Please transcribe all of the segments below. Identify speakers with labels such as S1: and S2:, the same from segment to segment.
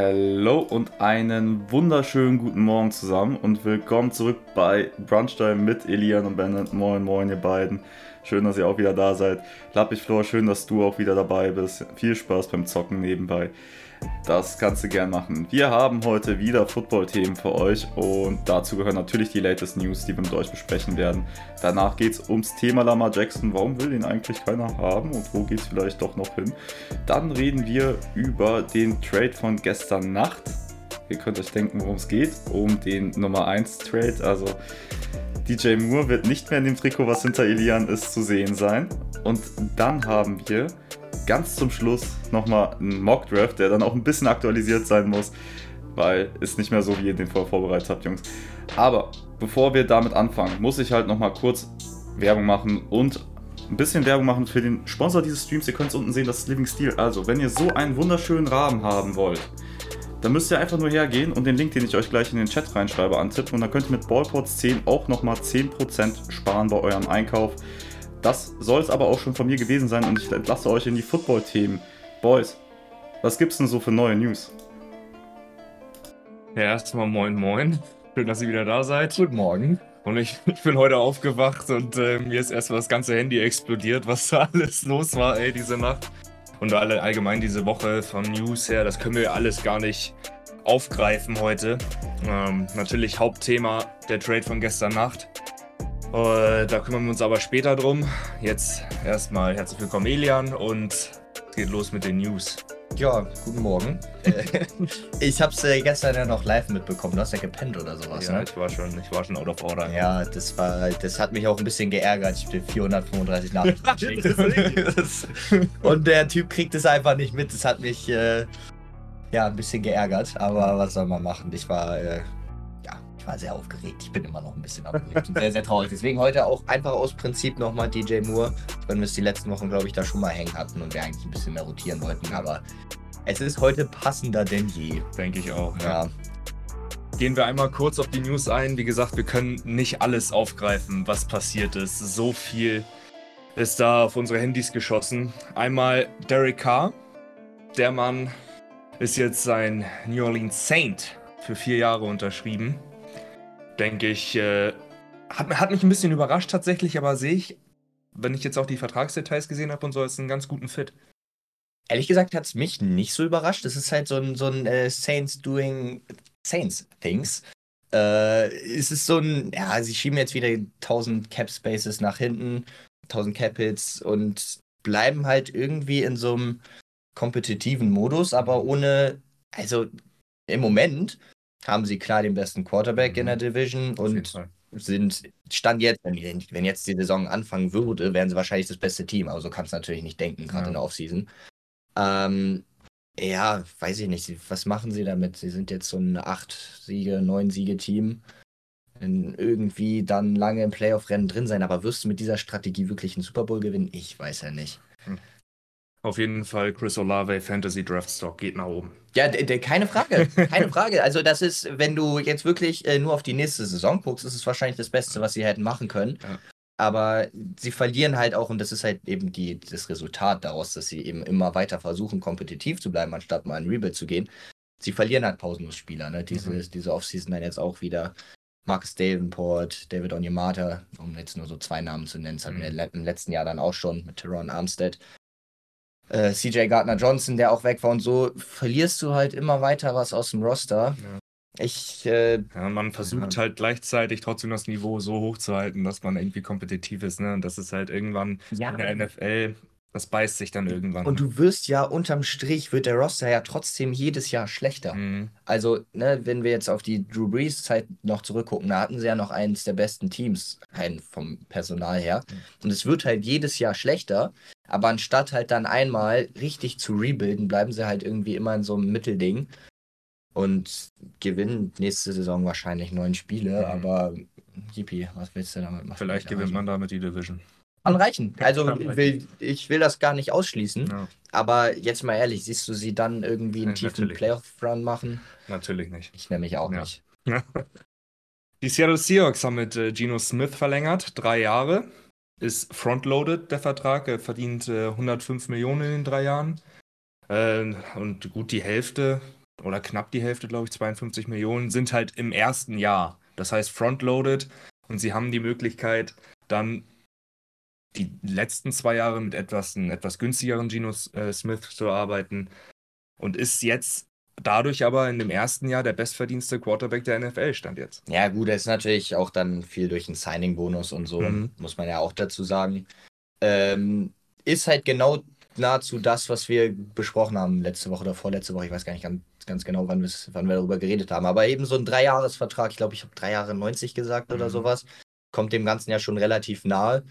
S1: Hallo und einen wunderschönen guten Morgen zusammen und willkommen zurück bei Brunchtime mit Elian und Bennett. Moin, moin, ihr beiden. Schön, dass ihr auch wieder da seid. Lappich Flor, schön, dass du auch wieder dabei bist. Viel Spaß beim Zocken nebenbei. Das kannst du gern machen. Wir haben heute wieder Football-Themen für euch und dazu gehören natürlich die latest News, die wir mit euch besprechen werden. Danach geht es ums Thema Lamar Jackson. Warum will ihn eigentlich keiner haben und wo geht es vielleicht doch noch hin? Dann reden wir über den Trade von gestern Nacht. Ihr könnt euch denken, worum es geht. Um den Nummer 1 Trade. Also DJ Moore wird nicht mehr in dem Trikot, was hinter Elian ist, zu sehen sein. Und dann haben wir ganz zum Schluss nochmal einen Mock Draft, der dann auch ein bisschen aktualisiert sein muss, weil es nicht mehr so, wie ihr den vorher vorbereitet habt, Jungs. Aber bevor wir damit anfangen, muss ich halt nochmal kurz Werbung machen und ein bisschen Werbung machen für den Sponsor dieses Streams. Ihr könnt es unten sehen, das ist Living Steel. Also, wenn ihr so einen wunderschönen Rahmen haben wollt, dann müsst ihr einfach nur hergehen und den Link, den ich euch gleich in den Chat reinschreibe, antippen. Und dann könnt ihr mit Ballports 10 auch nochmal 10% sparen bei eurem Einkauf. Das soll es aber auch schon von mir gewesen sein und ich entlasse euch in die Football-Themen. Boys, was gibt's denn so für neue News?
S2: Ja, erstmal moin moin. Schön, dass ihr wieder da seid.
S3: Guten Morgen.
S2: Und ich, ich bin heute aufgewacht und äh, mir ist erstmal das ganze Handy explodiert, was da alles los war, ey, diese Nacht. Und alle allgemein diese Woche von News her, das können wir alles gar nicht aufgreifen heute. Ähm, natürlich Hauptthema der Trade von gestern Nacht. Äh, da kümmern wir uns aber später drum. Jetzt erstmal herzlich willkommen, Elian, und es geht los mit den News.
S3: Ja, guten Morgen. Äh, ich hab's äh, gestern ja noch live mitbekommen. Du hast ja gepennt oder sowas,
S2: ja,
S3: ne?
S2: ich war schon, ich war schon out of order.
S3: Ja, das war, das hat mich auch ein bisschen geärgert. Ich bin 435 Nachrichten geschickt. Und der Typ kriegt es einfach nicht mit. Das hat mich äh, ja ein bisschen geärgert. Aber was soll man machen? Ich war äh, war sehr aufgeregt. Ich bin immer noch ein bisschen aufgeregt und sehr, sehr traurig. Deswegen heute auch einfach aus Prinzip nochmal DJ Moore, wenn wir es die letzten Wochen, glaube ich, da schon mal hängen hatten und wir eigentlich ein bisschen mehr rotieren wollten. Aber es ist heute passender denn je.
S2: Denke ich auch.
S3: Ja.
S2: Gehen wir einmal kurz auf die News ein. Wie gesagt, wir können nicht alles aufgreifen, was passiert ist. So viel ist da auf unsere Handys geschossen. Einmal Derek Carr. Der Mann ist jetzt ein New Orleans Saint für vier Jahre unterschrieben. Denke ich, äh, hat, hat mich ein bisschen überrascht tatsächlich, aber sehe ich, wenn ich jetzt auch die Vertragsdetails gesehen habe und so, ist einen ganz guten Fit.
S3: Ehrlich gesagt hat es mich nicht so überrascht. Das ist halt so ein, so ein äh, Saints doing Saints Things. Äh, es ist so ein, ja, sie schieben jetzt wieder 1000 Cap Spaces nach hinten, 1000 Cap Hits und bleiben halt irgendwie in so einem kompetitiven Modus, aber ohne, also im Moment haben sie klar den besten Quarterback in der Division
S2: Auf jeden
S3: und sind, stand jetzt, wenn, wenn jetzt die Saison anfangen würde, wären sie wahrscheinlich das beste Team. Aber so kannst du natürlich nicht denken, gerade
S2: Ja.
S3: in der Offseason. Ähm, ja, weiß ich nicht. Was machen sie damit? Sie sind jetzt so ein 8-Siege, 9-Siege-Team. Irgendwie dann lange im Playoff-Rennen drin sein, aber wirst du mit dieser Strategie wirklich einen Super Bowl gewinnen? Ich weiß ja nicht.
S2: Auf jeden Fall Chris Olave Fantasy Draft Stock geht nach oben.
S3: Ja, keine Frage. Keine Frage. Also, das ist, wenn du jetzt wirklich äh, nur auf die nächste Saison guckst, ist es wahrscheinlich das Beste, was sie hätten machen können.
S2: Ja.
S3: Aber sie verlieren halt auch, und das ist halt eben die, das Resultat daraus, dass sie eben immer weiter versuchen, kompetitiv zu bleiben, anstatt mal in Rebuild zu gehen. Sie verlieren halt pausenlos Spieler. Ne? Diese,
S2: Mhm.
S3: diese Offseason dann jetzt auch wieder Marcus Davenport, David Onyemata, um jetzt nur so zwei Namen zu nennen. Das hatten
S2: Mhm.
S3: wir le- im letzten Jahr dann auch schon mit Teron Armstead. Äh, CJ Gardner Johnson, der auch weg war und so, verlierst du halt immer weiter was aus dem Roster.
S2: Ja.
S3: Ich, äh,
S2: Ja, man versucht
S3: Ja.
S2: halt gleichzeitig trotzdem das Niveau so hoch zu halten, dass man irgendwie kompetitiv ist, ne? Und das ist halt irgendwann
S3: ja.
S2: in der NFL, das beißt sich dann irgendwann.
S3: Und du wirst ja unterm Strich, wird der Roster ja trotzdem jedes Jahr schlechter.
S2: Mhm.
S3: Also, ne, wenn wir jetzt auf die Drew Brees-Zeit noch zurückgucken, da hatten sie ja noch eines der besten Teams, rein vom Personal her.
S2: Mhm.
S3: Und es wird halt jedes Jahr schlechter, aber anstatt halt dann einmal richtig zu rebuilden, bleiben sie halt irgendwie immer in so einem Mittelding und gewinnen nächste Saison wahrscheinlich neun Spiele,
S2: Mhm.
S3: aber Yippie, was willst du damit machen?
S2: Vielleicht gewinnt man damit die Division.
S3: Kann reichen. Also will, ich will das gar nicht ausschließen,
S2: Ja,
S3: aber jetzt mal ehrlich, siehst du sie dann irgendwie einen
S2: Nee,
S3: tiefen Playoff-Run machen?
S2: natürlich nicht.
S3: Ich nämlich auch
S2: Ja.
S3: nicht.
S2: Die Seattle Seahawks haben mit äh, Geno Smith verlängert, drei Jahre. Ist frontloaded, der Vertrag. Er verdient äh, 105 Millionen in den drei Jahren. Äh, und gut die Hälfte oder knapp die Hälfte, glaube ich, 52 Millionen, sind halt im ersten Jahr. Das heißt frontloaded und sie haben die Möglichkeit, dann die letzten zwei Jahre mit etwas, einem etwas günstigeren Geno äh, Smith zu arbeiten und ist jetzt dadurch aber in dem ersten Jahr der bestverdienste Quarterback der NFL stand jetzt.
S3: Ja, gut, das ist natürlich auch dann viel durch den Signing-Bonus und so, mhm. muss man ja auch dazu sagen. Ähm, ist halt genau nahezu das, was wir besprochen haben letzte Woche oder vorletzte Woche. Ich weiß gar nicht ganz, ganz genau, wann, wann wir darüber geredet haben. Aber eben so ein Dreijahresvertrag, ich glaube, ich habe drei Jahre 90 gesagt mhm. oder sowas, kommt dem Ganzen ja schon relativ nahe.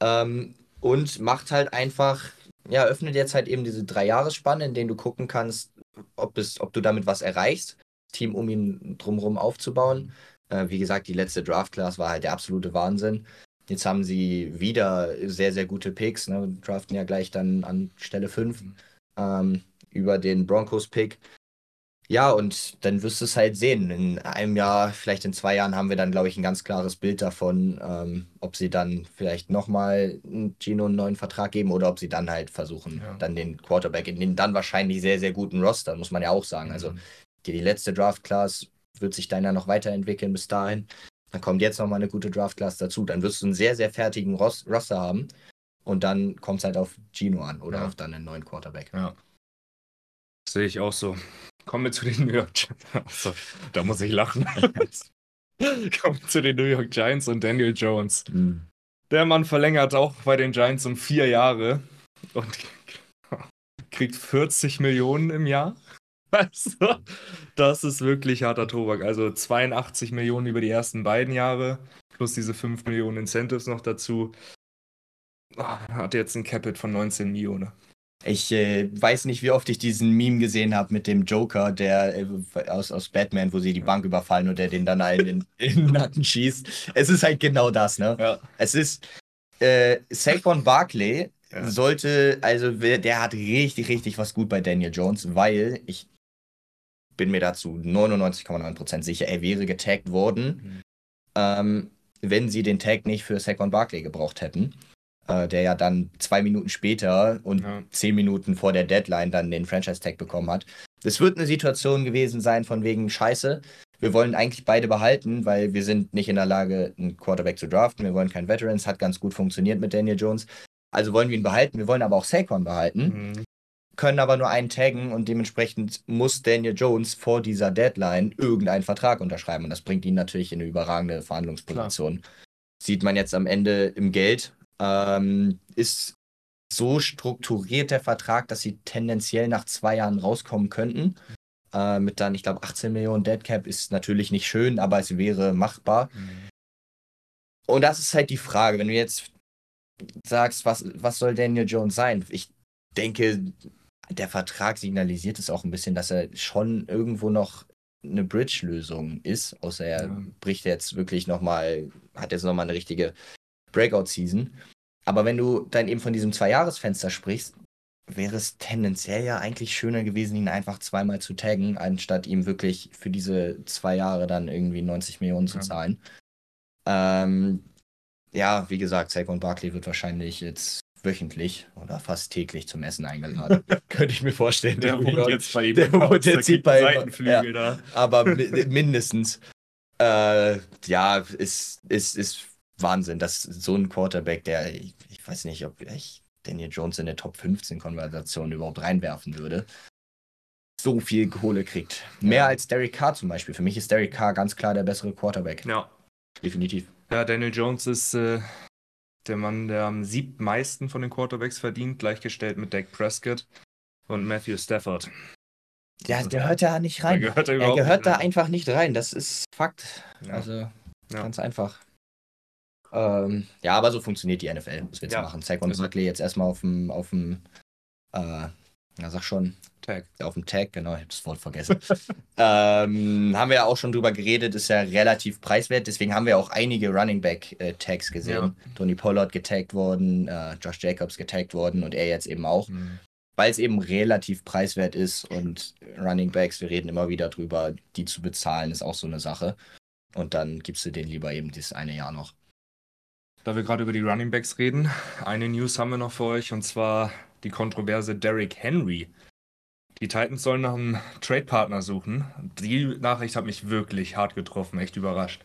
S3: Ähm, und macht halt einfach, ja, öffnet jetzt halt eben diese Dreijahresspanne, in denen du gucken kannst, ob, es, ob du damit was erreichst, Team um ihn drumherum aufzubauen. Äh, wie gesagt, die letzte Draft-Class war halt der absolute Wahnsinn. Jetzt haben sie wieder sehr, sehr gute Picks. Ne? Draften ja gleich dann an Stelle 5 mhm. ähm, über den Broncos-Pick. Ja, und dann wirst du es halt sehen. In einem Jahr, vielleicht in zwei Jahren, haben wir dann, glaube ich, ein ganz klares Bild davon, ähm, ob sie dann vielleicht nochmal Gino einen neuen Vertrag geben oder ob sie dann halt versuchen, ja. dann den Quarterback in den dann wahrscheinlich sehr, sehr guten Roster, muss man ja auch sagen. Also, mhm. Also die, die letzte Draft-Class wird sich dann ja noch weiterentwickeln bis dahin. Dann kommt jetzt nochmal eine gute Draft-Class dazu. Dann wirst du einen sehr, sehr fertigen Ros Roster haben. Und dann kommt es halt auf Gino an oder ja. auf dann einen neuen Quarterback.
S2: Ja. Sehe ich auch so. Kommen wir zu den New York Giants. Also, da muss ich lachen. Kommen wir zu den New York Giants und Daniel Jones. Mhm. Der Mann verlängert auch bei den Giants um vier Jahre und kriegt 40 Millionen im Jahr. Also, das ist wirklich harter Tobak. Also 82 Millionen über die ersten beiden Jahre, plus diese 5 Millionen Incentives noch dazu. Hat jetzt ein Capit von 19 Millionen.
S3: Ich äh, weiß nicht, wie oft ich diesen Meme gesehen habe mit dem Joker, der äh, aus, aus Batman, wo sie die Bank überfallen und der den dann allen in, in den Nacken schießt. Es ist halt genau das, ne? Ja. Es ist äh, Saquon Barkley ja. sollte, also der hat richtig, richtig was gut bei Daniel Jones, weil ich bin mir dazu 99,9% sicher, er wäre getaggt worden, mhm. ähm, wenn sie den Tag nicht für Saquon Barkley gebraucht hätten äh, der ja dann zwei Minuten später und ja. zehn Minuten vor der Deadline dann den Franchise-Tag bekommen hat. Das wird eine Situation gewesen sein von wegen Scheiße. Wir wollen eigentlich beide behalten, weil wir sind nicht in der Lage, einen Quarterback zu draften. Wir wollen keinen Veterans. Hat ganz gut funktioniert mit Daniel Jones. Also wollen wir ihn behalten. Wir wollen aber auch Saquon behalten. Mhm. Können aber nur einen taggen und dementsprechend muss Daniel Jones vor dieser Deadline irgendeinen Vertrag unterschreiben. Und das bringt ihn natürlich in eine überragende Verhandlungsposition. Klar. Sieht man jetzt am Ende im Geld ähm, ist so strukturiert der Vertrag, dass sie tendenziell nach zwei Jahren rauskommen könnten. Äh, mit dann, ich glaube, 18 Millionen Deadcap ist natürlich nicht schön, aber es wäre machbar. Mhm. Und das ist halt die Frage, wenn du jetzt sagst, was, was soll Daniel Jones sein? Ich denke, der Vertrag signalisiert es auch ein bisschen, dass er schon irgendwo noch eine Bridge-Lösung ist, außer er ja. bricht jetzt wirklich nochmal, hat jetzt nochmal eine richtige Breakout-Season. Aber wenn du dann eben von diesem Zwei-Jahres-Fenster sprichst, wäre es tendenziell ja eigentlich schöner gewesen, ihn einfach zweimal zu taggen, anstatt ihm wirklich für diese zwei Jahre dann irgendwie 90 Millionen zu zahlen. Ja, ähm, ja wie gesagt, Saquon Barkley wird wahrscheinlich jetzt wöchentlich oder fast täglich zum Essen eingeladen. Könnte ich mir vorstellen.
S2: Der, der wohnt jetzt bei ihm.
S3: Der, wohnt, der zieht bei ihm. Ja, da. Aber mindestens. Äh, ja, ist, ist, ist Wahnsinn, dass so ein Quarterback, der, ich, ich weiß nicht, ob ich Daniel Jones in der Top 15 Konversation überhaupt reinwerfen würde, so viel Kohle kriegt. Mehr ja. als Derek Carr zum Beispiel. Für mich ist Derek Carr ganz klar der bessere Quarterback.
S2: Ja.
S3: Definitiv.
S2: Ja, Daniel Jones ist äh, der Mann, der am siebtmeisten von den Quarterbacks verdient, gleichgestellt mit Dak Prescott und Matthew Stafford.
S3: Ja, der gehört da nicht rein. Gehört er, er, gehört da einfach nicht rein. Das ist Fakt. Ja. Also ganz einfach. Ähm, ja, aber so funktioniert die NFL. Was wir jetzt ja. machen? Saquon Barkley jetzt erstmal auf dem, auf dem, äh, na sag schon.
S2: Tag.
S3: Auf dem Tag, genau, ich habe das Wort vergessen. ähm, haben wir ja auch schon drüber geredet, ist ja relativ preiswert, deswegen haben wir auch einige Running Back äh, Tags gesehen. Ja. Tony Pollard getaggt worden, äh, Josh Jacobs getaggt worden und er jetzt eben auch. Mhm. Weil es eben relativ preiswert ist und Running Backs, wir reden immer wieder drüber, die zu bezahlen, ist auch so eine Sache. Und dann gibst du den lieber eben das eine Jahr noch.
S2: Da wir gerade über die Running Backs reden, eine News haben wir noch für euch und zwar die Kontroverse Derrick Henry. Die Titans sollen nach einem Trade-Partner suchen. Die Nachricht hat mich wirklich hart getroffen, echt überrascht.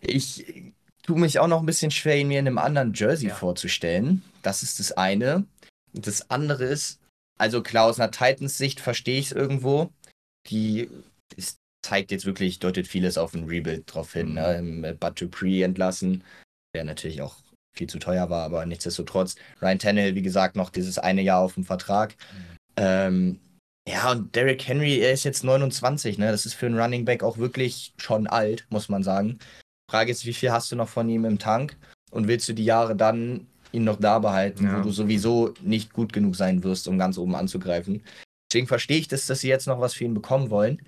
S3: Ich tue mich auch noch ein bisschen schwer, ihn mir in einem anderen Jersey ja. vorzustellen. Das ist das eine. Das andere ist, also klar, aus einer Titans-Sicht verstehe ich es irgendwo. Die ist, zeigt jetzt wirklich, deutet vieles auf ein Rebuild drauf hin. Ne? Mhm. Ne? Bud Dupree entlassen, der natürlich auch viel zu teuer war, aber nichtsdestotrotz. Ryan Tannehill, wie gesagt, noch dieses eine Jahr auf dem Vertrag. Mhm. Ähm, ja, und Derrick Henry, er ist jetzt 29, ne? Das ist für einen Running Back auch wirklich schon alt, muss man sagen. Frage ist, wie viel hast du noch von ihm im Tank? Und willst du die Jahre dann ihn noch da behalten, ja. wo du sowieso nicht gut genug sein wirst, um ganz oben anzugreifen? Deswegen verstehe ich das, dass sie jetzt noch was für ihn bekommen wollen.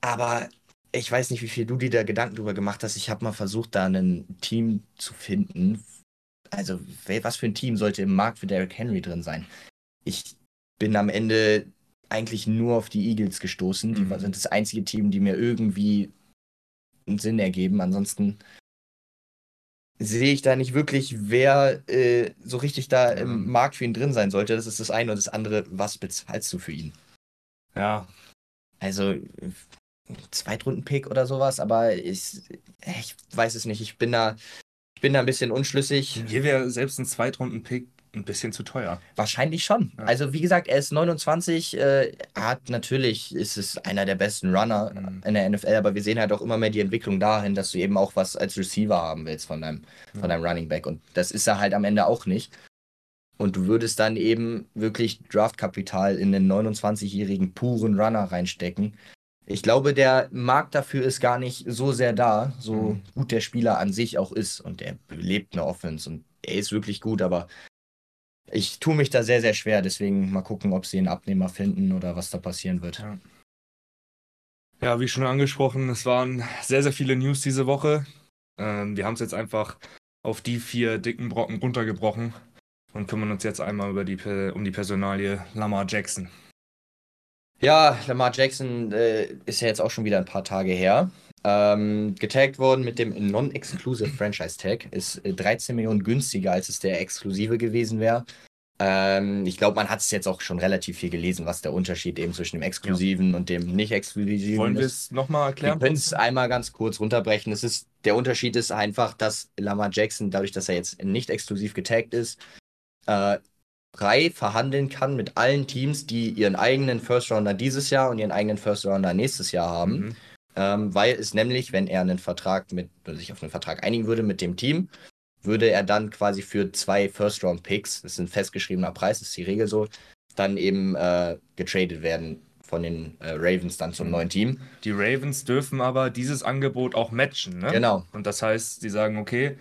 S3: Aber ich weiß nicht, wie viel du dir da Gedanken drüber gemacht hast. Ich habe mal versucht, da ein Team zu finden. Also, was für ein Team sollte im Markt für Derrick Henry drin sein? Ich bin am Ende eigentlich nur auf die Eagles gestoßen. Die mhm. sind das einzige Team, die mir irgendwie einen Sinn ergeben. Ansonsten sehe ich da nicht wirklich, wer äh, so richtig da mhm. im Markt für ihn drin sein sollte. Das ist das eine. Und das andere, was bezahlst du für ihn?
S2: Ja.
S3: Also, Zweitrunden-Pick oder sowas, aber ich, ich weiß es nicht. Ich bin da, ich bin da ein bisschen unschlüssig.
S2: Hier wäre selbst ein Zweitrunden-Pick ein bisschen zu teuer.
S3: Wahrscheinlich schon. Ja. Also wie gesagt, er ist 29, äh, hat natürlich ist es einer der besten Runner mhm. in der NFL, aber wir sehen halt auch immer mehr die Entwicklung dahin, dass du eben auch was als Receiver haben willst von deinem, mhm. von deinem Running Back. Und das ist er halt am Ende auch nicht. Und du würdest dann eben wirklich Draftkapital in den 29-jährigen puren Runner reinstecken. Ich glaube, der Markt dafür ist gar nicht so sehr da, so mhm. gut der Spieler an sich auch ist. Und er lebt eine Offense und er ist wirklich gut, aber ich tue mich da sehr, sehr schwer. Deswegen mal gucken, ob sie einen Abnehmer finden oder was da passieren wird.
S2: Ja. ja wie schon angesprochen, es waren sehr, sehr viele News diese Woche. Ähm, wir haben es jetzt einfach auf die vier dicken Brocken runtergebrochen und kümmern uns jetzt einmal über die, um die Personalie Lamar Jackson.
S3: Ja, Lamar Jackson äh, ist ja jetzt auch schon wieder ein paar Tage her. Ähm, getaggt worden mit dem Non-Exclusive Franchise Tag. Ist 13 äh, Millionen günstiger, als es der exklusive gewesen wäre. Ähm, ich glaube, man hat es jetzt auch schon relativ viel gelesen, was der Unterschied eben zwischen dem Exklusiven ja. und dem Nicht-Exklusiven
S2: ist. Wollen wir es nochmal erklären?
S3: Wir können es einmal ganz kurz runterbrechen. Es ist, der Unterschied ist einfach, dass Lamar Jackson, dadurch, dass er jetzt nicht exklusiv getaggt ist, äh, frei verhandeln kann mit allen Teams, die ihren eigenen First Rounder dieses Jahr und ihren eigenen First Rounder nächstes Jahr haben. Mhm ähm, weil es nämlich, wenn er einen Vertrag mit, oder sich auf einen Vertrag einigen würde mit dem Team, würde er dann quasi für zwei First-Round-Picks, das ist ein festgeschriebener Preis, das ist die Regel so, dann eben äh, getradet werden von den äh, Ravens dann zum mhm. neuen Team.
S2: Die Ravens dürfen aber dieses Angebot auch matchen, ne?
S3: Genau.
S2: Und das heißt, sie sagen, okay,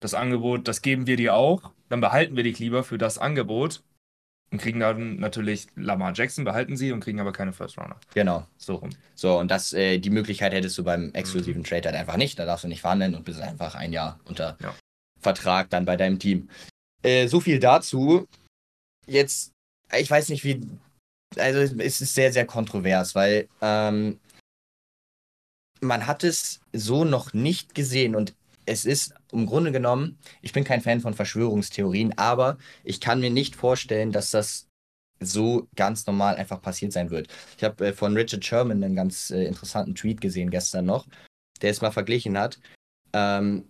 S2: das Angebot, das geben wir dir auch, dann behalten wir dich lieber für das Angebot und kriegen dann natürlich Lamar Jackson, behalten sie und kriegen aber keine First Runner.
S3: Genau. So rum. So, und das, äh, die Möglichkeit hättest du beim exklusiven mhm. Trade halt einfach nicht. Da darfst du nicht verhandeln und bist einfach ein Jahr unter ja. Vertrag dann bei deinem Team. Äh, so viel dazu. Jetzt, ich weiß nicht, wie. Also, es ist sehr, sehr kontrovers, weil ähm, man hat es so noch nicht gesehen und es ist im Grunde genommen, ich bin kein Fan von Verschwörungstheorien, aber ich kann mir nicht vorstellen, dass das so ganz normal einfach passiert sein wird. Ich habe äh, von Richard Sherman einen ganz äh, interessanten Tweet gesehen gestern noch, der es mal verglichen hat. Ähm,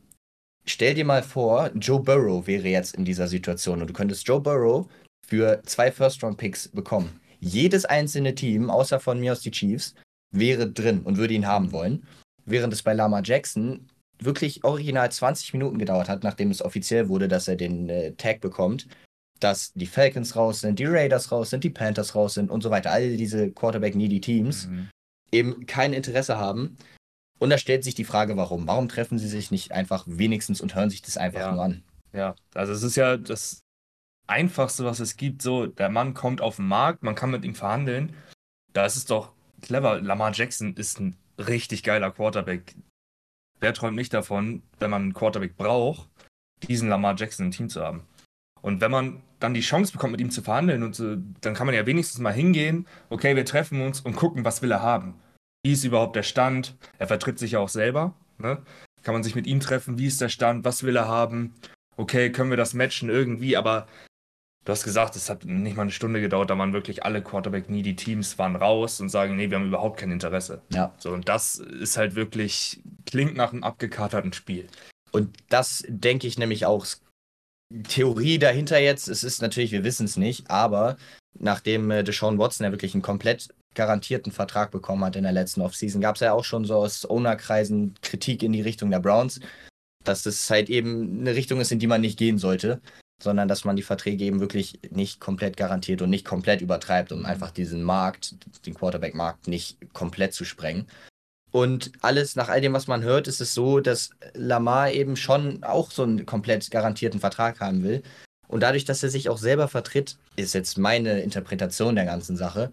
S3: stell dir mal vor, Joe Burrow wäre jetzt in dieser Situation und du könntest Joe Burrow für zwei First-Round-Picks bekommen. Jedes einzelne Team, außer von mir aus die Chiefs, wäre drin und würde ihn haben wollen. Während es bei Lama Jackson wirklich original 20 Minuten gedauert hat, nachdem es offiziell wurde, dass er den äh, Tag bekommt, dass die Falcons raus sind, die Raiders raus sind, die Panthers raus sind und so weiter. All diese Quarterback-needy Teams mhm. eben kein Interesse haben. Und da stellt sich die Frage, warum? Warum treffen sie sich nicht einfach wenigstens und hören sich das einfach
S2: ja.
S3: nur an?
S2: Ja, also es ist ja das Einfachste, was es gibt. So, der Mann kommt auf den Markt, man kann mit ihm verhandeln. Da ist es doch clever. Lamar Jackson ist ein richtig geiler Quarterback. Wer träumt nicht davon, wenn man einen Quarterback braucht, diesen Lamar Jackson im Team zu haben? Und wenn man dann die Chance bekommt, mit ihm zu verhandeln, und so, dann kann man ja wenigstens mal hingehen, okay, wir treffen uns und gucken, was will er haben. Wie ist überhaupt der Stand? Er vertritt sich ja auch selber. Ne? Kann man sich mit ihm treffen, wie ist der Stand, was will er haben? Okay, können wir das matchen irgendwie, aber Du hast gesagt, es hat nicht mal eine Stunde gedauert, da waren wirklich alle Quarterback-Needy-Teams waren raus und sagen, nee, wir haben überhaupt kein Interesse.
S3: Ja.
S2: So, und das ist halt wirklich, klingt nach einem abgekaterten Spiel.
S3: Und das denke ich nämlich auch. Theorie dahinter jetzt, es ist natürlich, wir wissen es nicht, aber nachdem äh, Deshaun Watson ja wirklich einen komplett garantierten Vertrag bekommen hat in der letzten Offseason, gab es ja auch schon so aus Ownerkreisen Kritik in die Richtung der Browns, dass es halt eben eine Richtung ist, in die man nicht gehen sollte sondern dass man die Verträge eben wirklich nicht komplett garantiert und nicht komplett übertreibt, um mhm. einfach diesen Markt, den Quarterback-Markt nicht komplett zu sprengen. Und alles, nach all dem, was man hört, ist es so, dass Lamar eben schon auch so einen komplett garantierten Vertrag haben will. Und dadurch, dass er sich auch selber vertritt, ist jetzt meine Interpretation der ganzen Sache,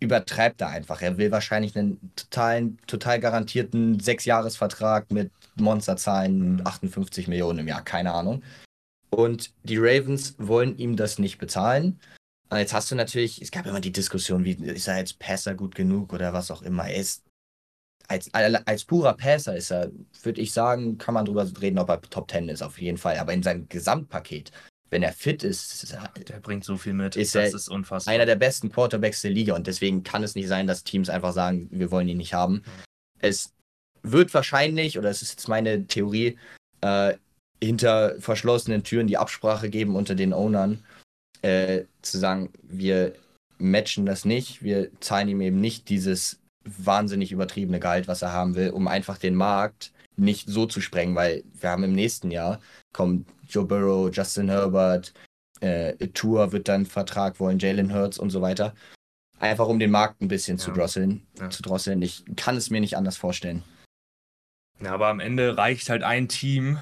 S3: übertreibt er einfach. Er will wahrscheinlich einen totalen, total garantierten Sechsjahresvertrag mit Monsterzahlen, 58 Millionen im Jahr, keine Ahnung. Und die Ravens wollen ihm das nicht bezahlen. Und jetzt hast du natürlich, es gab immer die Diskussion, wie ist er als Passer gut genug oder was auch immer. Er ist als, als purer Passer ist er, würde ich sagen, kann man darüber reden, ob er Top 10 ist, auf jeden Fall. Aber in seinem Gesamtpaket, wenn er fit ist, ist er,
S2: der bringt so viel mit.
S3: Ist das ist unfassbar. Einer der besten Quarterbacks der Liga und deswegen kann es nicht sein, dass Teams einfach sagen, wir wollen ihn nicht haben. Es wird wahrscheinlich, oder es ist jetzt meine Theorie, äh, hinter verschlossenen Türen die Absprache geben unter den Ownern, äh, zu sagen, wir matchen das nicht, wir zahlen ihm eben nicht dieses wahnsinnig übertriebene Gehalt, was er haben will, um einfach den Markt nicht so zu sprengen, weil wir haben im nächsten Jahr kommen Joe Burrow, Justin Herbert, äh, Tour wird dann Vertrag wollen, Jalen Hurts und so weiter. Einfach um den Markt ein bisschen ja. zu drosseln, ja. zu drosseln. Ich kann es mir nicht anders vorstellen.
S2: Ja, aber am Ende reicht halt ein Team,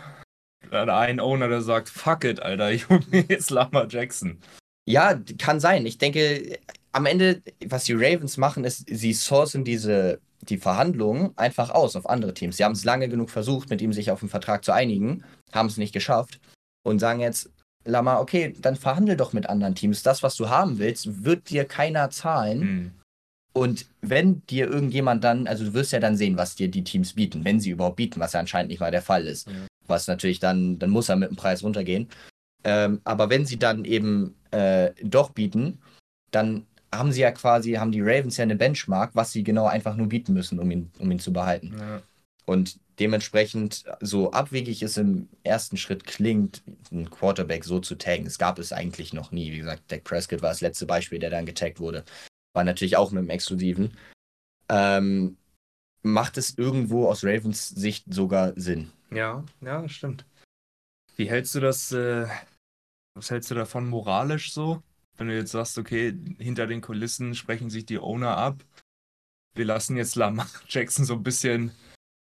S2: oder ein Owner, der sagt, fuck it, Alter, mir jetzt Lama Jackson.
S3: Ja, kann sein. Ich denke, am Ende, was die Ravens machen, ist, sie sourcen diese, die Verhandlungen einfach aus auf andere Teams. Sie haben es lange genug versucht, mit ihm sich auf einen Vertrag zu einigen, haben es nicht geschafft und sagen jetzt, Lama, okay, dann verhandel doch mit anderen Teams. Das, was du haben willst, wird dir keiner zahlen. Hm. Und wenn dir irgendjemand dann, also du wirst ja dann sehen, was dir die Teams bieten, wenn sie überhaupt bieten, was ja anscheinend nicht mal der Fall ist. Ja was natürlich dann, dann muss er mit dem Preis runtergehen. Ähm, aber wenn sie dann eben äh, doch bieten, dann haben sie ja quasi, haben die Ravens ja eine Benchmark, was sie genau einfach nur bieten müssen, um ihn, um ihn zu behalten. Ja. Und dementsprechend, so abwegig es im ersten Schritt klingt, einen Quarterback so zu taggen, es gab es eigentlich noch nie. Wie gesagt, Dak Prescott war das letzte Beispiel, der dann getaggt wurde. War natürlich auch mit dem Exklusiven. Ähm, macht es irgendwo aus Ravens Sicht sogar Sinn.
S2: Ja, ja, das stimmt. Wie hältst du das, äh, was hältst du davon moralisch so? Wenn du jetzt sagst, okay, hinter den Kulissen sprechen sich die Owner ab. Wir lassen jetzt Lamar Jackson so ein bisschen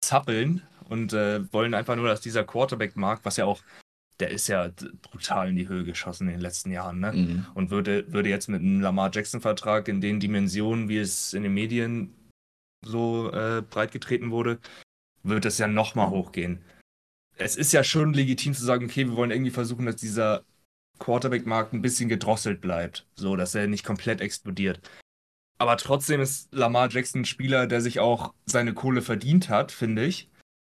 S2: zappeln und äh, wollen einfach nur, dass dieser Quarterback-Markt, was ja auch, der ist ja brutal in die Höhe geschossen in den letzten Jahren, ne? Mhm. Und würde, würde jetzt mit einem Lamar Jackson-Vertrag in den Dimensionen, wie es in den Medien so äh, breitgetreten wurde, wird es ja nochmal hochgehen es ist ja schon legitim zu sagen, okay, wir wollen irgendwie versuchen, dass dieser Quarterback-Markt ein bisschen gedrosselt bleibt, so dass er nicht komplett explodiert. Aber trotzdem ist Lamar Jackson ein Spieler, der sich auch seine Kohle verdient hat, finde ich.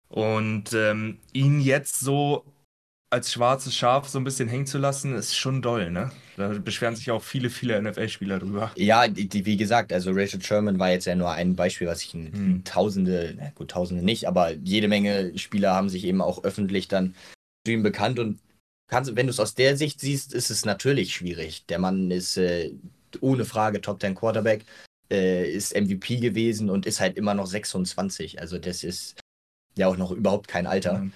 S2: Und ähm, ihn jetzt so als schwarzes Schaf so ein bisschen hängen zu lassen, ist schon doll, ne? Da beschweren sich auch viele, viele NFL-Spieler drüber.
S3: Ja, die, wie gesagt, also Rachel Sherman war jetzt ja nur ein Beispiel, was ich in hm. Tausende, na gut, Tausende nicht, aber jede Menge Spieler haben sich eben auch öffentlich dann zu ihm bekannt und kannst, wenn du es aus der Sicht siehst, ist es natürlich schwierig. Der Mann ist äh, ohne Frage Top 10 Quarterback, äh, ist MVP gewesen und ist halt immer noch 26. Also das ist ja auch noch überhaupt kein Alter. Mhm.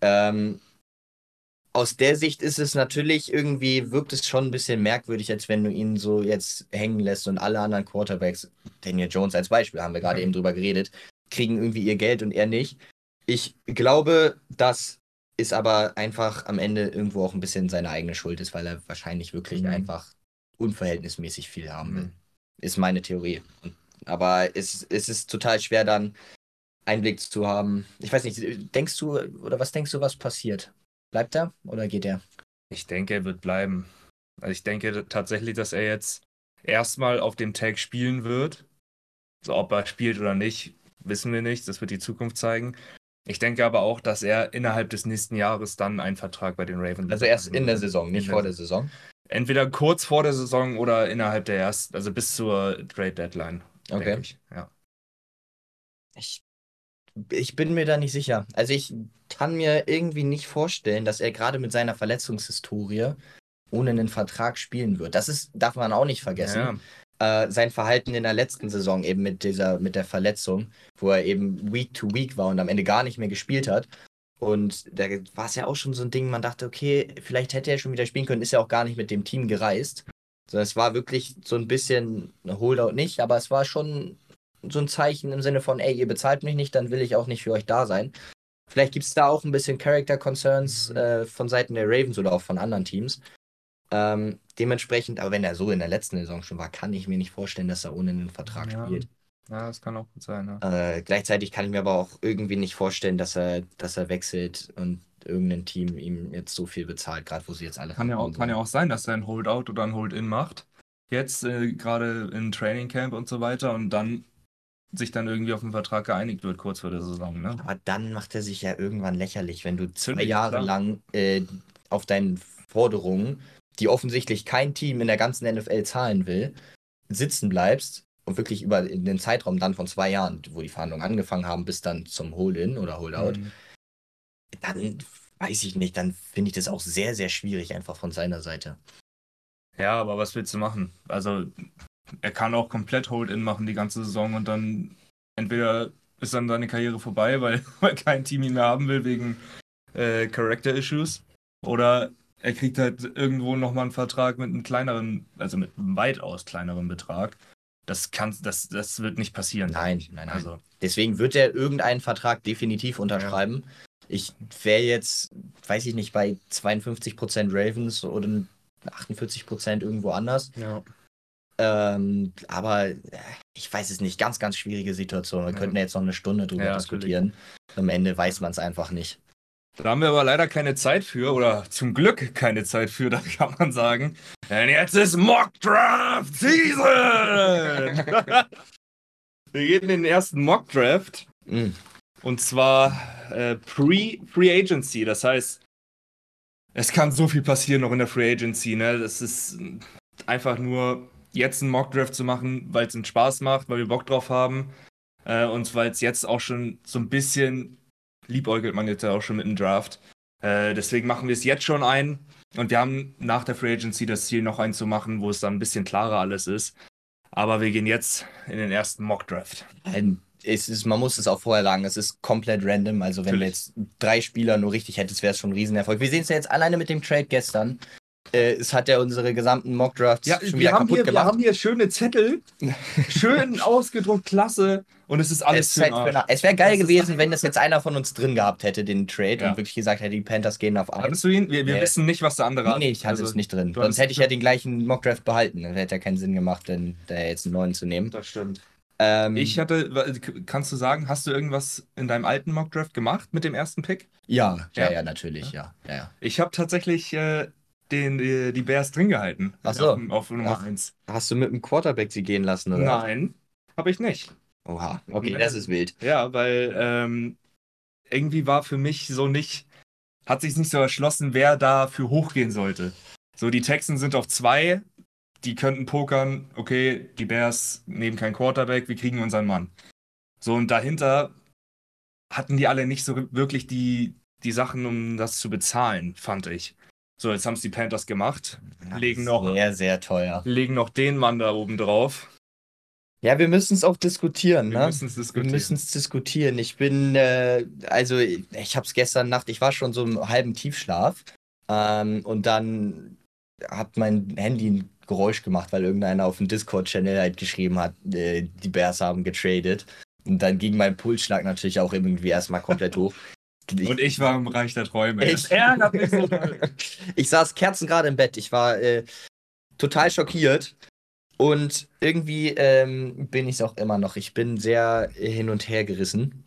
S3: Ähm, aus der Sicht ist es natürlich irgendwie, wirkt es schon ein bisschen merkwürdig, als wenn du ihn so jetzt hängen lässt und alle anderen Quarterbacks, Daniel Jones als Beispiel, haben wir gerade eben drüber geredet, kriegen irgendwie ihr Geld und er nicht. Ich glaube, dass es aber einfach am Ende irgendwo auch ein bisschen seine eigene Schuld ist, weil er wahrscheinlich wirklich mhm. einfach unverhältnismäßig viel haben will. Mhm. Ist meine Theorie. aber es, es ist total schwer dann Einblick zu haben. Ich weiß nicht, denkst du, oder was denkst du, was passiert? Bleibt er oder geht er?
S2: Ich denke, er wird bleiben. Also ich denke tatsächlich, dass er jetzt erstmal auf dem Tag spielen wird. So, ob er spielt oder nicht, wissen wir nicht. Das wird die Zukunft zeigen. Ich denke aber auch, dass er innerhalb des nächsten Jahres dann einen Vertrag bei den Ravens.
S3: Also erst in der Saison, nicht vor der Saison.
S2: Entweder kurz vor der Saison oder innerhalb der ersten, also bis zur Trade Deadline.
S3: Okay.
S2: Ich. Ja.
S3: Ich, ich bin mir da nicht sicher. Also ich kann mir irgendwie nicht vorstellen, dass er gerade mit seiner Verletzungshistorie ohne einen Vertrag spielen wird. Das ist, darf man auch nicht vergessen.
S2: Ja.
S3: Äh, sein Verhalten in der letzten Saison eben mit dieser, mit der Verletzung, wo er eben Week to Week war und am Ende gar nicht mehr gespielt hat. Und da war es ja auch schon so ein Ding, man dachte, okay, vielleicht hätte er schon wieder spielen können, ist ja auch gar nicht mit dem Team gereist. So, es war wirklich so ein bisschen Holdout nicht, aber es war schon so ein Zeichen im Sinne von, ey, ihr bezahlt mich nicht, dann will ich auch nicht für euch da sein. Vielleicht gibt es da auch ein bisschen Character Concerns äh, von Seiten der Ravens oder auch von anderen Teams. Ähm, dementsprechend, aber wenn er so in der letzten Saison schon war, kann ich mir nicht vorstellen, dass er ohne einen Vertrag
S2: Ja.
S3: spielt.
S2: ja, das kann auch gut sein. Ja.
S3: Äh, gleichzeitig kann ich mir aber auch irgendwie nicht vorstellen, dass er, dass er wechselt und irgendein Team ihm jetzt so viel bezahlt, gerade wo sie jetzt alle
S2: Kann ja, auch, kann ja auch sein, dass er ein Holdout oder ein Hold-In macht. Jetzt äh, gerade im Training Camp und so weiter und dann sich dann irgendwie auf einen Vertrag geeinigt wird, kurz vor der Saison. Ne?
S3: Aber dann macht er sich ja irgendwann lächerlich, wenn du zwei
S2: Natürlich,
S3: Jahre
S2: klar.
S3: lang äh, auf deinen Forderungen, die offensichtlich kein Team in der ganzen NFL zahlen will, sitzen bleibst und wirklich über den Zeitraum dann von zwei Jahren, wo die Verhandlungen angefangen haben, bis dann zum Hold-In oder Holdout,
S2: Mhm.
S3: dann weiß ich nicht, dann finde ich das auch sehr, sehr schwierig einfach von seiner Seite.
S2: Ja, aber was willst du machen? Also, er kann auch komplett Hold-In machen die ganze Saison und dann entweder ist dann seine Karriere vorbei, weil, weil kein Team ihn mehr haben will wegen äh, Character Issues. Oder er kriegt halt irgendwo nochmal einen Vertrag mit einem kleineren, also mit einem weitaus kleineren Betrag. Das kann, das, das wird nicht passieren.
S3: Nein, nein, nein.
S2: Also,
S3: Deswegen wird er irgendeinen Vertrag definitiv unterschreiben. Ich wäre jetzt, weiß ich nicht, bei 52% Ravens oder 48% irgendwo anders.
S2: ja.
S3: Ähm, aber äh, ich weiß es nicht. Ganz, ganz schwierige Situation. Wir
S2: Ja.
S3: könnten jetzt noch eine Stunde drüber
S2: Ja,
S3: diskutieren. Am Ende weiß man es einfach nicht.
S2: Da haben wir aber leider keine Zeit für, oder zum Glück keine Zeit für, da kann man sagen. Denn jetzt ist Mock Draft Season! wir gehen in den ersten Mock Draft.
S3: Mm.
S2: Und zwar äh, Pre-Free Agency. Das heißt, es kann so viel passieren noch in der Free Agency. Ne? Das ist einfach nur jetzt einen Mock Draft zu machen, weil es einen Spaß macht, weil wir Bock drauf haben. Äh, und weil es jetzt auch schon so ein bisschen liebäugelt man jetzt ja auch schon mit dem Draft. Äh, deswegen machen wir es jetzt schon ein. Und wir haben nach der Free Agency das Ziel, noch einen zu machen, wo es dann ein bisschen klarer alles ist. Aber wir gehen jetzt in den ersten Mock Draft.
S3: Ein- Es ist, man muss es auch vorher sagen, es ist komplett random. Also wenn du
S2: Natürlich.
S3: jetzt drei Spieler nur richtig hättest, wäre es schon ein Riesenerfolg. Wir sehen es ja jetzt alleine mit dem Trade gestern. Äh, es hat ja unsere gesamten Mock-Drafts schon wieder kaputt gemacht.
S2: hier schöne Zettel, schön ausgedruckt, klasse. Und es ist alles
S3: Es, es wäre geil
S2: Das
S3: gewesen, wenn das jetzt einer von uns drin gehabt hätte, den Trade,
S2: Ja.
S3: und wirklich gesagt hätte, die Panthers gehen auf 1.
S2: Hattest du ihn? Wir, wir
S3: Nee.
S2: wissen nicht, was der andere
S3: Nee, nee, ich hatte
S2: Also,
S3: es nicht drin. Sonst hätte ich ja den gleichen Mockdraft behalten. Dann hätte ja keinen Sinn gemacht, denn da jetzt einen neuen zu nehmen.
S2: Das stimmt.
S3: Ähm,
S2: Ich hatte, kannst du sagen, hast du irgendwas in deinem alten Mockdraft gemacht mit dem ersten Pick?
S3: ja, ja,
S2: Ja.
S3: ja, natürlich, ja. ja, ja.
S2: Ich habe tatsächlich äh, den, die, die Bears drin gehalten.
S3: Ach so.
S2: Auf, auf Nummer
S3: Ach.
S2: 1.
S3: Hast du mit dem Quarterback sie gehen lassen, oder?
S2: Nein, habe ich nicht.
S3: Oha, okay, das ist wild.
S2: Ja, weil ähm, irgendwie war für mich so nicht, hat sich nicht so erschlossen, wer da für hochgehen sollte. So, die Texans sind auf zwei, die könnten pokern, okay, die Bears nehmen keinen Quarterback, wir kriegen unseren Mann. So, und dahinter hatten die alle nicht so wirklich die, die Sachen, um das zu bezahlen, fand ich. So, jetzt haben es die Panthers gemacht, Legen noch-
S3: Sehr, sehr teuer.
S2: legen noch den Mann da oben drauf.
S3: Ja, wir müssen es auch diskutieren,
S2: Wir
S3: ne?
S2: müssen es
S3: Wir
S2: diskutieren.
S3: müssen es diskutieren. Ich bin, äh, also ich habe es gestern Nacht, ich war schon so im halben Tiefschlaf ähm, und dann hat mein Handy ein Geräusch gemacht, weil irgendeiner auf dem Discord-Channel halt geschrieben hat, äh, die Bears haben getradet. Und dann ging mein Pulsschlag natürlich auch irgendwie erstmal komplett hoch.
S2: Und ich war im Reich der Träume.
S3: Ich-
S2: Das ärgert mich so doll.
S3: ich saß kerzengerade im Bett. Ich war äh, total schockiert. Und irgendwie ähm, bin ich es auch immer noch. Ich bin sehr hin und her gerissen,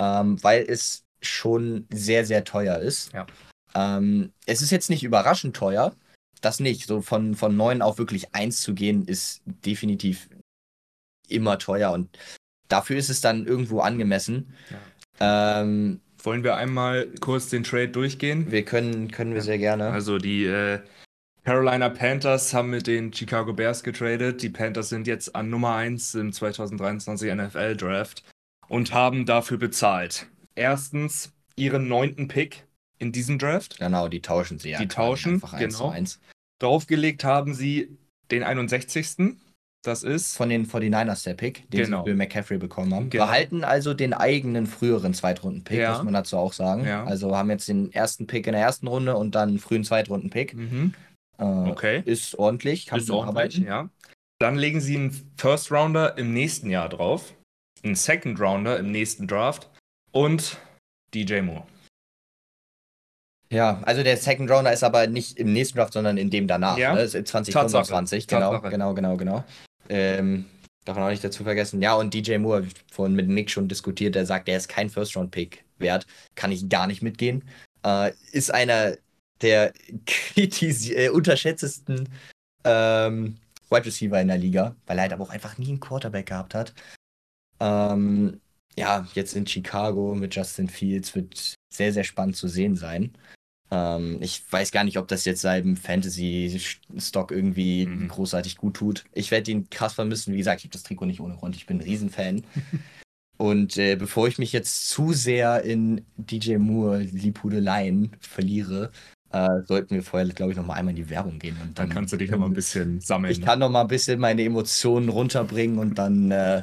S3: ähm, weil es schon sehr, sehr teuer ist.
S2: Ja.
S3: Ähm, es ist jetzt nicht überraschend teuer. Das nicht. So von, von 9 auf wirklich 1 zu gehen, ist definitiv immer teuer. Und dafür ist es dann irgendwo angemessen. Ähm,
S2: Wollen wir einmal kurz den Trade durchgehen?
S3: Wir können, können wir sehr gerne.
S2: Also die äh, Carolina Panthers haben mit den Chicago Bears getradet. Die Panthers sind jetzt an Nummer 1 im 2023 NFL Draft und haben dafür bezahlt. Erstens ihren neunten Pick in diesem Draft.
S3: Genau, die tauschen sie ja.
S2: Die tauschen,
S3: einfach eins
S2: genau.
S3: zu eins.
S2: Draufgelegt haben sie den 61. Das ist
S3: Von den 49ers der Pick, den
S2: Genau.
S3: sie Bill McCaffrey bekommen haben.
S2: Genau.
S3: Behalten also den eigenen früheren Zweitrunden-Pick,
S2: Ja.
S3: muss man dazu auch sagen.
S2: Ja.
S3: Also haben jetzt den ersten Pick in der ersten Runde und dann einen frühen Zweitrunden-Pick.
S2: mhm.
S3: Äh,
S2: okay.
S3: Ist ordentlich, kann
S2: Ist ordentlich,
S3: arbeiten.
S2: ja. Dann legen sie einen First Rounder im nächsten Jahr drauf, einen Second Rounder im nächsten Draft und DJ Moore.
S3: Ja, also der Second Rounder ist aber nicht im nächsten Draft, sondern in dem danach.
S2: Ja.
S3: Ne? Das ist 2025,
S2: Tatsache.
S3: genau,
S2: Tatsache.
S3: genau, genau, genau. Ähm, darf man auch nicht dazu vergessen. Ja, und DJ Moore, vorhin mit Nick schon diskutiert, der sagt, der ist kein First-Round-Pick wert. Kann ich gar nicht mitgehen. Äh, ist einer der äh, unterschätztesten ähm, Wide Receiver in der Liga, weil er halt aber auch einfach nie einen Quarterback gehabt hat. Ähm, ja, jetzt in Chicago mit Justin Fields wird sehr, sehr spannend zu sehen sein. Ähm, ich weiß gar nicht, ob das jetzt seinem Fantasy-Stock irgendwie
S2: Mhm.
S3: großartig gut tut. Ich werde ihn krass vermissen. Wie gesagt, ich habe das Trikot nicht ohne Grund. Ich bin ein Riesenfan. Und äh, bevor ich mich jetzt zu sehr in DJ Moore Liebhudeleien verliere, äh, sollten wir vorher, glaube ich, noch mal einmal in die Werbung gehen. Und
S2: Dann kannst du dich noch mal ein bisschen sammeln.
S3: ich kann noch mal ein bisschen meine Emotionen runterbringen und dann äh,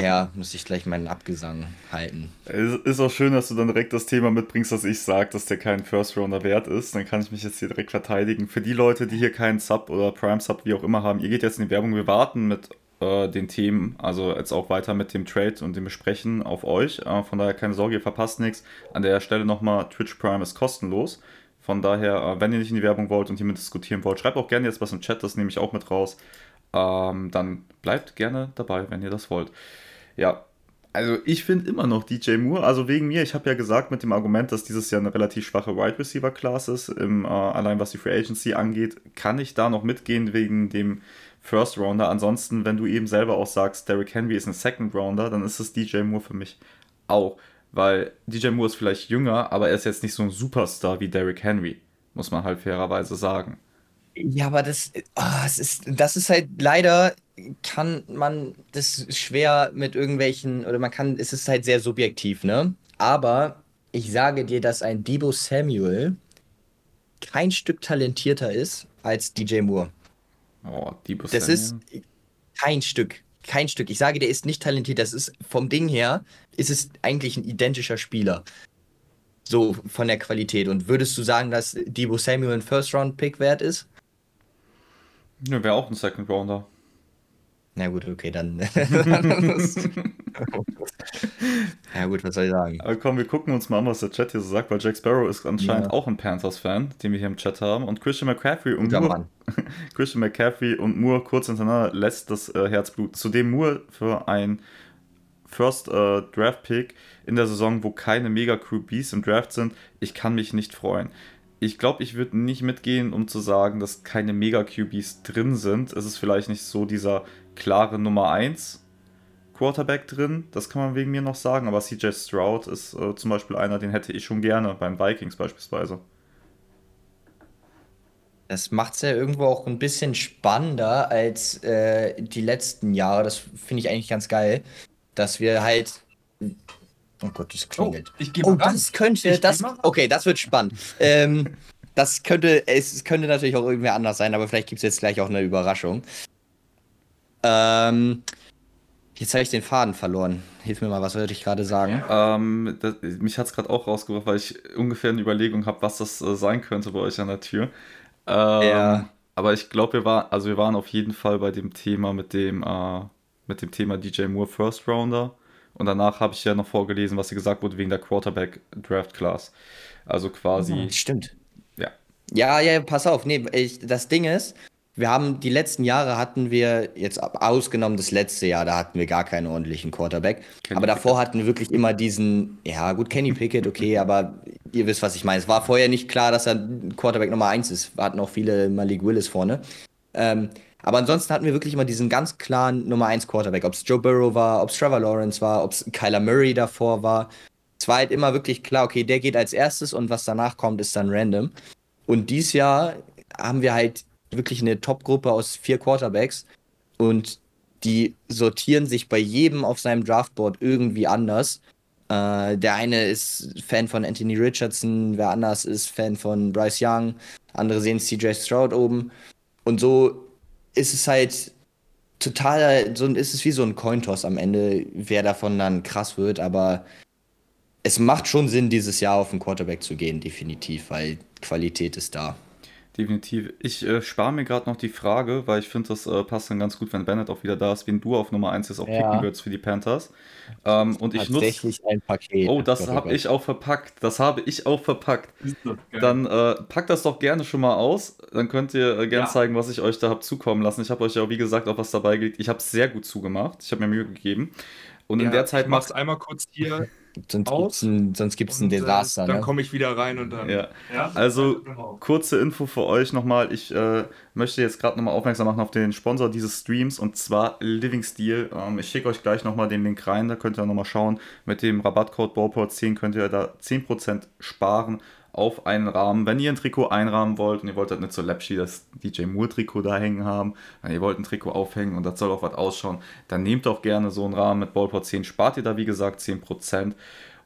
S3: ja, muss ich gleich meinen Abgesang halten.
S1: Es ist auch schön, dass du dann direkt das Thema mitbringst, dass ich sage, dass der kein First Rounder wert ist. Dann kann ich mich jetzt hier direkt verteidigen. Für die Leute, die hier keinen Sub oder Prime Sub, wie auch immer haben, ihr geht jetzt in die Werbung. Wir warten mit äh, den Themen, also jetzt auch weiter mit dem Trade und dem Besprechen auf euch. Äh, von daher keine Sorge, ihr verpasst nichts. An der Stelle nochmal, Twitch Prime ist kostenlos. Von daher, äh, wenn ihr nicht in die Werbung wollt und hiermit diskutieren wollt, schreibt auch gerne jetzt was im Chat, das nehme ich auch mit raus. Ähm, dann bleibt gerne dabei, wenn ihr das wollt. Ja, also ich finde immer noch DJ Moore, also wegen mir, ich habe ja gesagt mit dem Argument, dass dieses Jahr eine relativ schwache Wide Receiver Class ist, im, äh, allein was die Free Agency angeht, kann ich da noch mitgehen wegen dem First Rounder. Ansonsten, wenn du eben selber auch sagst, Derrick Henry ist ein Second Rounder, dann ist es DJ Moore für mich auch, weil DJ Moore ist vielleicht jünger, aber er ist jetzt nicht so ein Superstar wie Derrick Henry, muss man halt fairerweise sagen.
S3: Ja, aber das, ah, es ist, das ist halt leider, kann man das schwer mit irgendwelchen, oder man kann, es ist halt sehr subjektiv, ne? Aber ich sage dir, dass ein Debo Samuel kein Stück talentierter ist als DJ Moore.
S1: Oh, die
S3: Das ist kein Stück. Kein Stück. Ich sage, der ist nicht talentiert. Das ist vom Ding her, ist es eigentlich ein identischer Spieler. So von der Qualität. Und würdest du sagen, dass Debo Samuel ein First-Round-Pick wert ist?
S1: Ja, wäre auch ein Second Rounder.
S3: Na gut, okay, dann. ja gut, was soll ich sagen?
S1: Aber komm, wir gucken uns mal an, was der Chat hier so sagt, weil Jack Sparrow ist anscheinend
S3: Ja.
S1: auch ein Panthers-Fan, den wir hier im Chat haben. Und Christian McCaffrey und
S3: Guter
S1: Moore,
S3: Mann.
S1: Christian McCaffrey und Moore kurz hintereinander lässt das äh, Herz bluten. Zudem Moore für ein First äh, Draft Pick in der Saison, wo keine Mega QBs im Draft sind. Ich kann mich nicht freuen. Ich glaube, ich würde nicht mitgehen, um zu sagen, dass keine Mega QBs drin sind. Es ist vielleicht nicht so dieser klare Nummer 1 Quarterback drin, das kann man wegen mir noch sagen, aber CJ Stroud ist äh, zum Beispiel einer, den hätte ich schon gerne, beim Vikings beispielsweise.
S3: Das macht es ja irgendwo auch ein bisschen spannender als äh, die letzten Jahre. Das finde ich eigentlich ganz geil, dass wir halt. Oh Gott, das klingelt.
S2: ich gehe
S3: Oh, das könnte,
S2: Ich
S3: das,
S2: mal
S3: okay, das wird spannend. ähm, das könnte, es könnte natürlich auch irgendwie anders sein, aber vielleicht gibt es jetzt gleich auch eine Überraschung. Ähm, jetzt habe ich den Faden verloren. Hilf mir mal, was wollte ich gerade sagen?
S1: Ähm, das, mich hat es gerade auch rausgebracht, weil ich ungefähr eine Überlegung habe, was das äh, sein könnte bei euch an der Tür. Ähm,
S3: Ja.
S1: Aber ich glaube, wir waren, also wir waren auf jeden Fall bei dem Thema mit dem, äh, mit dem Thema DJ Moore First Rounder. Und danach habe ich ja noch vorgelesen, was hier gesagt wurde wegen der Quarterback Draft Class. Also quasi.
S3: Stimmt.
S1: Ja.
S3: Ja, ja, pass auf. Nee, ich, das Ding ist, wir haben die letzten Jahre hatten wir, jetzt ausgenommen das letzte Jahr, da hatten wir gar keinen ordentlichen Quarterback.
S1: Kenny
S3: aber davor hatten wir wirklich immer diesen, ja gut, Kenny Pickett, okay, aber ihr wisst, was ich meine. Es war vorher nicht klar, dass er Quarterback Nummer 1 ist. Wir hatten auch viele Malik Willis vorne. Ähm, aber ansonsten hatten wir wirklich immer diesen ganz klaren Nummer 1 Quarterback. Ob es Joe Burrow war, ob es Trevor Lawrence war, ob es Kyler Murray davor war. Es war halt immer wirklich klar, okay, der geht als erstes und was danach kommt, ist dann random. Und dieses Jahr haben wir halt wirklich eine Top-Gruppe aus vier Quarterbacks und die sortieren sich bei jedem auf seinem Draftboard irgendwie anders. Äh, der eine ist Fan von Anthony Richardson, wer anders ist Fan von Bryce Young, andere sehen CJ Stroud oben. Und so ist es halt total, so ist es wie so ein Cointoss am Ende, wer davon dann krass wird, aber es macht schon Sinn, dieses Jahr auf den Quarterback zu gehen, definitiv, weil Qualität ist da.
S1: Definitiv. Ich äh, spare mir gerade noch die Frage, weil ich finde, das äh, passt dann ganz gut, wenn Bennett auch wieder da ist, wen du auf Nummer 1 jetzt auch ja. picken würdest für die Panthers. Ähm, und ich
S3: nutze. Tatsächlich ein Paket.
S1: Oh, das habe ich auch verpackt. Das habe ich auch verpackt. Dann äh, packt das doch gerne schon mal aus. Dann könnt ihr äh, gerne ja. zeigen, was ich euch da habe zukommen lassen. Ich habe euch ja, wie gesagt, auch was dabei gelegt. Ich habe es sehr gut zugemacht. Ich habe mir Mühe gegeben. Und ja, in der Zeit
S2: macht einmal kurz hier
S3: Sonst gibt es ein, sonst gibt's ein äh, Desaster.
S2: Äh, dann ne? komme ich wieder rein und dann.
S1: Ja. ja? Also, kurze Info für euch nochmal. Ich äh, möchte jetzt gerade nochmal aufmerksam machen auf den Sponsor dieses Streams und zwar Living Steel. Ähm, ich schicke euch gleich nochmal den Link rein, da könnt ihr nochmal schauen. Mit dem Rabattcode Ballport10 könnt ihr da 10% sparen auf einen Rahmen. Wenn ihr ein Trikot einrahmen wollt und ihr wollt halt nicht so Lapschi das DJ Moore Trikot da hängen haben, wenn ihr wollt ein Trikot aufhängen und das soll auch was ausschauen, dann nehmt doch gerne so einen Rahmen mit Ballport 10, spart ihr da wie gesagt 10%.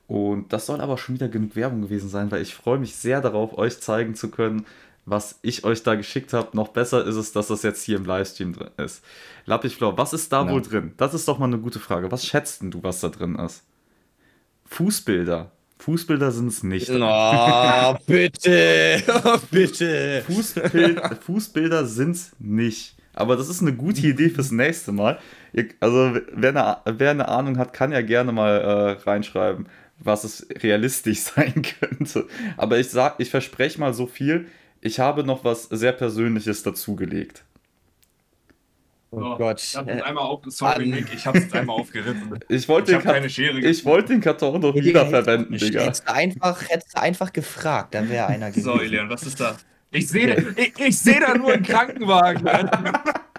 S1: Und das soll aber schon wieder genug Werbung gewesen sein, weil ich freue mich sehr darauf, euch zeigen zu können, was ich euch da geschickt habe. Noch besser ist es, dass das jetzt hier im Livestream drin ist. Lappichflau, was ist da ja. wohl drin? Das ist doch mal eine gute Frage. Was schätzt denn du, was da drin ist? Fußbilder. Fußbilder sind es nicht.
S3: Oh, bitte, oh, bitte.
S1: Fußbild, Fußbilder sind es nicht. Aber das ist eine gute Idee fürs nächste Mal. Also, wer eine, wer eine Ahnung hat, kann ja gerne mal äh, reinschreiben, was es realistisch sein könnte. Aber ich sag, ich verspreche mal so viel. Ich habe noch was sehr Persönliches dazugelegt.
S2: Oh so, Gott. Ich habe einmal auf, sorry, Nick, ich habe es einmal aufgerissen.
S1: Ich wollte den, Kat ich wollt den Karton doch wieder verwenden, Digga.
S3: Hättest du einfach, hättest du einfach gefragt, dann wäre einer gewesen.
S2: So, Elian, was ist da? Ich sehe ich, ich seh da nur einen Krankenwagen.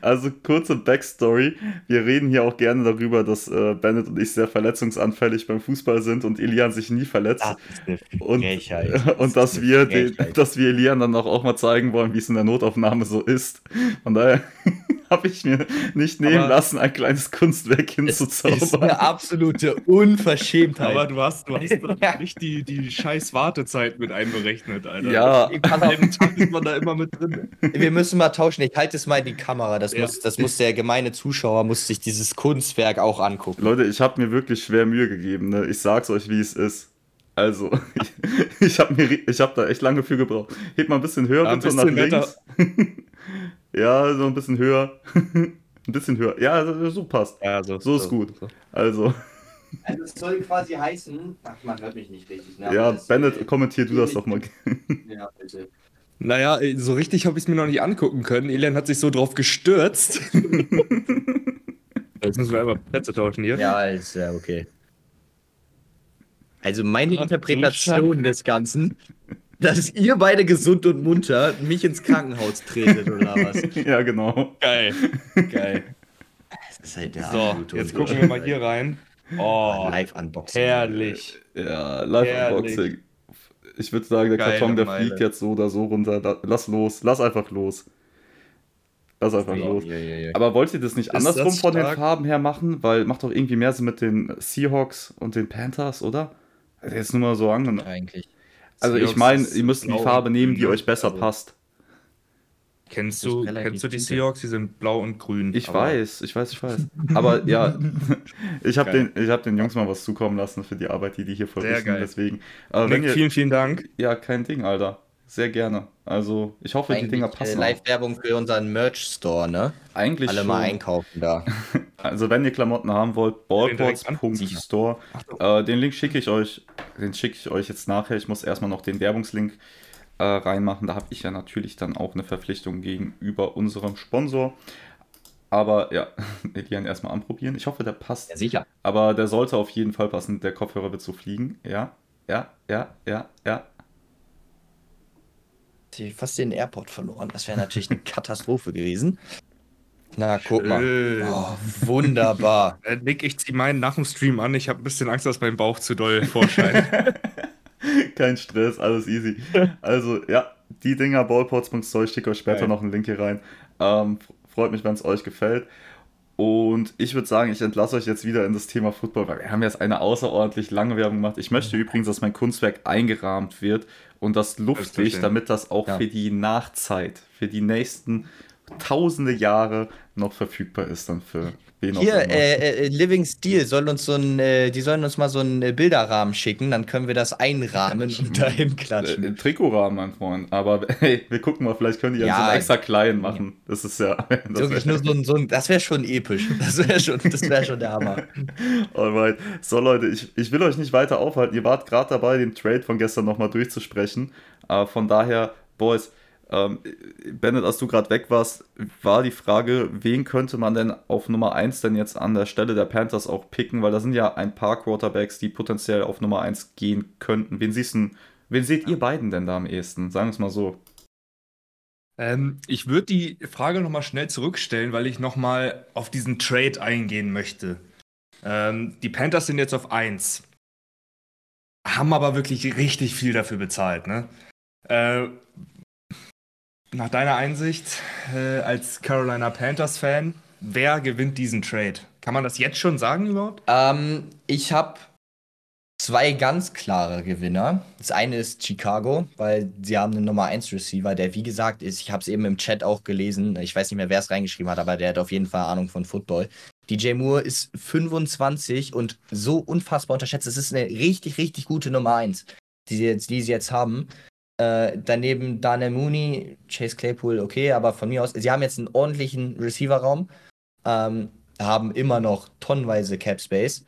S1: Also kurze Backstory. Wir reden hier auch gerne darüber, dass äh, Bennett und ich sehr verletzungsanfällig beim Fußball sind und Elian sich nie verletzt. Das und, das und dass wir, den, dass wir Elian dann auch, auch mal zeigen wollen, wie es in der Notaufnahme so ist. Von daher habe ich mir nicht nehmen aber lassen, ein kleines Kunstwerk hinzuzaubern. Das ist
S3: eine absolute Unverschämtheit.
S2: Aber du hast, du hast nicht die, die scheiß Wartezeit mit einberechnet, Alter.
S1: Ja.
S2: Jeden Tag ist man da immer mit drin.
S3: Wir müssen mal tauschen. Ich halte es mal in die Kamera. Das, ja. muss, das muss der gemeine Zuschauer muss sich dieses Kunstwerk auch angucken.
S1: Leute, ich habe mir wirklich schwer Mühe gegeben. Ne? Ich sag's euch, wie es ist. Also, ich, ich habe hab da echt lange für gebraucht. Hebt mal ein bisschen höher ja, bitte nach links. Ja, so ein bisschen höher. ein bisschen höher. Ja, so passt. Ja, so, so ist so, gut. So. Also.
S3: Also es soll quasi heißen, ach, man hört mich nicht richtig.
S1: Ne? Ja, Bennett, kommentier du das doch mal.
S2: ja, bitte. Naja, so richtig habe ich es mir noch nicht angucken können. Elian hat sich so drauf gestürzt. Jetzt müssen wir einfach Plätze tauschen hier.
S3: Ja, ist ja okay. Also meine Interpretation des Ganzen dass ihr beide gesund und munter mich ins Krankenhaus tretet oder was?
S1: ja, genau.
S2: Geil. Geil.
S3: Das ist halt der
S2: so, jetzt gucken wir mal hier rein. Oh,
S3: Live-Unboxing.
S2: Herrlich.
S1: Ja, Live-Unboxing. Ich würde sagen, der Geile Karton, der Meile. fliegt jetzt so oder so runter. Lass los, lass einfach los. Lass einfach ja, los. Ja, ja, Aber wollt ihr das nicht ist andersrum das von den Farben her machen? Weil macht doch irgendwie mehr Sinn mit den Seahawks und den Panthers, oder? Also jetzt nur mal so angenommen.
S3: Eigentlich.
S1: Also ich meine, ihr müsst die Farbe nehmen, die euch besser also, passt.
S2: Kennst du, kennst du die Seahawks? Die sind blau und grün.
S1: Ich weiß, ich weiß, ich weiß. Aber ja, ich habe den, hab den Jungs mal was zukommen lassen für die Arbeit, die die hier verrichten. Deswegen.
S2: Aber Nick, ihr, vielen, vielen Dank.
S1: Ja, kein Ding, Alter. Sehr gerne. Also, ich hoffe, Eigentlich die Dinger passen.
S3: Live-Werbung für unseren Merch-Store, ne?
S1: Eigentlich
S3: Alle
S1: schon.
S3: mal einkaufen da.
S1: Also, wenn ihr Klamotten haben wollt, ballports.store. Äh, den Link schicke ich euch. Den schicke ich euch jetzt nachher. Ich muss erstmal noch den Werbungslink äh, reinmachen. Da habe ich ja natürlich dann auch eine Verpflichtung gegenüber unserem Sponsor. Aber ja, Elian erstmal anprobieren. Ich hoffe, der passt.
S3: Ja, sicher.
S1: Aber der sollte auf jeden Fall passen. Der Kopfhörer wird so fliegen. Ja, ja, ja, ja, ja
S3: fast den Airport verloren. Das wäre natürlich eine Katastrophe gewesen. Na, guck mal. Oh, wunderbar.
S2: Äh, Nick, ich zieh meinen nach dem Stream an. Ich habe ein bisschen Angst, dass mein Bauch zu doll vorscheint.
S1: Kein Stress, alles easy. Also, ja, die Dinger, ballports.store, ich schicke euch später
S2: Geil.
S1: noch einen Link hier rein. Ähm, freut mich, wenn es euch gefällt. Und ich würde sagen, ich entlasse euch jetzt wieder in das Thema Football, weil wir haben jetzt eine außerordentlich lange Werbung gemacht. Ich möchte übrigens, dass mein Kunstwerk eingerahmt wird und das
S2: Selbstverständlich.
S1: damit das auch
S3: Ja.
S1: für die Nachzeit, für die nächsten tausende Jahre noch verfügbar ist dann für
S3: Hier,
S1: immer.
S3: äh, äh, Living Steel soll uns so ein, äh, die sollen uns mal so einen äh, Bilderrahmen schicken, dann können wir das einrahmen und dahin
S1: Äh,
S3: klatschen.
S1: Trikotrahmen, mein Freund. Aber hey, wir gucken mal, vielleicht können die ja,
S3: Ja,
S1: so einen extra klein machen. Das ist ja. Das
S3: Wirklich
S1: wär-
S3: nur so ein, so ein das wäre schon episch. Das wäre schon, das wäre schon der Hammer.
S1: Alright. So, Leute, ich, ich will euch nicht weiter aufhalten. Ihr wart gerade dabei, den Trade von gestern nochmal durchzusprechen. Äh, von daher, Boys, ähm, Bennett, als du gerade weg warst, war die Frage, wen könnte man denn auf Nummer 1 denn jetzt an der Stelle der Panthers auch picken? Weil da sind ja ein paar Quarterbacks, die potenziell auf Nummer 1 gehen könnten. Wen, siehst du, wen seht ihr beiden denn da am ehesten? Sagen wir es mal so.
S2: ähm, ich würde die Frage nochmal schnell zurückstellen, weil ich nochmal auf diesen Trade eingehen möchte. Ähm, die Panthers sind jetzt auf 1. Haben aber wirklich richtig viel dafür bezahlt, ne? Äh, nach deiner Einsicht äh, als Carolina Panthers-Fan, wer gewinnt diesen Trade? Kann man das jetzt schon sagen überhaupt?
S3: Ähm, ich habe zwei ganz klare Gewinner. Das eine ist Chicago, weil sie haben einen Nummer 1 Receiver, der wie gesagt ist, ich habe es eben im Chat auch gelesen, ich weiß nicht mehr, wer es reingeschrieben hat, aber der hat auf jeden Fall Ahnung von Football. DJ Moore ist 25 und so unfassbar unterschätzt. Es ist eine richtig, richtig gute Nummer 1, die sie jetzt, die sie jetzt haben. Äh, daneben Daniel Mooney, Chase Claypool, okay, aber von mir aus, sie haben jetzt einen ordentlichen Receiver-Raum, ähm, haben immer noch tonnenweise Cap Space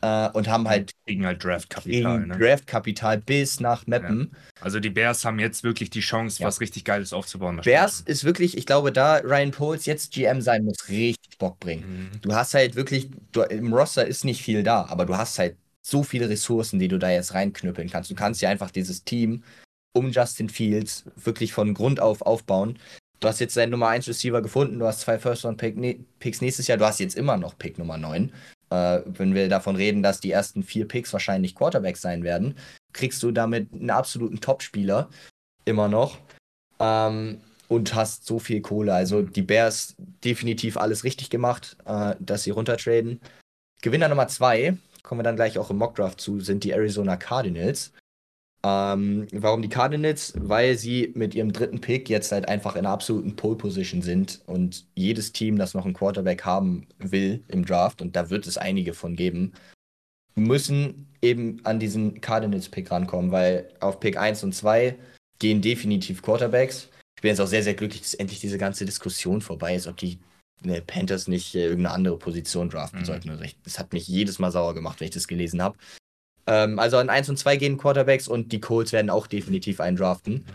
S3: äh, und haben halt
S2: Kriegen halt Draft-Kapital, ne?
S3: Draft-Kapital bis nach Mappen.
S2: Also die Bears haben jetzt wirklich die Chance,
S3: Ja.
S2: was richtig Geiles aufzubauen.
S3: Bears ist wirklich, ich glaube, da Ryan Poles jetzt GM sein muss, richtig Bock bringen.
S2: Mhm.
S3: Du hast halt wirklich, du, im Roster ist nicht viel da, aber du hast halt so viele Ressourcen, die du da jetzt reinknüppeln kannst. Du kannst ja einfach dieses Team um Justin Fields wirklich von Grund auf aufbauen. Du hast jetzt deinen Nummer 1 Receiver gefunden, du hast zwei First-Round-Picks nächstes Jahr, du hast jetzt immer noch Pick Nummer 9. Äh, wenn wir davon reden, dass die ersten vier Picks wahrscheinlich Quarterbacks sein werden, kriegst du damit einen absoluten Top-Spieler immer noch. Ähm, und hast so viel Kohle. Also die Bears definitiv alles richtig gemacht, äh, dass sie runtertraden. Gewinner Nummer zwei, kommen wir dann gleich auch im Mockdraft zu, sind die Arizona Cardinals. Ähm, warum die Cardinals? Weil sie mit ihrem dritten Pick jetzt halt einfach in einer absoluten Pole-Position sind und jedes Team, das noch einen Quarterback haben will im Draft, und da wird es einige von geben, müssen eben an diesen Cardinals-Pick rankommen, weil auf Pick 1 und 2 gehen definitiv Quarterbacks. Ich bin jetzt auch sehr, sehr glücklich, dass endlich diese ganze Diskussion vorbei ist, ob die ne, Panthers nicht äh, irgendeine andere Position draften
S2: Mhm.
S3: sollten. Also ich, das hat mich jedes Mal sauer gemacht, wenn ich das gelesen habe. Ähm, also an 1 und 2 gehen Quarterbacks und die Colts werden auch definitiv einen draften.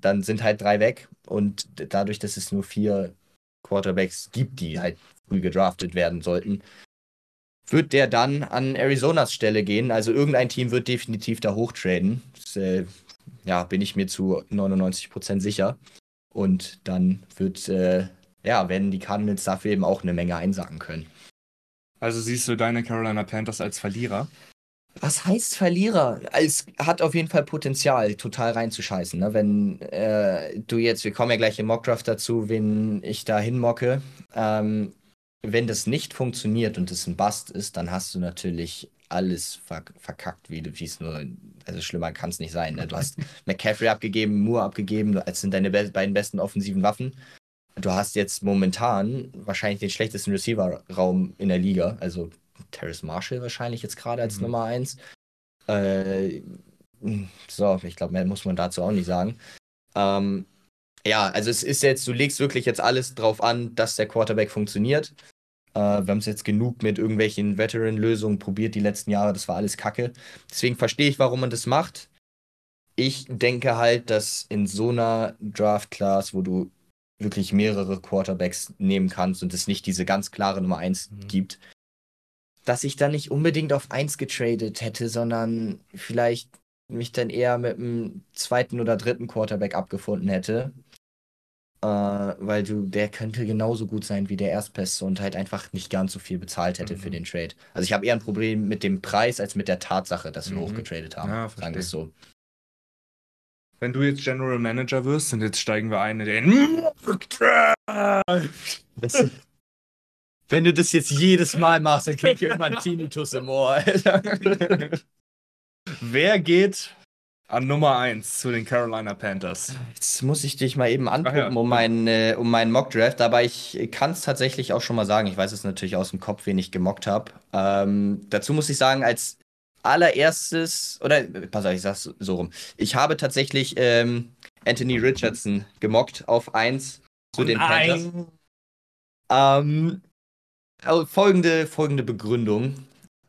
S3: Dann sind halt drei weg und dadurch, dass es nur vier Quarterbacks gibt, die halt früh gedraftet werden sollten, wird der dann an Arizonas Stelle gehen. Also irgendein Team wird definitiv da hochtraden. Das, äh, ja, bin ich mir zu 99% sicher. Und dann wird, äh, ja, werden die Cardinals dafür eben auch eine Menge einsacken können.
S2: Also siehst du deine Carolina Panthers als Verlierer?
S3: Was heißt Verlierer? Es hat auf jeden Fall Potenzial, total reinzuscheißen. Ne? Wenn äh, du jetzt, wir kommen ja gleich im Mockdraft dazu, wen ich da hinmocke. Ähm, wenn das nicht funktioniert und es ein Bust ist, dann hast du natürlich alles verk verkackt, wie es nur, also schlimmer kann es nicht sein. Ne? Du hast McCaffrey abgegeben, Moore abgegeben, das sind deine be beiden besten offensiven Waffen. Du hast jetzt momentan wahrscheinlich den schlechtesten Receiver-Raum in der Liga, also Terrace Marshall wahrscheinlich jetzt gerade als
S2: Mhm.
S3: Nummer 1. Äh, so, ich glaube, mehr muss man dazu auch nicht sagen. Ähm, ja, also es ist jetzt, du legst wirklich jetzt alles drauf an, dass der Quarterback funktioniert. Äh, wir haben es jetzt genug mit irgendwelchen Veteran-Lösungen probiert die letzten Jahre, das war alles Kacke. Deswegen verstehe ich, warum man das macht. Ich denke halt, dass in so einer Draft-Class, wo du wirklich mehrere Quarterbacks nehmen kannst und es nicht diese ganz klare Nummer 1
S2: Mhm.
S3: gibt, dass ich dann nicht unbedingt auf 1 getradet hätte, sondern vielleicht mich dann eher mit einem zweiten oder dritten Quarterback abgefunden hätte. äh, weil du, der könnte genauso gut sein wie der Erstbeste und halt einfach nicht ganz so viel bezahlt hätte mhm. für den Trade. Also ich habe eher ein Problem mit dem Preis als mit der Tatsache, dass wir mhm. hochgetradet haben. Ja, sagen wir es so.
S2: Wenn du jetzt General Manager wirst und jetzt steigen wir ein in den
S3: Wenn du das jetzt jedes Mal machst, dann krieg ich irgendwann Tinnitus im Ohr.
S2: Wer geht an Nummer 1 zu den Carolina Panthers.
S3: Jetzt muss ich dich mal eben angucken ja. um meinen, äh, um meinen Mock-Draft, aber ich kann es tatsächlich auch schon mal sagen. Ich weiß es natürlich aus dem Kopf, wen ich gemockt habe. Ähm, dazu muss ich sagen, als allererstes, oder pass auf, ich sag's so rum. Ich habe tatsächlich ähm, Anthony Richardson gemockt auf 1 zu oh den nein. Panthers. Ähm, folgende, folgende Begründung.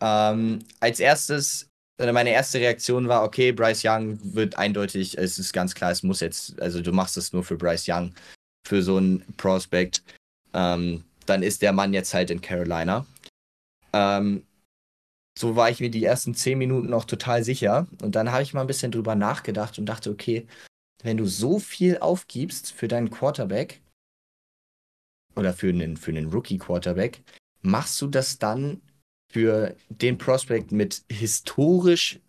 S3: Ähm, als erstes meine erste Reaktion war, okay, Bryce Young wird eindeutig, es ist ganz klar, es muss jetzt, also du machst es nur für Bryce Young, für so einen Prospect. Ähm, dann ist der Mann jetzt halt in Carolina. Ähm, so war ich mir die ersten zehn Minuten auch total sicher. Und dann habe ich mal ein bisschen drüber nachgedacht und dachte, okay, wenn du so viel aufgibst für deinen Quarterback oder für einen, für einen Rookie-Quarterback, machst du das dann für den Prospect mit historisch,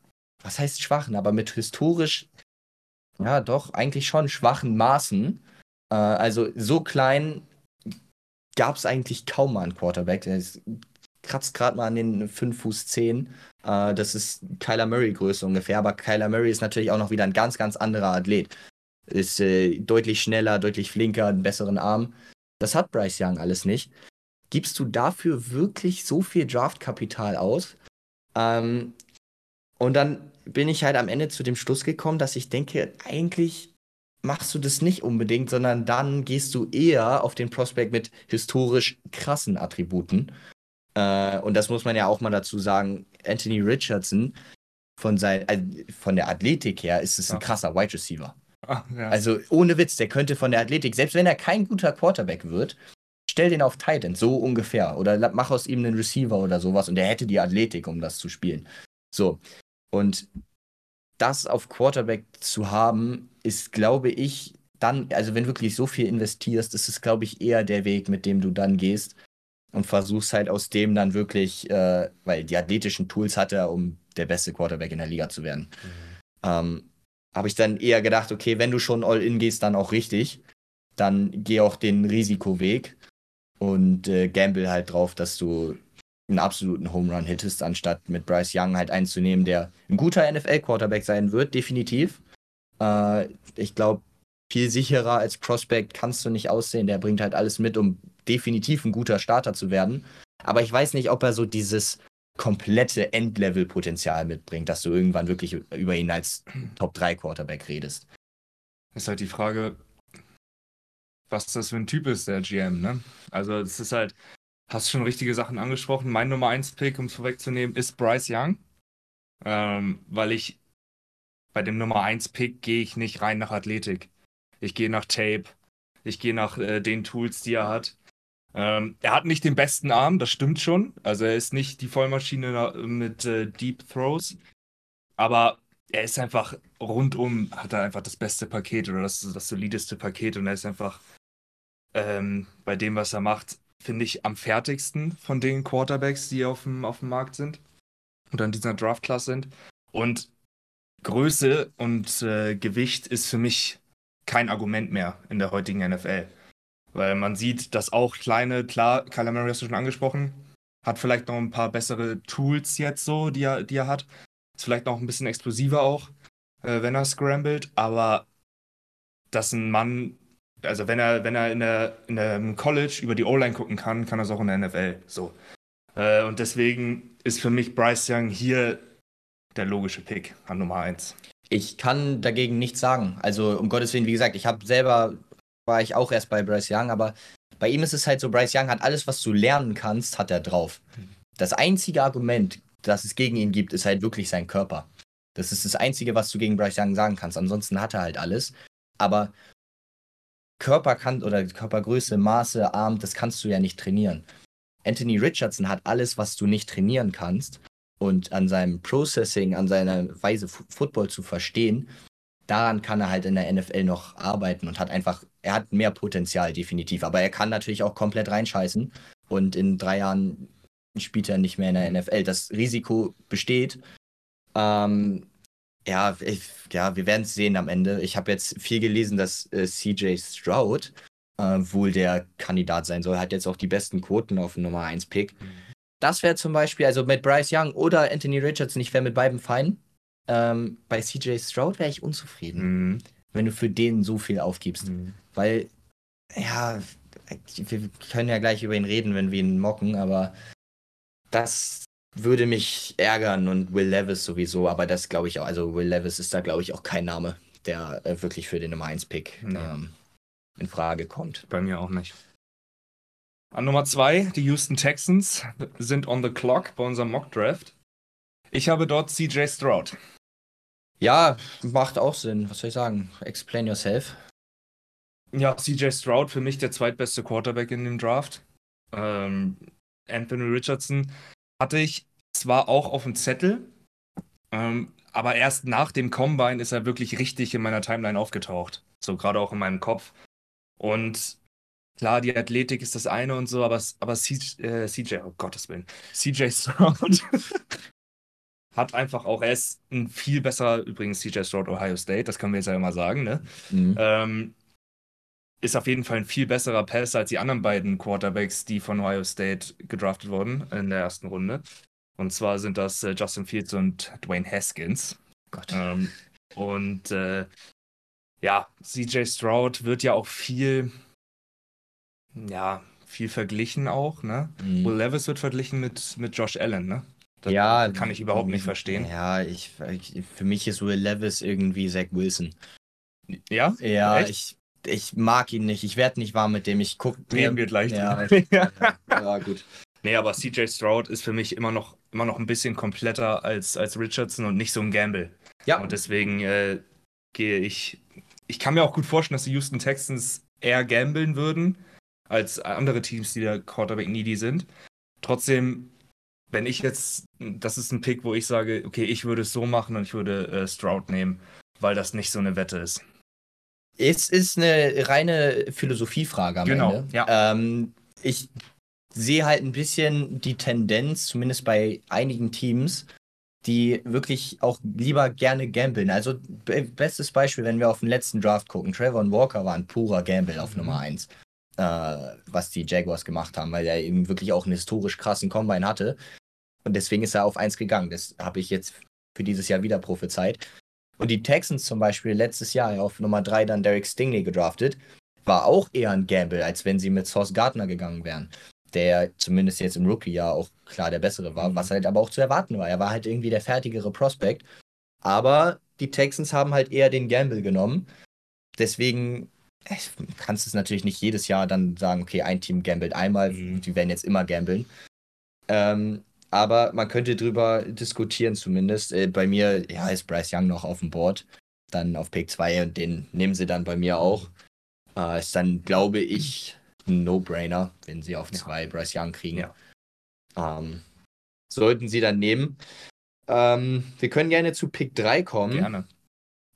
S3: was heißt schwachen, aber mit historisch, ja doch, eigentlich schon schwachen Maßen. Äh, also so klein gab es eigentlich kaum mal einen Quarterback. Ist, kratzt gerade mal an den 5 Fuß 10. Äh, das ist Kyler Murray Größe ungefähr, aber Kyler Murray ist natürlich auch noch wieder ein ganz, ganz anderer Athlet. Ist äh, deutlich schneller, deutlich flinker, einen besseren Arm. Das hat Bryce Young alles nicht gibst du dafür wirklich so viel Draftkapital aus? Ähm, und dann bin ich halt am Ende zu dem Schluss gekommen, dass ich denke, eigentlich machst du das nicht unbedingt, sondern dann gehst du eher auf den Prospect mit historisch krassen Attributen. Äh, und das muss man ja auch mal dazu sagen, Anthony Richardson, von, sein, äh, von der Athletik her, ist es ein krasser Wide Receiver. Ach, ja. Also ohne Witz, der könnte von der Athletik, selbst wenn er kein guter Quarterback wird, stell den auf Titan, so ungefähr. Oder mach aus ihm einen Receiver oder sowas und er hätte die Athletik, um das zu spielen. So. Und das auf Quarterback zu haben, ist, glaube ich, dann, also wenn wirklich so viel investierst, ist es, glaube ich, eher der Weg, mit dem du dann gehst und versuchst halt aus dem dann wirklich, äh, weil die athletischen Tools hat er, um der beste Quarterback in der Liga zu werden. Mhm. Ähm, habe ich dann eher gedacht, okay, wenn du schon all in gehst, dann auch richtig. Dann geh auch den Risikoweg und äh, gamble halt drauf, dass du einen absoluten Home Run hittest, anstatt mit Bryce Young halt einzunehmen, der ein guter NFL-Quarterback sein wird, definitiv. Äh, ich glaube, viel sicherer als Prospect kannst du nicht aussehen. Der bringt halt alles mit, um definitiv ein guter Starter zu werden. Aber ich weiß nicht, ob er so dieses komplette Endlevel-Potenzial mitbringt, dass du irgendwann wirklich über ihn als Top-3-Quarterback redest.
S2: Ist halt die Frage, was das für ein Typ ist, der GM, ne? Also es ist halt, hast schon richtige Sachen angesprochen. Mein Nummer 1 Pick, um es vorwegzunehmen, ist Bryce Young. Ähm, weil ich bei dem Nummer 1 Pick gehe ich nicht rein nach Athletik. Ich gehe nach Tape. Ich gehe nach äh, den Tools, die er hat. Ähm, er hat nicht den besten Arm, das stimmt schon. Also er ist nicht die Vollmaschine mit äh, Deep Throws. Aber er ist einfach rundum, hat er einfach das beste Paket oder das, das solideste Paket und er ist einfach ähm, bei dem, was er macht, finde ich am fertigsten von den Quarterbacks, die auf dem, auf dem Markt sind oder in dieser Draft-Class sind. Und Größe und äh, Gewicht ist für mich kein Argument mehr in der heutigen NFL. Weil man sieht, dass auch kleine, klar, Kyler Murray hast du schon angesprochen, hat vielleicht noch ein paar bessere Tools jetzt so, die er, die er hat. Ist vielleicht noch ein bisschen explosiver auch, äh, wenn er scrambled, aber dass ein Mann also wenn er, wenn er in der, in der College über die O-Line gucken kann, kann er es auch in der NFL. So. Äh, und deswegen ist für mich Bryce Young hier der logische Pick an Nummer 1.
S3: Ich kann dagegen nichts sagen. Also um Gottes Willen, wie gesagt, ich habe selber, war ich auch erst bei Bryce Young, aber bei ihm ist es halt so, Bryce Young hat alles, was du lernen kannst, hat er drauf. Das einzige Argument, das es gegen ihn gibt, ist halt wirklich sein Körper. Das ist das Einzige, was du gegen Bryce Young sagen kannst. Ansonsten hat er halt alles. Aber Körper kann oder Körpergröße, Maße, Arm, das kannst du ja nicht trainieren. Anthony Richardson hat alles, was du nicht trainieren kannst. Und an seinem Processing, an seiner Weise, Football zu verstehen, daran kann er halt in der NFL noch arbeiten und hat einfach er hat mehr Potenzial, definitiv. Aber er kann natürlich auch komplett reinscheißen. Und in drei Jahren spielt er nicht mehr in der NFL. Das Risiko besteht. Ähm, ja, ich, ja, wir werden es sehen am Ende. Ich habe jetzt viel gelesen, dass äh, CJ Stroud äh, wohl der Kandidat sein soll. Hat jetzt auch die besten Quoten auf dem Nummer 1 Pick. Das wäre zum Beispiel, also mit Bryce Young oder Anthony Richardson, ich wäre mit beiden fein. Ähm, bei CJ Stroud wäre ich unzufrieden,
S2: Mhm.
S3: wenn du für den so viel aufgibst.
S2: Mhm.
S3: Weil, ja, wir können ja gleich über ihn reden, wenn wir ihn mocken, aber das würde mich ärgern und Will Levis sowieso, aber das glaube ich auch, also Will Levis ist da glaube ich auch kein Name, der äh, wirklich für den Nummer 1 Pick
S2: Nee.
S3: ähm, in Frage kommt.
S2: Bei mir auch nicht. An Nummer zwei, die Houston Texans sind on the clock bei unserem Mock Draft. Ich habe dort CJ Stroud.
S3: Ja, macht auch Sinn. Was soll ich sagen? Explain yourself.
S2: Ja, CJ Stroud für mich der zweitbeste Quarterback in dem Draft. Ähm, Anthony Richardson hatte ich zwar auch auf dem Zettel, ähm, aber erst nach dem Combine ist er wirklich richtig in meiner Timeline aufgetaucht. So gerade auch in meinem Kopf. Und klar, die Athletik ist das eine und so, aber, aber CJ, äh, CJ, oh Gottes Willen, CJ Stroud hat einfach auch, er ist ein viel besserer, übrigens CJ Stroud Ohio State, das können wir jetzt ja immer sagen, ne?
S3: Mhm.
S2: Ähm, ist auf jeden Fall ein viel besserer Passer als die anderen beiden Quarterbacks, die von Ohio State gedraftet wurden in der ersten Runde. Und zwar sind das äh, Justin Fields und Dwayne Haskins.
S3: Gott.
S2: Ähm, und äh, ja, CJ Stroud wird ja auch viel, ja, viel verglichen auch, ne?
S3: Mhm.
S2: Will Levis wird verglichen mit, mit Josh Allen, ne? Das
S3: ja,
S2: kann ich überhaupt nicht verstehen.
S3: Ja, ich, ich für mich ist Will Levis irgendwie Zach Wilson.
S2: Ja?
S3: Ja,
S2: Echt?
S3: ich, ich mag ihn nicht. Ich werde nicht warm mit dem. Ich gucke
S2: Reden wir gleich
S3: Ja,
S2: drüber. ja.
S3: ja, gut.
S2: Nee, aber CJ Stroud ist für mich immer noch, immer noch ein bisschen kompletter als, als Richardson und nicht so ein Gamble.
S3: Ja,
S2: Und deswegen äh, gehe ich. Ich kann mir auch gut vorstellen, dass die Houston Texans eher gambeln würden als andere Teams, die da Quarterback needy sind. Trotzdem, wenn ich jetzt, das ist ein Pick, wo ich sage, okay, ich würde es so machen und ich würde äh, Stroud nehmen, weil das nicht so eine Wette ist.
S3: Es ist eine reine Philosophiefrage am
S2: Genau,
S3: Ende.
S2: ja.
S3: Ähm, ich sehe halt ein bisschen die Tendenz, zumindest bei einigen Teams, die wirklich auch lieber gerne gambeln. Also be bestes Beispiel, wenn wir auf den letzten Draft gucken, Trevor Walker war ein purer Gamble auf
S2: Mhm.
S3: Nummer 1, äh, was die Jaguars gemacht haben, weil er eben wirklich auch einen historisch krassen Combine hatte. Und deswegen ist er auf 1 gegangen. Das habe ich jetzt für dieses Jahr wieder prophezeit. Und die Texans zum Beispiel letztes Jahr auf Nummer 3 dann Derek Stingley gedraftet, war auch eher ein Gamble, als wenn sie mit Sauce Gardner gegangen wären. Der zumindest jetzt im Rookie-Jahr auch klar der bessere war,
S2: Mhm.
S3: was halt aber auch zu erwarten war. Er war halt irgendwie der fertigere Prospect. Aber die Texans haben halt eher den Gamble genommen. Deswegen äh, kannst du es natürlich nicht jedes Jahr dann sagen, okay, ein Team gambelt einmal,
S2: Mhm.
S3: die werden jetzt immer gambeln. Ähm, aber man könnte drüber diskutieren zumindest. Äh, bei mir, ja, ist Bryce Young noch auf dem Board. Dann auf Pick 2 und den nehmen sie dann bei mir auch. Äh, ist dann, glaube ich, ein No-Brainer, wenn sie auf
S2: Ja.
S3: 2 Bryce Young kriegen.
S2: Ja.
S3: Ähm, sollten sie dann nehmen. Ähm, wir können gerne zu Pick 3 kommen.
S2: Gerne.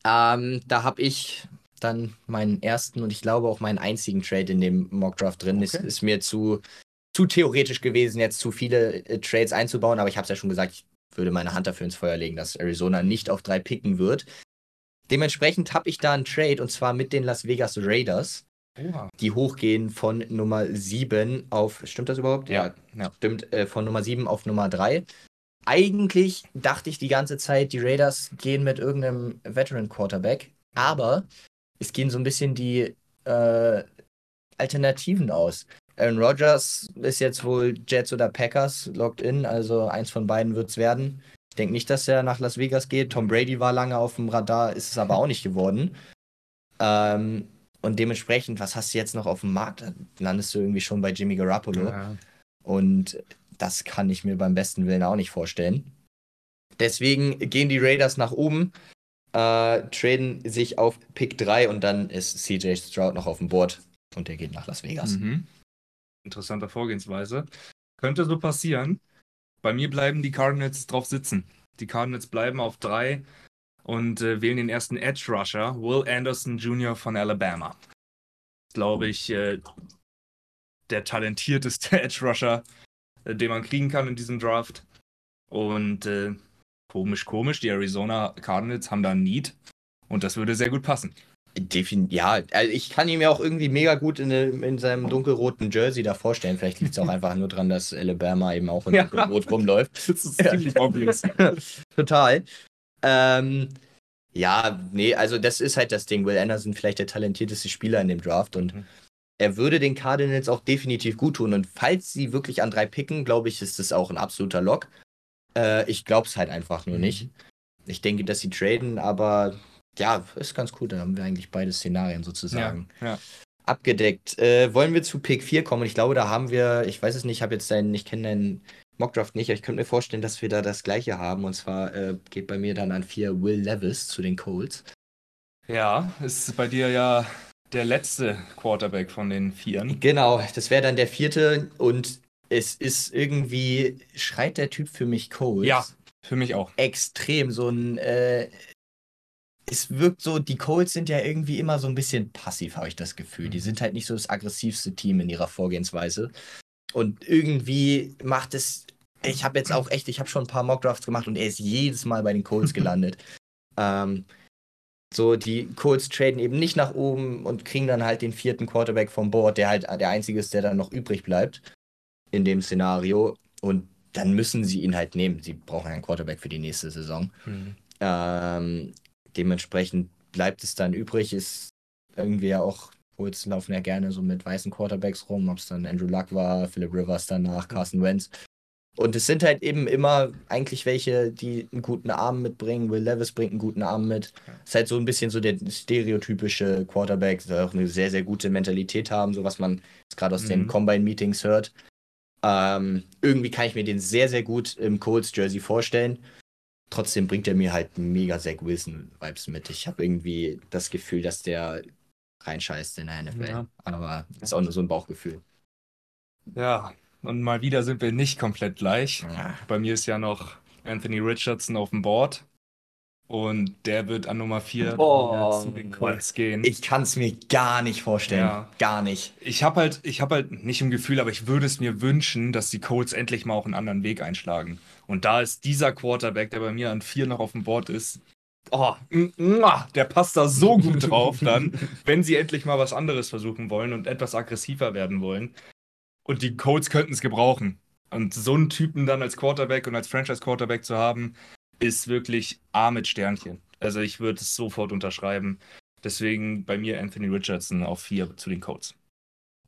S3: Ähm, da habe ich dann meinen ersten und ich glaube auch meinen einzigen Trade in dem Mockdraft drin. Ist,
S2: Okay.
S3: ist mir zu, zu theoretisch gewesen, jetzt zu viele äh, Trades einzubauen, aber ich habe es ja schon gesagt, ich würde meine Hand dafür ins Feuer legen, dass Arizona nicht auf drei picken wird. Dementsprechend habe ich da einen Trade und zwar mit den Las Vegas Raiders,
S2: Oha.
S3: die hochgehen von Nummer 7 auf. Stimmt das überhaupt?
S2: Ja, ja.
S3: Stimmt, äh, von Nummer 7 auf Nummer 3. Eigentlich dachte ich die ganze Zeit, die Raiders gehen mit irgendeinem Veteran Quarterback, aber es gehen so ein bisschen die äh, Alternativen aus. Aaron Rodgers ist jetzt wohl Jets oder Packers locked in, also eins von beiden wird es werden. Ich denke nicht, dass er nach Las Vegas geht. Tom Brady war lange auf dem Radar, ist es aber auch nicht geworden. Ähm, und dementsprechend, was hast du jetzt noch auf dem Markt? Da landest du irgendwie schon bei Jimmy Garoppolo.
S2: Ja.
S3: Und das kann ich mir beim besten Willen auch nicht vorstellen. Deswegen gehen die Raiders nach oben, äh, traden sich auf Pick 3 und dann ist CJ Stroud noch auf dem Board und der geht nach Las Vegas.
S2: Mhm. Interessante Vorgehensweise. Könnte so passieren. Bei mir bleiben die Cardinals drauf sitzen. Die Cardinals bleiben auf drei und äh, wählen den ersten Edge Rusher, Will Anderson Jr. von Alabama. glaube ich, äh, der talentierteste Edge Rusher, äh, den man kriegen kann in diesem Draft. Und äh, komisch, komisch, die Arizona Cardinals haben da ein Need und das würde sehr gut passen.
S3: Defin ja, also ich kann ihn mir auch irgendwie mega gut in, in seinem dunkelroten Jersey da vorstellen. Vielleicht liegt es auch einfach nur dran, dass Alabama eben auch in ja. dunkelrot rumläuft. Das ist ziemlich obvious. Total. Ähm, ja, nee, also das ist halt das Ding. Will Anderson vielleicht der talentierteste Spieler in dem Draft und mhm. er würde den Cardinals auch definitiv gut tun. Und falls sie wirklich an drei picken, glaube ich, ist das auch ein absoluter Lock. Äh, ich glaube es halt einfach nur mhm. nicht. Ich denke, dass sie traden, aber ja, ist ganz cool. Dann haben wir eigentlich beide Szenarien sozusagen. Ja, ja. Abgedeckt. Äh, wollen wir zu Pick 4 kommen? Ich glaube, da haben wir, ich weiß es nicht, ich habe jetzt deinen, ich kenne deinen Mockdraft nicht, aber ich könnte mir vorstellen, dass wir da das gleiche haben. Und zwar äh, geht bei mir dann an 4 Will Levis zu den Colts.
S2: Ja, ist bei dir ja der letzte Quarterback von den Vieren.
S3: Genau, das wäre dann der vierte und es ist irgendwie, schreit der Typ für mich Colts.
S2: Ja, für mich auch.
S3: Extrem, so ein äh, es wirkt so, die Colts sind ja irgendwie immer so ein bisschen passiv, habe ich das Gefühl. Die mhm. sind halt nicht so das aggressivste Team in ihrer Vorgehensweise. Und irgendwie macht es. Ich habe jetzt auch echt, ich habe schon ein paar Mockdrafts gemacht und er ist jedes Mal bei den Colts gelandet. ähm, so, die Colts traden eben nicht nach oben und kriegen dann halt den vierten Quarterback vom Board, der halt der einzige ist, der dann noch übrig bleibt in dem Szenario. Und dann müssen sie ihn halt nehmen. Sie brauchen einen Quarterback für die nächste Saison. Mhm. Ähm, dementsprechend bleibt es dann übrig, ist irgendwie ja auch, Colts laufen ja gerne so mit weißen Quarterbacks rum, ob es dann Andrew Luck war, Philip Rivers danach, Carson Wentz. Und es sind halt eben immer eigentlich welche, die einen guten Arm mitbringen. Will Levis bringt einen guten Arm mit. Es ist halt so ein bisschen so der stereotypische Quarterback, der auch eine sehr, sehr gute Mentalität haben, so was man gerade aus mhm. den Combine-Meetings hört. Ähm, irgendwie kann ich mir den sehr, sehr gut im Colts-Jersey vorstellen trotzdem bringt er mir halt mega Zach Wilson-Vibes mit. Ich habe irgendwie das Gefühl, dass der reinscheißt in der NFL. Ja. Aber ist auch nur so ein Bauchgefühl.
S2: Ja, und mal wieder sind wir nicht komplett gleich. Ja. Bei mir ist ja noch Anthony Richardson auf dem Board. Und der wird an Nummer 4
S3: oh, zu den Colts gehen. Ich kann es mir gar nicht vorstellen. Ja. Gar nicht.
S2: Ich habe halt, hab halt nicht im Gefühl, aber ich würde es mir wünschen, dass die Colts endlich mal auch einen anderen Weg einschlagen. Und da ist dieser Quarterback, der bei mir an 4 noch auf dem Board ist, oh, der passt da so gut drauf dann, wenn sie endlich mal was anderes versuchen wollen und etwas aggressiver werden wollen. Und die Colts könnten es gebrauchen. Und so einen Typen dann als Quarterback und als Franchise-Quarterback zu haben, ist wirklich A mit Sternchen. Also ich würde es sofort unterschreiben. Deswegen bei mir Anthony Richardson auf 4 zu den Colts.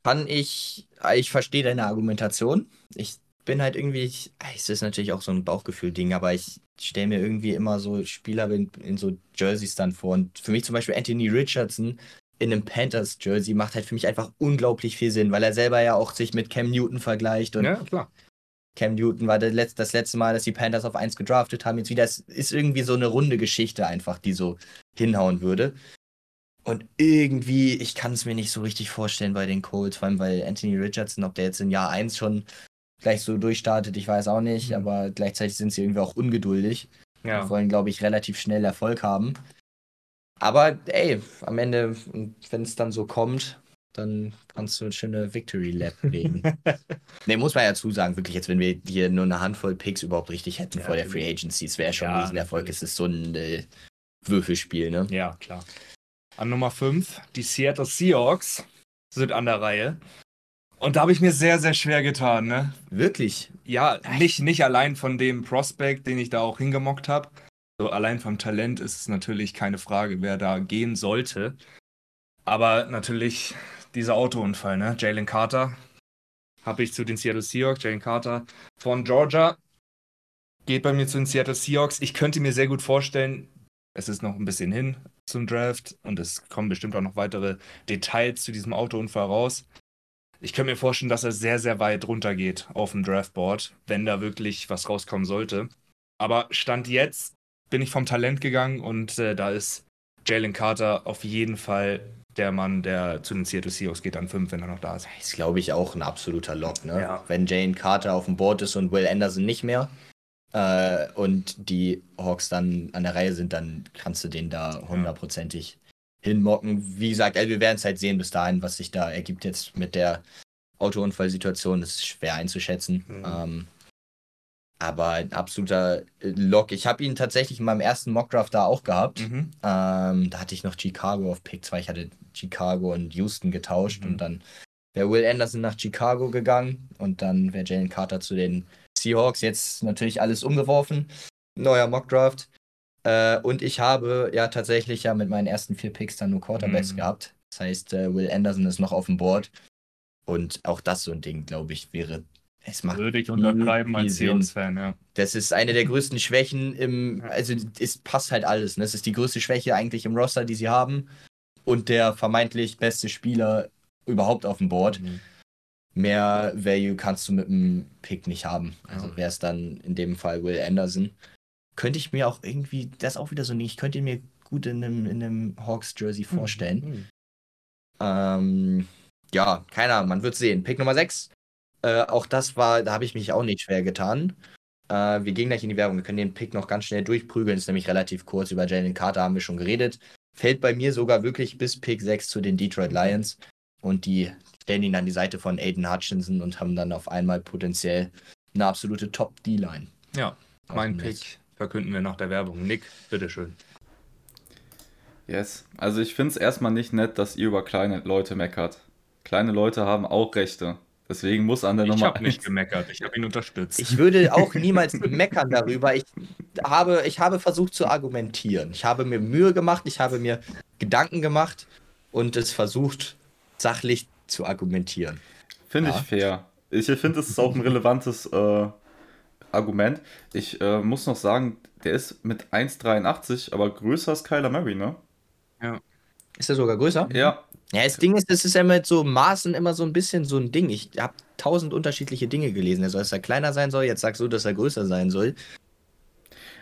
S3: Kann ich, ich verstehe deine Argumentation. Ich bin halt irgendwie, ich, es ist natürlich auch so ein Bauchgefühl-Ding, aber ich stelle mir irgendwie immer so Spieler in, in, so Jerseys dann vor. Und für mich zum Beispiel Anthony Richardson in einem Panthers-Jersey macht halt für mich einfach unglaublich viel Sinn, weil er selber ja auch sich mit Cam Newton vergleicht. Und
S2: ja, klar.
S3: Cam Newton war das letzte Mal, dass die Panthers auf 1 gedraftet haben. Jetzt wieder, es ist irgendwie so eine runde Geschichte einfach, die so hinhauen würde. Und irgendwie, ich kann es mir nicht so richtig vorstellen bei den Colts, vor allem weil Anthony Richardson, ob der jetzt in Jahr 1 schon gleich so durchstartet, ich weiß auch nicht, mhm. aber gleichzeitig sind sie irgendwie auch ungeduldig. Ja. Und wollen, glaube ich, relativ schnell Erfolg haben. Aber ey, am Ende, wenn es dann so kommt, dann kannst du eine schöne Victory Lap legen. ne, muss man ja zusagen, wirklich jetzt, wenn wir hier nur eine Handvoll Picks überhaupt richtig hätten ja, vor der Free Agency, es wäre schon ja, ein Riesenerfolg. Es ist so ein äh, Würfelspiel, ne?
S2: Ja, klar. An Nummer 5, die Seattle Seahawks sind an der Reihe. Und da habe ich mir sehr, sehr schwer getan, ne?
S3: Wirklich?
S2: Ja, nicht, nicht allein von dem Prospect, den ich da auch hingemockt habe. So allein vom Talent ist es natürlich keine Frage, wer da gehen sollte. Aber natürlich dieser Autounfall, ne? Jalen Carter habe ich zu den Seattle Seahawks. Jalen Carter von Georgia geht bei mir zu den Seattle Seahawks. Ich könnte mir sehr gut vorstellen, es ist noch ein bisschen hin zum Draft und es kommen bestimmt auch noch weitere Details zu diesem Autounfall raus. Ich könnte mir vorstellen, dass er sehr, sehr weit runter geht auf dem Draftboard, wenn da wirklich was rauskommen sollte. Aber Stand jetzt bin ich vom Talent gegangen und äh, da ist Jalen Carter auf jeden Fall der Mann, der zu den Seattle Seahawks geht an 5, wenn er noch da ist.
S3: Ist, glaube ich, auch ein absoluter Lock. Ne? Ja. Wenn Jane Carter auf dem Board ist und Will Anderson nicht mehr äh, und die Hawks dann an der Reihe sind, dann kannst du den da hundertprozentig hinmocken. Wie gesagt, also wir werden es halt sehen bis dahin, was sich da ergibt jetzt mit der Autounfallsituation. Das ist schwer einzuschätzen. Mhm. Ähm, aber ein absoluter Lock. Ich habe ihn tatsächlich in meinem ersten Mockdraft da auch gehabt. Mhm. Ähm, da hatte ich noch Chicago auf Pick 2. Ich hatte Chicago und Houston getauscht mhm. und dann wäre Will Anderson nach Chicago gegangen und dann wäre Jalen Carter zu den Seahawks. Jetzt natürlich alles umgeworfen. Neuer Mockdraft. Äh, und ich habe ja tatsächlich ja mit meinen ersten vier Picks dann nur Quarterbacks mhm. gehabt. Das heißt, äh, Will Anderson ist noch auf dem Board. Und auch das so ein Ding, glaube ich, wäre es macht
S2: Würde ich unterschreiben als Seahawks-Fan, ja.
S3: Das ist eine der größten Schwächen im, also es passt halt alles. Ne? Das ist die größte Schwäche eigentlich im Roster, die sie haben. Und der vermeintlich beste Spieler überhaupt auf dem Board. Mhm. Mehr Value kannst du mit dem Pick nicht haben. Also wäre es dann in dem Fall Will Anderson. Könnte ich mir auch irgendwie, das auch wieder so nicht, ich könnte ihn mir gut in einem, in einem Hawks-Jersey mhm. vorstellen. Mhm. Ähm, ja, keine Ahnung, man wird sehen. Pick Nummer 6 äh, auch das war, da habe ich mich auch nicht schwer getan. Äh, wir gehen gleich in die Werbung. Wir können den Pick noch ganz schnell durchprügeln. Ist nämlich relativ kurz. Über Jalen Carter haben wir schon geredet. Fällt bei mir sogar wirklich bis Pick 6 zu den Detroit Lions. Und die stellen ihn an die Seite von Aiden Hutchinson und haben dann auf einmal potenziell eine absolute Top-D-Line.
S2: Ja, mein Pick verkünden wir nach der Werbung. Nick, bitteschön.
S1: Yes. Also ich finde es erstmal nicht nett, dass ihr über kleine Leute meckert. Kleine Leute haben auch Rechte. Deswegen muss an der
S2: ich
S1: Nummer.
S2: Ich habe nicht gemeckert, ich habe ihn unterstützt.
S3: Ich würde auch niemals meckern darüber. Ich habe, ich habe versucht zu argumentieren. Ich habe mir Mühe gemacht, ich habe mir Gedanken gemacht und es versucht, sachlich zu argumentieren.
S1: Finde ja. ich fair. Ich finde, es ist auch ein relevantes äh, Argument. Ich äh, muss noch sagen, der ist mit 1,83, aber größer als Kyler Murray, ne?
S3: Ja. Ist er sogar größer?
S1: Ja,
S3: ja, das Ding ist, das ist ja mit so Maßen immer so ein bisschen so ein Ding. Ich habe tausend unterschiedliche Dinge gelesen. Er soll, dass er kleiner sein soll, jetzt sagst du, dass er größer sein soll.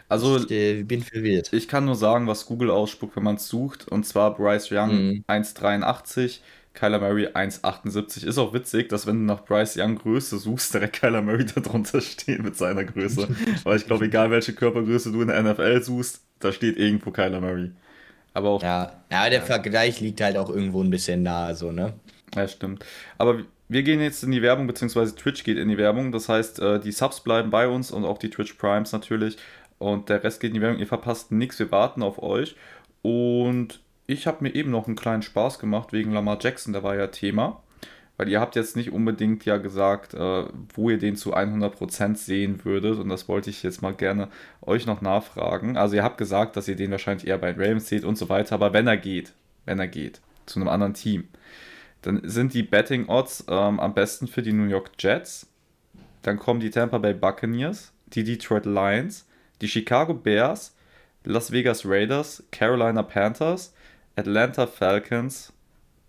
S1: Also, ich äh, bin verwirrt. Ich kann nur sagen, was Google ausspuckt, wenn man es sucht. Und zwar Bryce Young mhm. 1,83, Kyler Murray 1,78. Ist auch witzig, dass wenn du nach Bryce Young Größe suchst, direkt Kyler Murray darunter steht mit seiner Größe. Weil ich glaube, egal welche Körpergröße du in der NFL suchst, da steht irgendwo Kyler Murray. Aber auch.
S3: Ja, ja der ja. Vergleich liegt halt auch irgendwo ein bisschen nahe, so, ne?
S1: Ja, stimmt. Aber wir gehen jetzt in die Werbung, beziehungsweise Twitch geht in die Werbung. Das heißt, äh, die Subs bleiben bei uns und auch die Twitch Primes natürlich. Und der Rest geht in die Werbung. Ihr verpasst nichts, wir warten auf euch. Und ich habe mir eben noch einen kleinen Spaß gemacht wegen Lamar Jackson, der war ja Thema. Weil ihr habt jetzt nicht unbedingt ja gesagt, äh, wo ihr den zu 100% sehen würdet. Und das wollte ich jetzt mal gerne euch noch nachfragen. Also ihr habt gesagt, dass ihr den wahrscheinlich eher bei den Ravens seht und so weiter. Aber wenn er geht, wenn er geht, zu einem anderen Team, dann sind die Betting Odds ähm, am besten für die New York Jets. Dann kommen die Tampa Bay Buccaneers, die Detroit Lions, die Chicago Bears, Las Vegas Raiders, Carolina Panthers, Atlanta Falcons,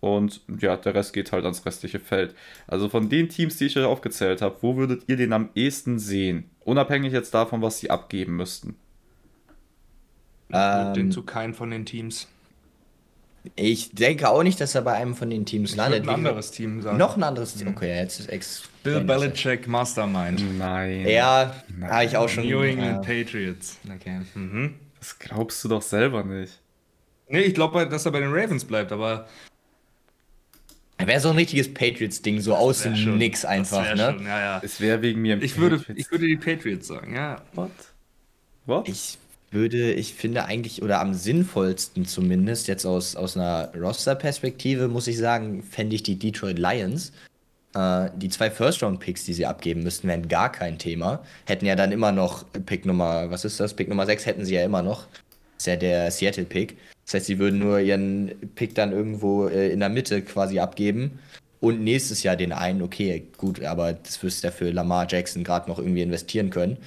S1: und ja, der Rest geht halt ans restliche Feld. Also von den Teams, die ich euch aufgezählt habe, wo würdet ihr den am ehesten sehen? Unabhängig jetzt davon, was sie abgeben müssten.
S2: Ähm, den zu keinem von den Teams.
S3: Ich denke auch nicht, dass er bei einem von den Teams
S2: ich
S3: landet.
S2: ein anderes Team
S3: sagen. Noch ein anderes Team. Okay, jetzt ist ex.
S2: Bill Belichick Mastermind.
S1: Nein.
S3: Ja, habe ich auch schon.
S2: New England ja. Patriots. Okay.
S1: Mhm. Das glaubst du doch selber nicht.
S2: Nee, ich glaube, dass er bei den Ravens bleibt, aber
S3: Wäre so ein richtiges Patriots-Ding, so aus dem schon, Nix einfach, ne? Schon,
S1: ja, ja. Es wäre wegen mir.
S2: Ich würde, ich würde die Patriots sagen, ja.
S3: What? What? Ich würde, ich finde eigentlich, oder am sinnvollsten zumindest, jetzt aus, aus einer Roster-Perspektive, muss ich sagen, fände ich die Detroit Lions. Äh, die zwei First-Round-Picks, die sie abgeben müssten, wären gar kein Thema. Hätten ja dann immer noch Pick Nummer, was ist das? Pick Nummer 6 hätten sie ja immer noch. Das ist ja der Seattle-Pick. Das heißt, sie würden nur ihren Pick dann irgendwo äh, in der Mitte quasi abgeben und nächstes Jahr den einen, okay, gut, aber das wirst du ja für Lamar Jackson gerade noch irgendwie investieren können.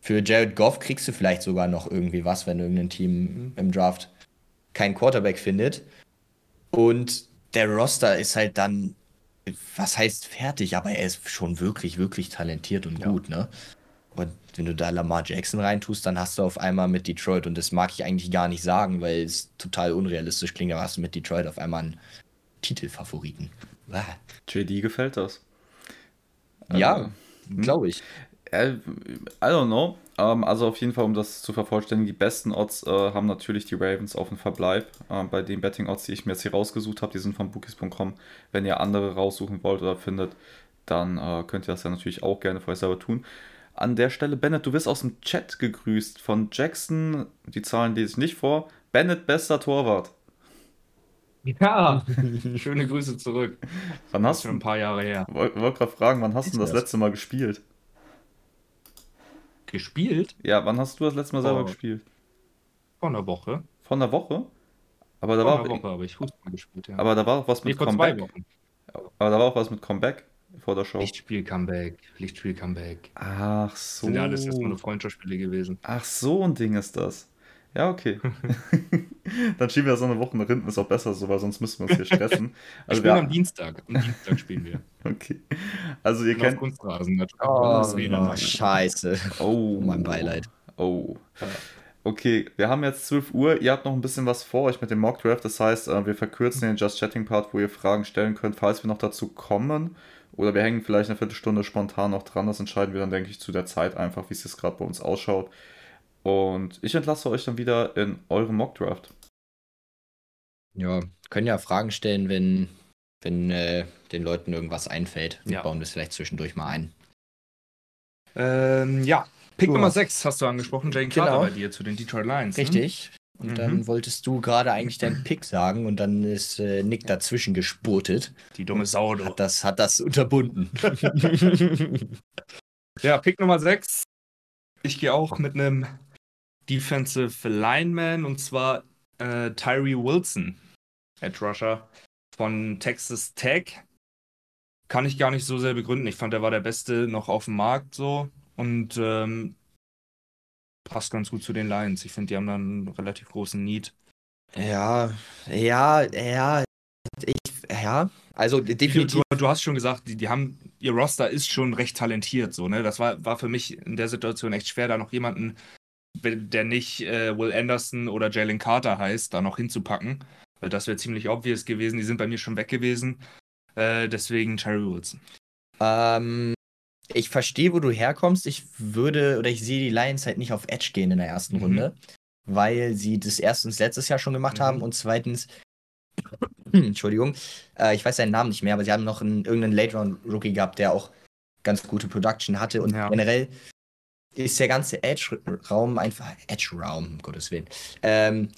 S3: Für Jared Goff kriegst du vielleicht sogar noch irgendwie was, wenn irgendein Team im Draft keinen Quarterback findet. Und der Roster ist halt dann, was heißt fertig, aber er ist schon wirklich, wirklich talentiert und ja. gut, ne? Wenn du da Lamar Jackson reintust, dann hast du auf einmal mit Detroit, und das mag ich eigentlich gar nicht sagen, weil es total unrealistisch klingt, aber hast du mit Detroit auf einmal einen Titelfavoriten.
S1: Ah. JD gefällt das.
S3: Ja, also, glaube ich.
S1: Äh, I don't know. Ähm, also auf jeden Fall, um das zu vervollständigen, die besten Odds äh, haben natürlich die Ravens auf den Verbleib. Äh, bei den Betting-Odds, die ich mir jetzt hier rausgesucht habe, die sind von bookies.com. Wenn ihr andere raussuchen wollt oder findet, dann äh, könnt ihr das ja natürlich auch gerne für euch selber tun. An der Stelle, Bennett, du wirst aus dem Chat gegrüßt von Jackson. Die Zahlen lese ich nicht vor. Bennett, bester Torwart.
S2: Ja, schöne Grüße zurück.
S1: Wann
S2: Das
S1: hast du,
S2: schon ein paar Jahre her.
S1: wollte wollt gerade fragen, wann hast du das
S3: das?
S1: letzte Mal gespielt?
S2: Gespielt?
S1: Ja, wann hast du das letzte Mal selber
S2: Oh.
S1: gespielt?
S2: Vor einer Woche.
S1: Von der Woche? Aber da,
S2: Vor
S1: war
S2: einer
S1: auch,
S2: Woche habe ich Fußball gespielt, ja.
S1: aber da war auch was
S2: nee,
S1: mit
S2: zwei
S1: Comeback.
S2: Wochen.
S1: Aber da war auch was mit Comeback vor der Show.
S2: Lichtspiel-Comeback. Lichtspiel-Comeback.
S1: Ach
S2: Das
S1: so.
S2: sind ja alles erstmal nur Freundschaftsspiele gewesen.
S1: Ach so ein Ding ist das. Ja, okay. Dann schieben wir so eine Woche nach hinten, ist auch besser so, weil sonst müssen wir uns hier stressen.
S2: Wir
S1: Also
S2: spielen
S1: wir,
S2: am Dienstag. Am Dienstag spielen wir.
S1: okay. Also ihr kennt.
S2: Kunstrasen. Das
S3: Oh,
S2: das Räder.
S3: scheiße.
S1: Oh.
S3: Mein Beileid.
S1: Oh. Okay, wir haben jetzt 12 Uhr. Ihr habt noch ein bisschen was vor euch mit dem Mock Draft. Das heißt, äh, wir verkürzen den Just Chatting Part, wo ihr Fragen stellen könnt, falls wir noch dazu kommen. Oder wir hängen vielleicht eine Viertelstunde spontan noch dran. Das entscheiden wir dann, denke ich, zu der Zeit einfach, wie es jetzt gerade bei uns ausschaut. Und ich entlasse euch dann wieder in eurem Mock Draft.
S3: Ja, können ja Fragen stellen, wenn, wenn äh, den Leuten irgendwas einfällt. Wir
S2: Ja.
S3: bauen das vielleicht zwischendurch mal ein.
S2: Ähm, ja. Pick. Nummer 6 hast du angesprochen, Jane Carter
S3: Genau.
S2: bei dir zu den Detroit Lions. ne?
S3: Und
S2: Mhm.
S3: dann wolltest du gerade eigentlich deinen Pick sagen und dann ist äh, Nick dazwischen gespurtet.
S2: Die dumme Sau, du.
S3: Hat das, hat das unterbunden.
S2: Ja, Pick Nummer 6. Ich gehe auch mit einem Defensive Lineman und zwar äh, Tyree Wilson, Edge Rusher von Texas Tech. Kann ich gar nicht so sehr begründen. Ich fand, er war der Beste noch auf dem Markt so und ähm, passt ganz gut zu den Lions. Ich finde, die haben dann einen relativ großen Need.
S3: ja, ja, ja. Ich, ja, also definitiv.
S2: du, du hast schon gesagt, die, die haben, ihr Roster ist schon recht talentiert, so, ne? Das war, war für mich in der Situation echt schwer, da noch jemanden, der nicht äh, Will Anderson oder Jalen Carter heißt, da noch hinzupacken. Weil das wäre ziemlich obvious gewesen. Die sind bei mir schon weg gewesen. Äh, deswegen Terry Wilson.
S3: Ähm, ich verstehe, wo du herkommst. Ich würde oder ich sehe die Lions halt nicht auf Edge gehen in der ersten
S2: Mhm.
S3: Runde, weil sie das erstens letztes Jahr schon gemacht
S2: Mhm.
S3: haben und zweitens, Entschuldigung, äh, ich weiß seinen Namen nicht mehr, aber sie haben noch einen, irgendeinen Late-Round-Rookie gehabt, der auch ganz gute Production hatte und
S2: Ja.
S3: generell ist der ganze Edge-Raum einfach, Edge-Raum, um Gottes Willen, ähm,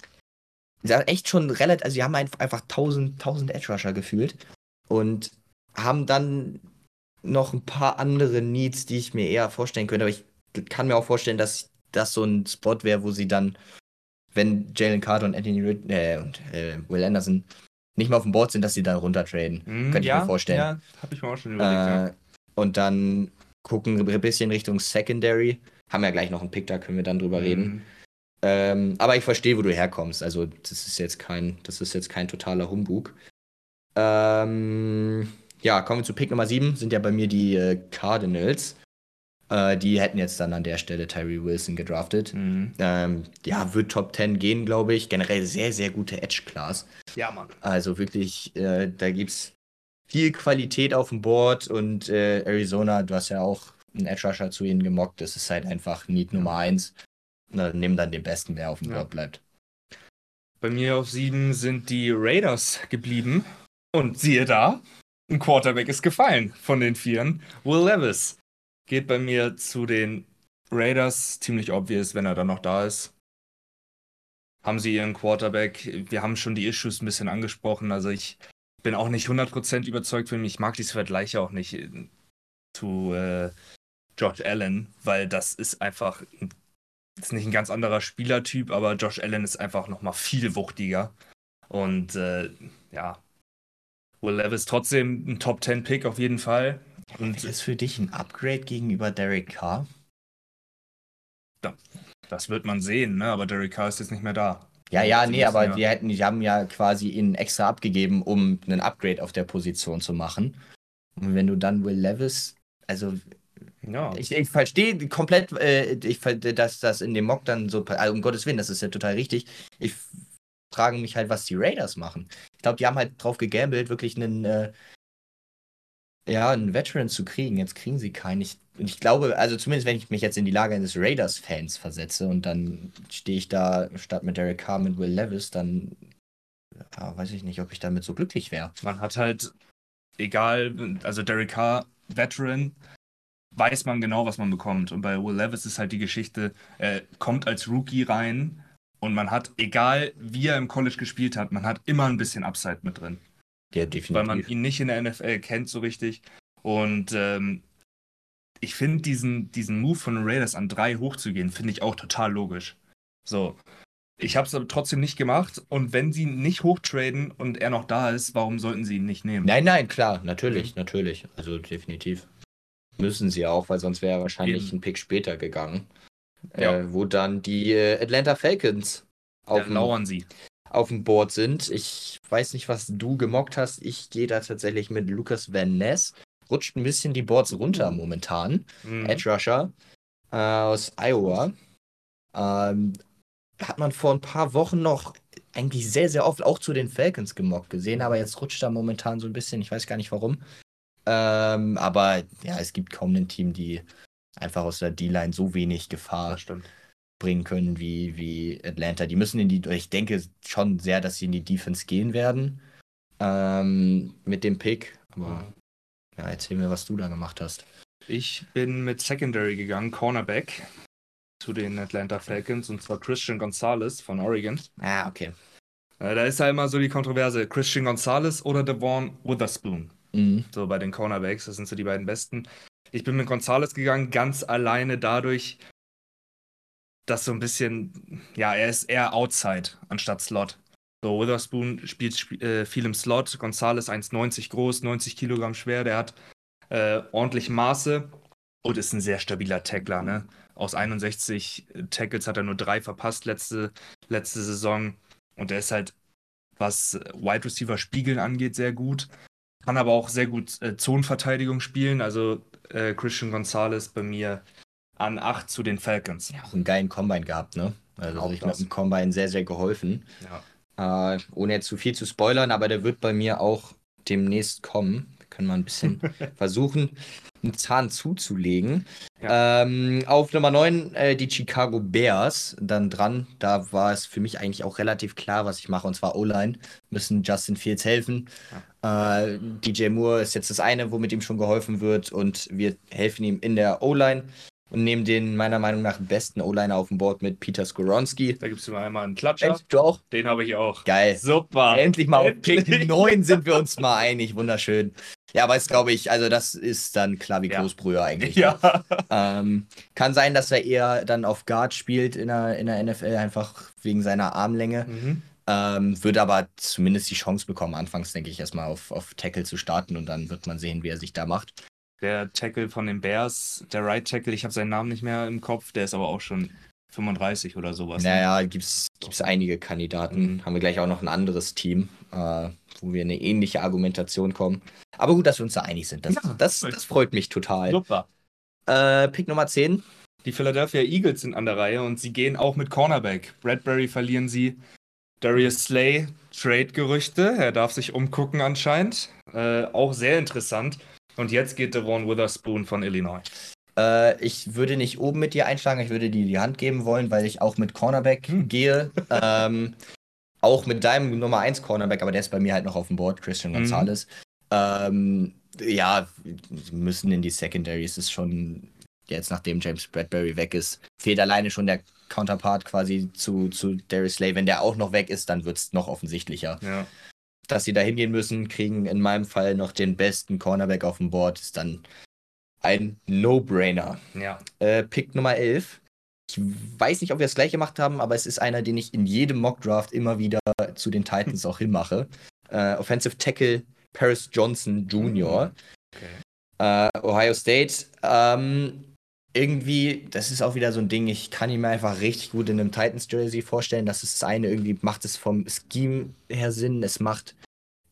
S3: ja, echt schon relativ, also sie haben einfach, einfach 1000, 1000 Edge-Rusher gefühlt und haben dann noch ein paar andere Needs, die ich mir eher vorstellen könnte. Aber ich kann mir auch vorstellen, dass das so ein Spot wäre, wo sie dann, wenn Jalen Carter und Anthony Rid äh, und äh, Will Anderson nicht mehr auf dem Board sind, dass sie dann runtertraden.
S2: Hm,
S3: Könnte ich mir vorstellen.
S2: Ja, habe ich mir auch schon überlegt.
S3: Äh, und dann gucken ein bisschen Richtung Secondary. Haben ja gleich noch einen Pick, da können wir dann drüber
S2: ja.
S3: reden.
S2: Hm,
S3: Ähm, aber ich verstehe, wo du herkommst. Also, das ist jetzt kein, das ist jetzt kein totaler Humbug. Ähm, ja, kommen wir zu Pick Nummer 7. Sind ja bei mir die äh, Cardinals. Äh, die hätten jetzt dann an der Stelle Tyree Wilson gedraftet.
S2: hm.
S3: Ähm, ja, wird Top 10 gehen, glaube ich. Generell sehr, sehr gute Edge-Class.
S2: Ja, Mann.
S3: Also wirklich, äh, da gibt's viel Qualität auf dem Board und äh, Arizona, du hast ja auch einen Edge Rusher zu ihnen gemockt. Das ist halt einfach Need Nummer 1. Na, nimm dann den besten, der auf dem
S2: Ja.
S3: Board bleibt.
S2: Bei mir auf sieben sind die Raiders geblieben. Und siehe da, ein Quarterback ist gefallen von den Vieren. Will Levis geht bei mir zu den Raiders. Ziemlich obvious, wenn er dann noch da ist. Haben sie ihren Quarterback. Wir haben schon die Issues ein bisschen angesprochen. Also ich bin auch nicht 100% überzeugt von ihm. Ich mag diese Vergleiche auch nicht äh, zu äh, Josh Allen, weil das ist einfach ein ist nicht ein ganz anderer Spielertyp, aber Josh Allen ist einfach noch mal viel wuchtiger. Und äh, ja, Will Levis trotzdem ein Top 10 Pick auf jeden Fall. Und
S3: Ist für dich ein Upgrade gegenüber Derek Carr?
S2: das wird man sehen, ne? Aber Derek Carr ist jetzt nicht mehr da.
S3: Ja, ja,
S2: Sie
S3: nee, aber
S2: ja-
S3: die hätten, die haben ja quasi ihn extra abgegeben, um einen Upgrade auf der Position zu machen. Und wenn du dann Will Levis, also
S2: Ja,
S3: Ich, ich verstehe komplett, äh, ich, dass das in dem Mock dann so, also um Gottes Willen, das ist ja total richtig. Ich frage mich halt, was die Raiders machen. Ich glaube, die haben halt drauf gegambelt, wirklich einen, äh, ja, einen Veteran zu kriegen. Jetzt kriegen sie keinen. Ich, ich glaube, also zumindest wenn ich mich jetzt in die Lage eines Raiders-Fans versetze und dann stehe ich da statt mit Derek Carr mit Will Levis, dann ja, weiß ich nicht, ob ich damit so glücklich wäre.
S2: Man hat halt, egal, also Derek Carr, Veteran, weiß man genau, was man bekommt. Und bei Will Levis ist halt die Geschichte, er kommt als Rookie rein und man hat, egal wie er im College gespielt hat, man hat immer ein bisschen Upside mit drin.
S3: Ja, definitiv.
S2: Weil man ihn nicht in der NFL kennt so richtig. Und ähm, ich finde diesen, diesen Move von Raiders an drei hochzugehen, finde ich auch total logisch. So. Ich habe es aber trotzdem nicht gemacht. Und wenn sie nicht hochtraden und er noch da ist, warum sollten sie ihn nicht nehmen?
S3: Nein, nein, klar, natürlich, mhm. natürlich. Also definitiv. Müssen sie auch, weil sonst wäre er wahrscheinlich Eben. ein Pick später gegangen. Ja. Äh, wo dann die äh, Atlanta Falcons
S2: auf ja, lauern sie.
S3: auf dem Board sind. Ich weiß nicht, was du gemockt hast. Ich gehe da tatsächlich mit Lucas Van Ness. Rutscht ein bisschen die Boards runter momentan. Mhm. Edge Rusher äh, aus Iowa. Ähm, hat man vor ein paar Wochen noch eigentlich sehr, sehr oft auch zu den Falcons gemockt gesehen, aber jetzt rutscht er momentan so ein bisschen, ich weiß gar nicht warum. Ähm, aber ja, es gibt kaum ein Team, die einfach aus der D-Line so wenig Gefahr bringen können wie, wie Atlanta. Die müssen in die, ich denke schon sehr, dass sie in die Defense gehen werden ähm, mit dem Pick. Aber ja, erzähl mir, was du da gemacht hast.
S2: Ich bin mit Secondary gegangen, Cornerback zu den Atlanta Falcons und zwar Christian Gonzalez von Oregon.
S3: Ah, okay.
S2: Äh, da ist ja immer so die Kontroverse, Christian Gonzalez oder Devon Witherspoon. Mhm. So bei den Cornerbacks, das sind so die beiden besten. Ich bin mit Gonzalez gegangen, ganz alleine dadurch, dass so ein bisschen, ja, er ist eher Outside anstatt Slot. So, Witherspoon spielt sp äh, viel im Slot, Gonzalez 1,90 groß, 90 Kilogramm schwer, der hat äh, ordentlich Maße und ist ein sehr stabiler Tackler, ne? Aus 61 Tackles hat er nur drei verpasst letzte, letzte Saison. Und er ist halt, was Wide Receiver Spiegeln angeht, sehr gut. Kann aber auch sehr gut äh, Zonenverteidigung spielen. Also äh, Christian Gonzalez bei mir an 8 zu den Falcons.
S3: Ja, auch einen geilen Combine gehabt, ne? Also auch ich mit dem Combine sehr, sehr geholfen. Ja. Äh, ohne jetzt zu viel zu spoilern, aber der wird bei mir auch demnächst kommen. Wir können mal ein bisschen versuchen einen Zahn zuzulegen. Ja. Ähm, auf Nummer 9 äh, die Chicago Bears dann dran. Da war es für mich eigentlich auch relativ klar, was ich mache, und zwar O-Line. Müssen Justin Fields helfen. Ja. Äh, DJ Moore ist jetzt das eine, womit ihm schon geholfen wird, und wir helfen ihm in der O-Line und nehmen den meiner Meinung nach besten O-Liner auf dem Board mit Peter Skoronski.
S2: Da gibst du mal einmal einen Klatscher.
S3: Endlich, du auch?
S2: Den habe ich auch.
S3: Geil.
S2: Super.
S3: Endlich mal auf Pick 9 sind wir uns mal einig. Wunderschön. Ja, aber es glaube ich, also das ist dann klar wie Kloßbrühe ja. eigentlich. Ne? Ja. Ähm, kann sein, dass er eher dann auf Guard spielt in der, in der NFL, einfach wegen seiner Armlänge. Mhm. Ähm, wird aber zumindest die Chance bekommen, anfangs, denke ich, erstmal auf, auf Tackle zu starten und dann wird man sehen, wie er sich da macht.
S2: Der Tackle von den Bears, der Right Tackle, ich habe seinen Namen nicht mehr im Kopf, der ist aber auch schon 35 oder sowas.
S3: Naja, ne? gibt es einige Kandidaten. Mhm. Haben wir gleich auch noch ein anderes Team, äh, wo wir eine ähnliche Argumentation kommen. Aber gut, dass wir uns da einig sind. Das, ja, das, das freut mich total.
S2: Super.
S3: Äh, Pick Nummer 10.
S2: Die Philadelphia Eagles sind an der Reihe und sie gehen auch mit Cornerback. Bradbury verlieren sie. Darius Slay, Trade-Gerüchte. Er darf sich umgucken anscheinend. Äh, auch sehr interessant. Und jetzt geht Devon Witherspoon von Illinois.
S3: Äh, ich würde nicht oben mit dir einschlagen, ich würde dir die Hand geben wollen, weil ich auch mit Cornerback hm. gehe. ähm, auch mit deinem Nummer 1 Cornerback, aber der ist bei mir halt noch auf dem Board, Christian mhm. Gonzalez. Mhm. Ähm, ja, müssen in die Secondaries. Ist schon jetzt, nachdem James Bradbury weg ist, fehlt alleine schon der Counterpart quasi zu, zu Darius Slay. Wenn der auch noch weg ist, dann wird es noch offensichtlicher.
S2: Ja.
S3: Dass sie da hingehen müssen, kriegen in meinem Fall noch den besten Cornerback auf dem Board, ist dann ein No-Brainer.
S2: Ja.
S3: Äh, Pick Nummer 11. Ich weiß nicht, ob wir das gleiche gemacht haben, aber es ist einer, den ich in jedem Mock-Draft immer wieder zu den Titans auch hinmache. Äh, Offensive Tackle Paris Johnson Jr. Okay. Äh, Ohio State. Ähm, irgendwie, das ist auch wieder so ein Ding, ich kann ihn mir einfach richtig gut in einem Titans-Jersey vorstellen. Das ist das eine, irgendwie macht es vom Scheme her Sinn. Es macht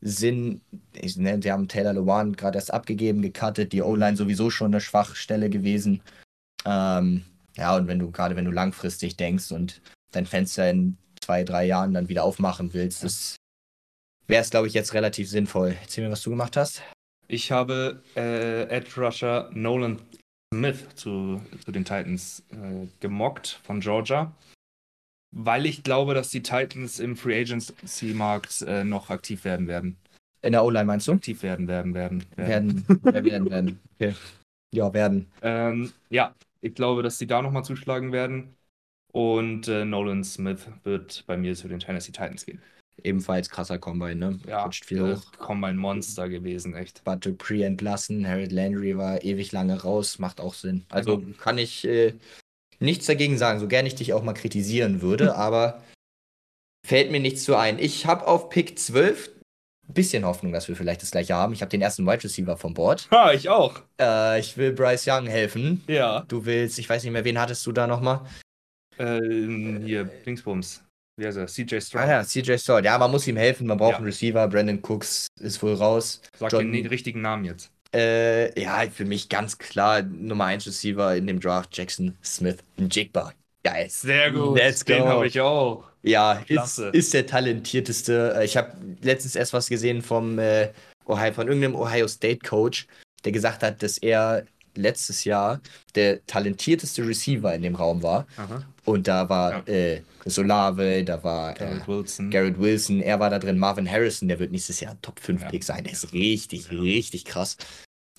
S3: Sinn, ich, ne, sie haben Taylor Lewan gerade erst abgegeben, gecuttet, die O-Line sowieso schon eine Schwachstelle gewesen. Ähm, ja, und wenn du, gerade wenn du langfristig denkst und dein Fenster in zwei, drei Jahren dann wieder aufmachen willst, das wäre es, glaube ich, jetzt relativ sinnvoll. Erzähl mir, was du gemacht hast.
S2: Ich habe äh, Edge Rusher Nolan Smith zu, zu den Titans äh, gemockt von Georgia, weil ich glaube, dass die Titans im Free Agency Markt äh, noch aktiv werden werden.
S3: In der O-Line meinst du?
S2: Aktiv werden werden werden.
S3: Werden, werden, werden. werden. Okay. Ja, werden.
S2: Ähm, ja, ich glaube, dass sie da nochmal zuschlagen werden. Und äh, Nolan Smith wird bei mir zu den Tennessee Titans gehen.
S3: Ebenfalls krasser Combine, ne?
S2: Ja,
S3: Rutscht viel
S2: äh,
S3: hoch.
S2: Combine Monster gewesen, echt.
S3: Bud Dupree entlassen, Harold Landry war ewig lange raus, macht auch Sinn. Also
S2: Genau.
S3: kann ich äh, nichts dagegen sagen, so gern ich dich auch mal kritisieren würde, aber fällt mir nichts zu ein. Ich habe auf Pick 12 ein bisschen Hoffnung, dass wir vielleicht das gleiche haben. Ich habe den ersten Wide Receiver vom Board.
S2: Ha, ich auch.
S3: Äh, ich will Bryce Young helfen.
S2: Ja.
S3: Du willst, ich weiß nicht mehr, wen hattest du da nochmal?
S2: Ähm, hier, Dingsbums. Wie heißt er? CJ Stroud.
S3: Ah ja, CJ Stroud. Ja, man muss ihm helfen, man braucht
S2: Ja.
S3: einen Receiver. Brandon Cooks ist wohl raus.
S2: Sag
S3: John-
S2: den richtigen Namen jetzt.
S3: Äh, ja, für mich ganz klar Nummer 1 Receiver in dem Draft, Jackson Smith Jigba. Geil.
S2: Sehr gut.
S3: Let's
S2: Den
S3: go.
S2: habe ich auch.
S3: Ja, ist,
S2: Klasse.
S3: ist der talentierteste. Äh, Ich habe letztens erst was gesehen vom äh, Ohio, von irgendeinem Ohio State Coach, der gesagt hat, dass er letztes Jahr der talentierteste Receiver in dem Raum war.
S2: Aha.
S3: Und da war
S2: Ja.
S3: äh, Solave, da war äh,
S2: Garrett Wilson.
S3: Garrett Wilson, er war da drin, Marvin Harrison, der wird nächstes Jahr Top 5
S2: Ja.
S3: Pick sein. Der ist richtig, richtig krass.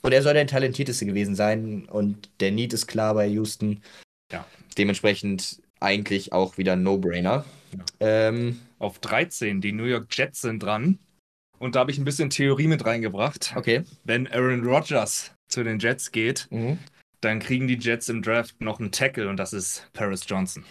S3: Und er soll der talentierteste gewesen sein und der Need ist klar bei Houston.
S2: Ja.
S3: Dementsprechend eigentlich auch wieder ein No-Brainer.
S2: Ja.
S3: Ähm,
S2: Auf 13. Die New York Jets sind dran. Und da habe ich ein bisschen Theorie mit reingebracht.
S3: okay.
S2: Wenn Aaron Rodgers zu den Jets geht,
S3: Mhm.
S2: Dann kriegen die Jets im Draft noch einen Tackle und das ist Paris Johnson.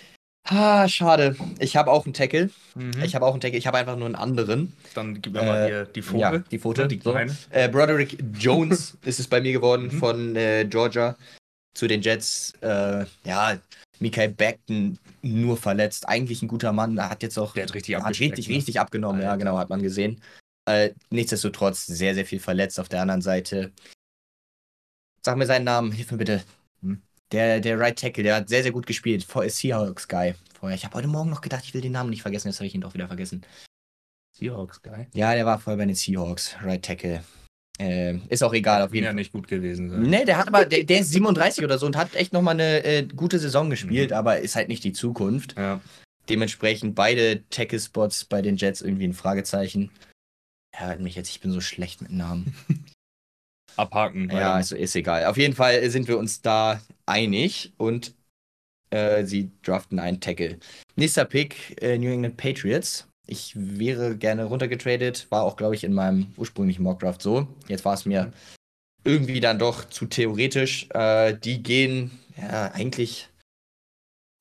S3: Ah, schade. Ich habe auch einen Tackle.
S2: Mhm.
S3: Ich habe auch einen Tackle. Ich habe einfach nur einen anderen.
S2: Dann gib mir mal
S3: Äh,
S2: hier die Foto.
S3: Ja, die Foto.
S2: Die
S3: So. Äh, Broderick Jones ist es bei mir geworden
S2: Mhm.
S3: von äh, Georgia zu den Jets. Äh, ja, Mikael Beckton nur verletzt. Eigentlich ein guter Mann. Er hat jetzt auch
S2: Der hat richtig
S3: hat richtig,
S2: ne?
S3: richtig abgenommen. Ja,
S2: Alter.
S3: genau, hat man gesehen. Äh, nichtsdestotrotz sehr, sehr viel verletzt. Auf der anderen Seite. Sag mir seinen Namen, hilf mir bitte.
S2: Hm?
S3: Der, der Right Tackle, der hat sehr, sehr gut gespielt. Vor Seahawks Guy. Vorher. Ich habe heute Morgen noch gedacht, ich will den Namen nicht vergessen. Jetzt habe ich ihn doch wieder vergessen.
S2: Seahawks, geil.
S3: Ja, der war vorher bei den Seahawks. Right Tackle. Äh, ist auch egal, auf jeden
S2: ja
S3: Fall.
S2: nicht gut gewesen sein.
S3: Nee, der hat aber, der, der ist 37 oder so und hat echt nochmal eine äh, gute Saison gespielt,
S2: Mhm.
S3: aber ist halt nicht die Zukunft.
S2: Ja.
S3: Dementsprechend beide Tackle-Spots bei den Jets irgendwie ein Fragezeichen. Ja, halt mich jetzt, ich bin so schlecht mit Namen.
S2: Abhaken.
S3: ja, also ist egal. Auf jeden Fall sind wir uns da einig und äh, sie draften einen Tackle. Nächster Pick, äh, New England Patriots. Ich wäre gerne runtergetradet, war auch, glaube ich, in meinem ursprünglichen Mockdraft so. Jetzt war es mir irgendwie dann doch zu theoretisch. Äh, die gehen, ja, eigentlich,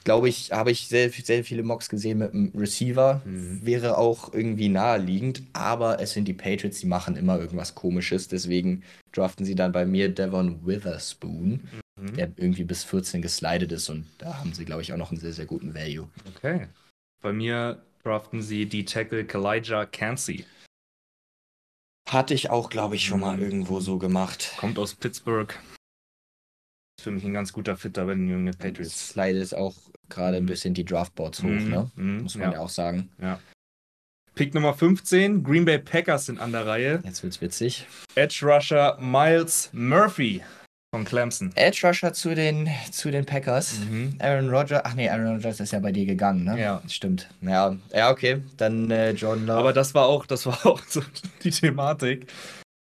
S3: glaube ich, habe ich sehr, sehr viele Mocks gesehen mit einem Receiver.
S2: Mhm.
S3: Wäre auch irgendwie naheliegend, aber es sind die Patriots, die machen immer irgendwas komisches. Deswegen draften sie dann bei mir Devon Witherspoon,
S2: Mhm.
S3: der irgendwie bis 14 geslidet ist und da haben sie, glaube ich, auch noch einen sehr, sehr guten Value.
S2: Okay. Bei mir draften sie die Tackle Kalijah Cansey.
S3: Hatte ich auch, glaube ich, schon mal
S2: Mhm.
S3: irgendwo so gemacht.
S2: Kommt aus Pittsburgh. Ist für mich ein ganz guter Fit da bei den New England Patriots.
S3: Slidet auch gerade ein
S2: Mhm.
S3: bisschen die Draftboards hoch,
S2: Mhm,
S3: ne?
S2: mhm,
S3: Muss man ja.
S2: ja.
S3: auch sagen.
S2: Pick Nummer 15, Green Bay Packers sind an der Reihe.
S3: Jetzt wird's witzig.
S2: Edge Rusher Miles Murphy von Clemson.
S3: Edge Rusher zu den, zu den Packers.
S2: Mhm.
S3: Aaron Rodgers, ach nee, Aaron Rodgers ist ja bei dir gegangen, ne?
S2: Ja.
S3: Stimmt. Ja, ja okay. Dann äh, Jordan Love.
S2: Aber das war auch, das war auch so die Thematik.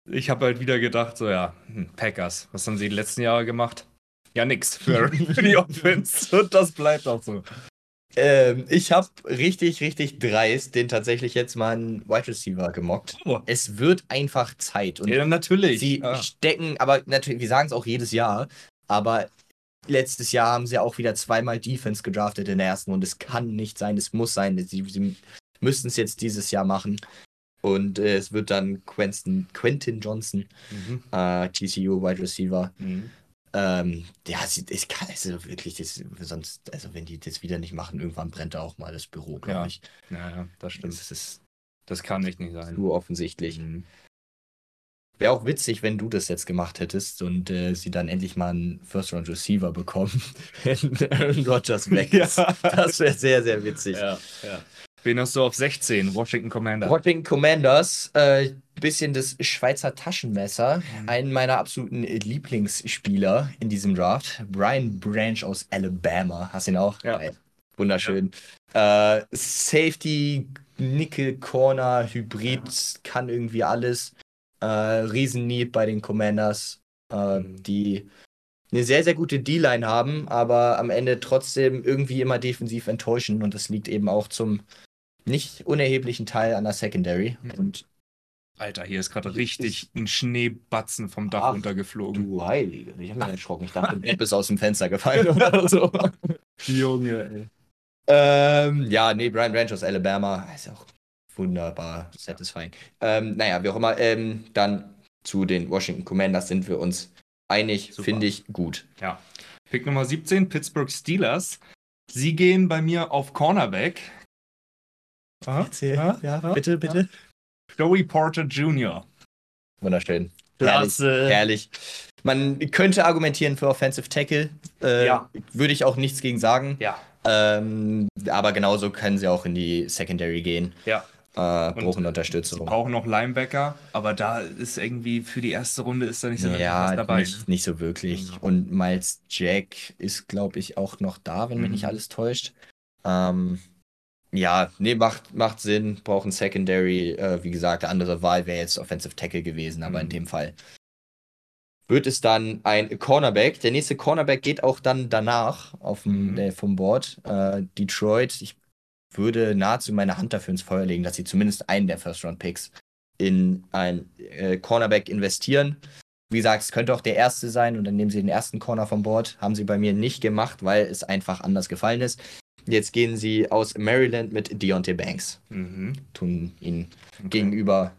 S2: Ich habe halt wieder gedacht, so ja, hm, Packers, was haben sie die letzten Jahre gemacht? Ja, nix für, für die Offense. Und das bleibt auch so.
S3: Ähm, ich habe richtig, richtig dreist den tatsächlich jetzt mal einen Wide Receiver gemockt.
S2: Oh.
S3: Es wird einfach Zeit. Und
S2: Ja, natürlich.
S3: sie
S2: ja.
S3: stecken, aber natürlich, wir sagen es auch jedes Jahr, aber letztes Jahr haben sie auch wieder zweimal Defense gedraftet in der ersten und es kann nicht sein, es muss sein. Sie, sie müssten es jetzt dieses Jahr machen. Und äh, es wird dann Quentin, Quentin Johnson,
S2: Mhm.
S3: äh, TCU Wide Receiver.
S2: Mhm.
S3: Ähm, ja, sie, ich kann also wirklich, das, sonst, also wenn die das wieder nicht machen, irgendwann brennt da auch mal das Büro, glaube
S2: Ja.
S3: ich.
S2: Ja, ja, das stimmt.
S3: Das ist
S2: Das kann echt nicht sein.
S3: nur offensichtlich.
S2: Mhm.
S3: Wäre auch witzig, wenn du das jetzt gemacht hättest und äh, sie dann endlich mal einen First-Round-Receiver bekommen, wenn Aaron Rodgers weg ist.
S2: Ja.
S3: Das wäre sehr, sehr witzig.
S2: Ja, ja. Wen hast du auf 16? Washington Commander.
S3: Washington Commanders, äh, bisschen das Schweizer Taschenmesser. Mhm. Einen meiner absoluten Lieblingsspieler in diesem Draft. Brian Branch aus Alabama. Hast du ihn auch?
S2: Ja.
S3: Wunderschön. Ja. Äh, Safety, Nickel, Corner, Hybrid, kann irgendwie alles. Äh, Riesen-Need bei den Commanders, äh, mhm. die eine sehr, sehr gute D-Line haben, aber am Ende trotzdem irgendwie immer defensiv enttäuschen. Und das liegt eben auch zum nicht unerheblichen Teil an der Secondary.
S2: Mhm. Und Alter, hier ist gerade richtig ein Schneebatzen vom Dach Ach, runtergeflogen.
S3: Du Heilige, ich hab mich erschrocken. Ich dachte, du bist aus dem Fenster gefallen oder so.
S2: Junge, ey.
S3: Ähm, ja, nee, Brian Ranch aus Alabama ist auch wunderbar satisfying. Ähm, naja, wie auch immer. Ähm, dann zu den Washington Commanders sind wir uns einig, finde ich gut.
S2: Ja. Pick Nummer 17, Pittsburgh Steelers. Sie gehen bei mir auf Cornerback.
S3: Aha, Erzähl. Ja, ja, bitte, bitte.
S2: Joey Porter Jr.
S3: Wunderschön. Herrlich, herrlich. Man könnte argumentieren für Offensive Tackle. Äh, ja. Würde ich auch nichts gegen sagen.
S2: Ja.
S3: Ähm, aber genauso können sie auch in die Secondary gehen.
S2: Ja.
S3: Äh, brauchen Unterstützung. Sie
S2: brauchen noch Linebacker, aber da ist irgendwie für die erste Runde ist da nicht so
S3: ja, was dabei. Nicht, ne? nicht so wirklich. Ja. Und Miles Jack ist, glaube ich, auch noch da, wenn mhm. mich nicht alles täuscht. Ähm, ja, nee, macht, macht Sinn, brauchen Secondary. Äh, wie gesagt, der andere Wahl wäre jetzt Offensive Tackle gewesen, aber mhm. in dem Fall wird es dann ein Cornerback. Der nächste Cornerback geht auch dann danach auf dem, mhm. äh, vom Board. Äh, Detroit. Ich würde nahezu meine Hand dafür ins Feuer legen, dass sie zumindest einen der First-Round-Picks in ein äh, Cornerback investieren. Wie gesagt, es könnte auch der erste sein und dann nehmen sie den ersten Corner vom Board. Haben sie bei mir nicht gemacht, weil es einfach anders gefallen ist. Jetzt gehen sie aus Maryland mit Deontay Banks.
S2: Mhm.
S3: Tun ihn okay. gegenüber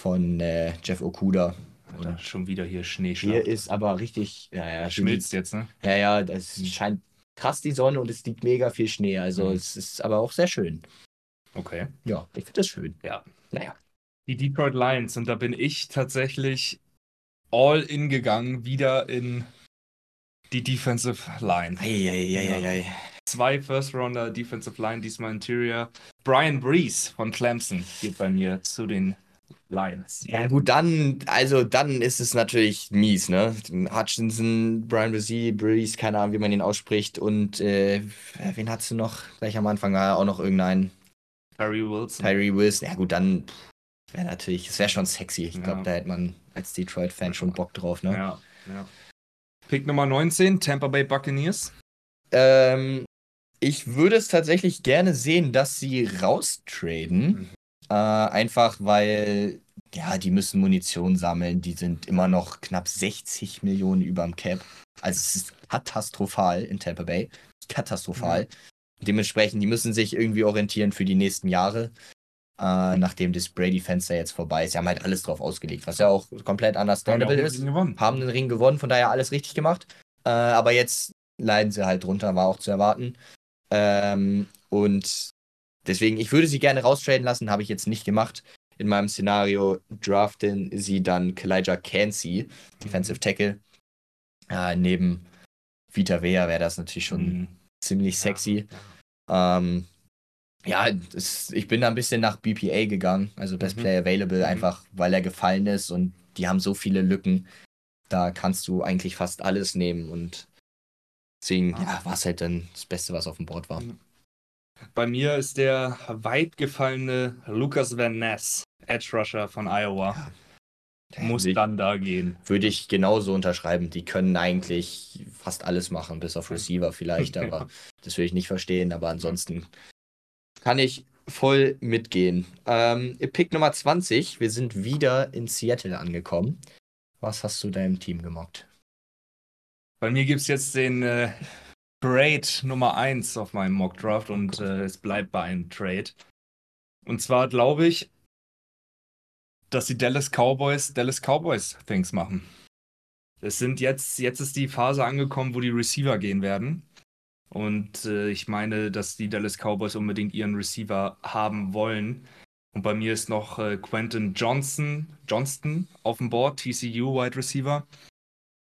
S3: von äh, Jeff Okuda.
S2: Oder schon wieder hier Schnee.
S3: Hier ist aber richtig. Ja, ja,
S2: Schmilzt jetzt, ne?
S3: Ja, ja, es scheint krass die Sonne und es liegt mega viel Schnee. Also mhm. es ist aber auch sehr schön.
S2: Okay.
S3: Ja, ich finde das schön.
S2: Ja. Naja. Die Detroit Lions und da bin ich tatsächlich all in gegangen, wieder in die Defensive Line.
S3: Eieieiei.
S2: Zwei First Rounder Defensive Line, diesmal Interior. Brian Breeze von Clemson geht bei mir zu den Lions.
S3: Ja, gut, dann, also dann ist es natürlich mies, ne? Hutchinson, Brian Breeze, Breeze, keine Ahnung, wie man ihn ausspricht. Und äh, wen hast du noch? Gleich am Anfang war auch noch irgendein.
S2: Tyree Wilson.
S3: Tyree Wilson, ja gut, dann wäre natürlich, es wäre schon sexy. Ich glaube, ja. da hätte man als Detroit-Fan schon Bock drauf, ne?
S2: Ja, ja. Pick Nummer 19, Tampa Bay Buccaneers.
S3: Ähm, ich würde es tatsächlich gerne sehen, dass sie raustraden. Mhm. Äh, einfach weil, ja, die müssen Munition sammeln. Die sind immer noch knapp 60 Millionen über dem Cap. Also es ist katastrophal in Tampa Bay. Katastrophal. Mhm. Dementsprechend, die müssen sich irgendwie orientieren für die nächsten Jahre. Äh, nachdem das Brady-Fenster jetzt vorbei ist. Sie haben halt alles drauf ausgelegt, was ja auch komplett understandable haben ist. Haben den Ring gewonnen, von daher alles richtig gemacht. Äh, aber jetzt leiden sie halt drunter, war auch zu erwarten. Ähm, und deswegen, ich würde sie gerne raustraden lassen, habe ich jetzt nicht gemacht. In meinem Szenario draften sie dann Kalijah Cansey, Defensive Tackle. Äh, neben Vita Vea wäre das natürlich schon mhm. ziemlich sexy. Ja, ähm, ja das, ich bin da ein bisschen nach BPA gegangen, also Best mhm. Player Available, mhm. einfach weil er gefallen ist und die haben so viele Lücken. Da kannst du eigentlich fast alles nehmen und deswegen ja, war es halt dann das Beste, was auf dem Board war. Mhm.
S2: Bei mir ist der weit gefallene Lucas Van Ness, Edge Rusher von Iowa. Ja. Muss ich, dann da gehen.
S3: Würde ich genauso unterschreiben. Die können eigentlich fast alles machen, bis auf Receiver vielleicht, aber das würde ich nicht verstehen. Aber ansonsten kann ich voll mitgehen. Ähm, Pick Nummer 20. Wir sind wieder in Seattle angekommen. Was hast du deinem Team gemockt?
S2: Bei mir gibt es jetzt den äh, Trade Nummer 1 auf meinem Mock Draft und äh, es bleibt bei einem Trade. Und zwar glaube ich, dass die Dallas Cowboys Dallas Cowboys Things machen. Es sind jetzt, jetzt ist die Phase angekommen, wo die Receiver gehen werden. Und äh, ich meine, dass die Dallas Cowboys unbedingt ihren Receiver haben wollen. Und bei mir ist noch äh, Quentin Johnson, Johnston auf dem Board, TCU Wide Receiver.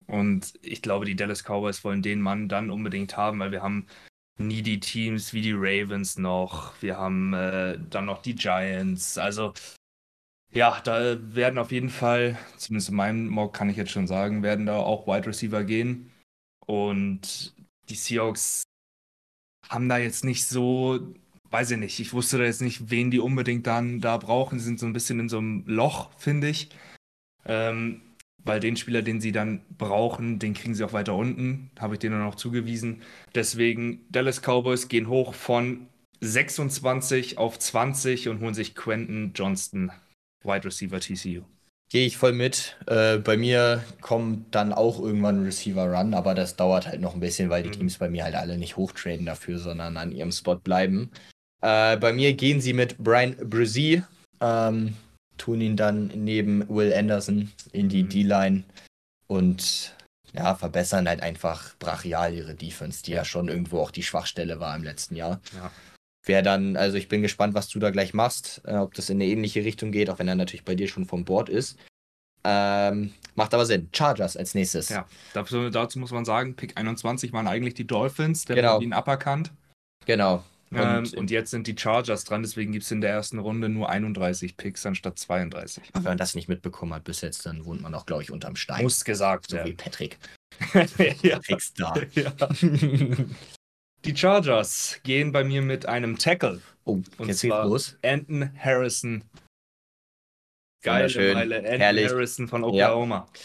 S2: Und ich glaube, die Dallas Cowboys wollen den Mann dann unbedingt haben, weil wir haben needy Teams wie die Ravens noch. Wir haben äh, dann noch die Giants. Also ja, da werden auf jeden Fall, zumindest in meinem Mock kann ich jetzt schon sagen, werden da auch Wide Receiver gehen. Und die Seahawks haben da jetzt nicht so, weiß ich nicht, ich wusste da jetzt nicht, wen die unbedingt dann da brauchen. Sie sind so ein bisschen in so einem Loch, finde ich. Ähm, weil den Spieler, den sie dann brauchen, den kriegen sie auch weiter unten. Habe ich denen noch zugewiesen. Deswegen Dallas Cowboys gehen hoch von 26 auf 20 und holen sich Quentin Johnston, Wide Receiver TCU.
S3: Gehe ich voll mit. Äh, bei mir kommt dann auch irgendwann ein Receiver-Run, aber das dauert halt noch ein bisschen, weil die mhm. Teams bei mir halt alle nicht hochtraden dafür, sondern an ihrem Spot bleiben. Äh, bei mir gehen sie mit Brian Brzee. Ähm, tun ihn dann neben Will Anderson in die mhm. D-Line und ja, verbessern halt einfach brachial ihre Defense, die ja schon irgendwo auch die Schwachstelle war im letzten Jahr. Ja. Wer dann, also ich bin gespannt, was du da gleich machst, äh, ob das in eine ähnliche Richtung geht, auch wenn er natürlich bei dir schon vom Board ist. Ähm, macht aber Sinn. Chargers als nächstes.
S2: Ja, dazu, dazu muss man sagen, Pick 21 waren eigentlich die Dolphins, der genau. ihn aberkannt.
S3: Genau.
S2: Und, ähm, und, jetzt sind die Chargers dran, deswegen gibt es in der ersten Runde nur 31 Picks anstatt 32.
S3: Wenn man das nicht mitbekommen hat bis jetzt, dann wohnt man auch, glaube ich, unterm Stein.
S2: Muss gesagt,
S3: so ja. wie Patrick.
S2: ja. da. Ja. Die Chargers gehen bei mir mit einem Tackle.
S3: Oh, und jetzt zwar los.
S2: Anton Harrison. Geile Meile. Anton
S3: Herrlich.
S2: Harrison von Oklahoma.
S3: Ja.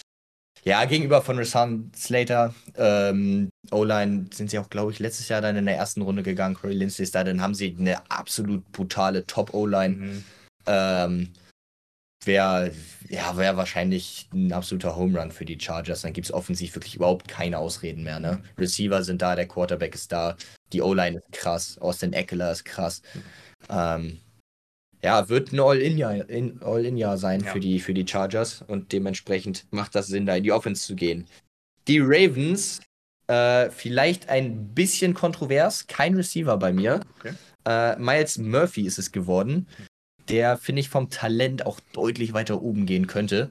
S3: Ja, gegenüber von Rashan Slater, ähm, O-Line sind sie auch, glaube ich, letztes Jahr dann in der ersten Runde gegangen. Corey Lindsay ist da, dann haben sie eine absolut brutale Top-O-Line. Mhm. Ähm, Wäre ja, wär wahrscheinlich ein absoluter Home Run für die Chargers. Dann gibt es offensiv wirklich überhaupt keine Ausreden mehr. Ne? Receiver sind da, der Quarterback ist da, die O-Line ist krass, Austin Eckler ist krass. Mhm. Ähm, ja, wird ein All-In-Jahr in, All sein ja. für, die, für die Chargers und dementsprechend macht das Sinn, da in die Offense zu gehen. Die Ravens, äh, vielleicht ein bisschen kontrovers, kein Receiver bei mir. Okay. Äh, Miles Murphy ist es geworden, der, finde ich, vom Talent auch deutlich weiter oben gehen könnte.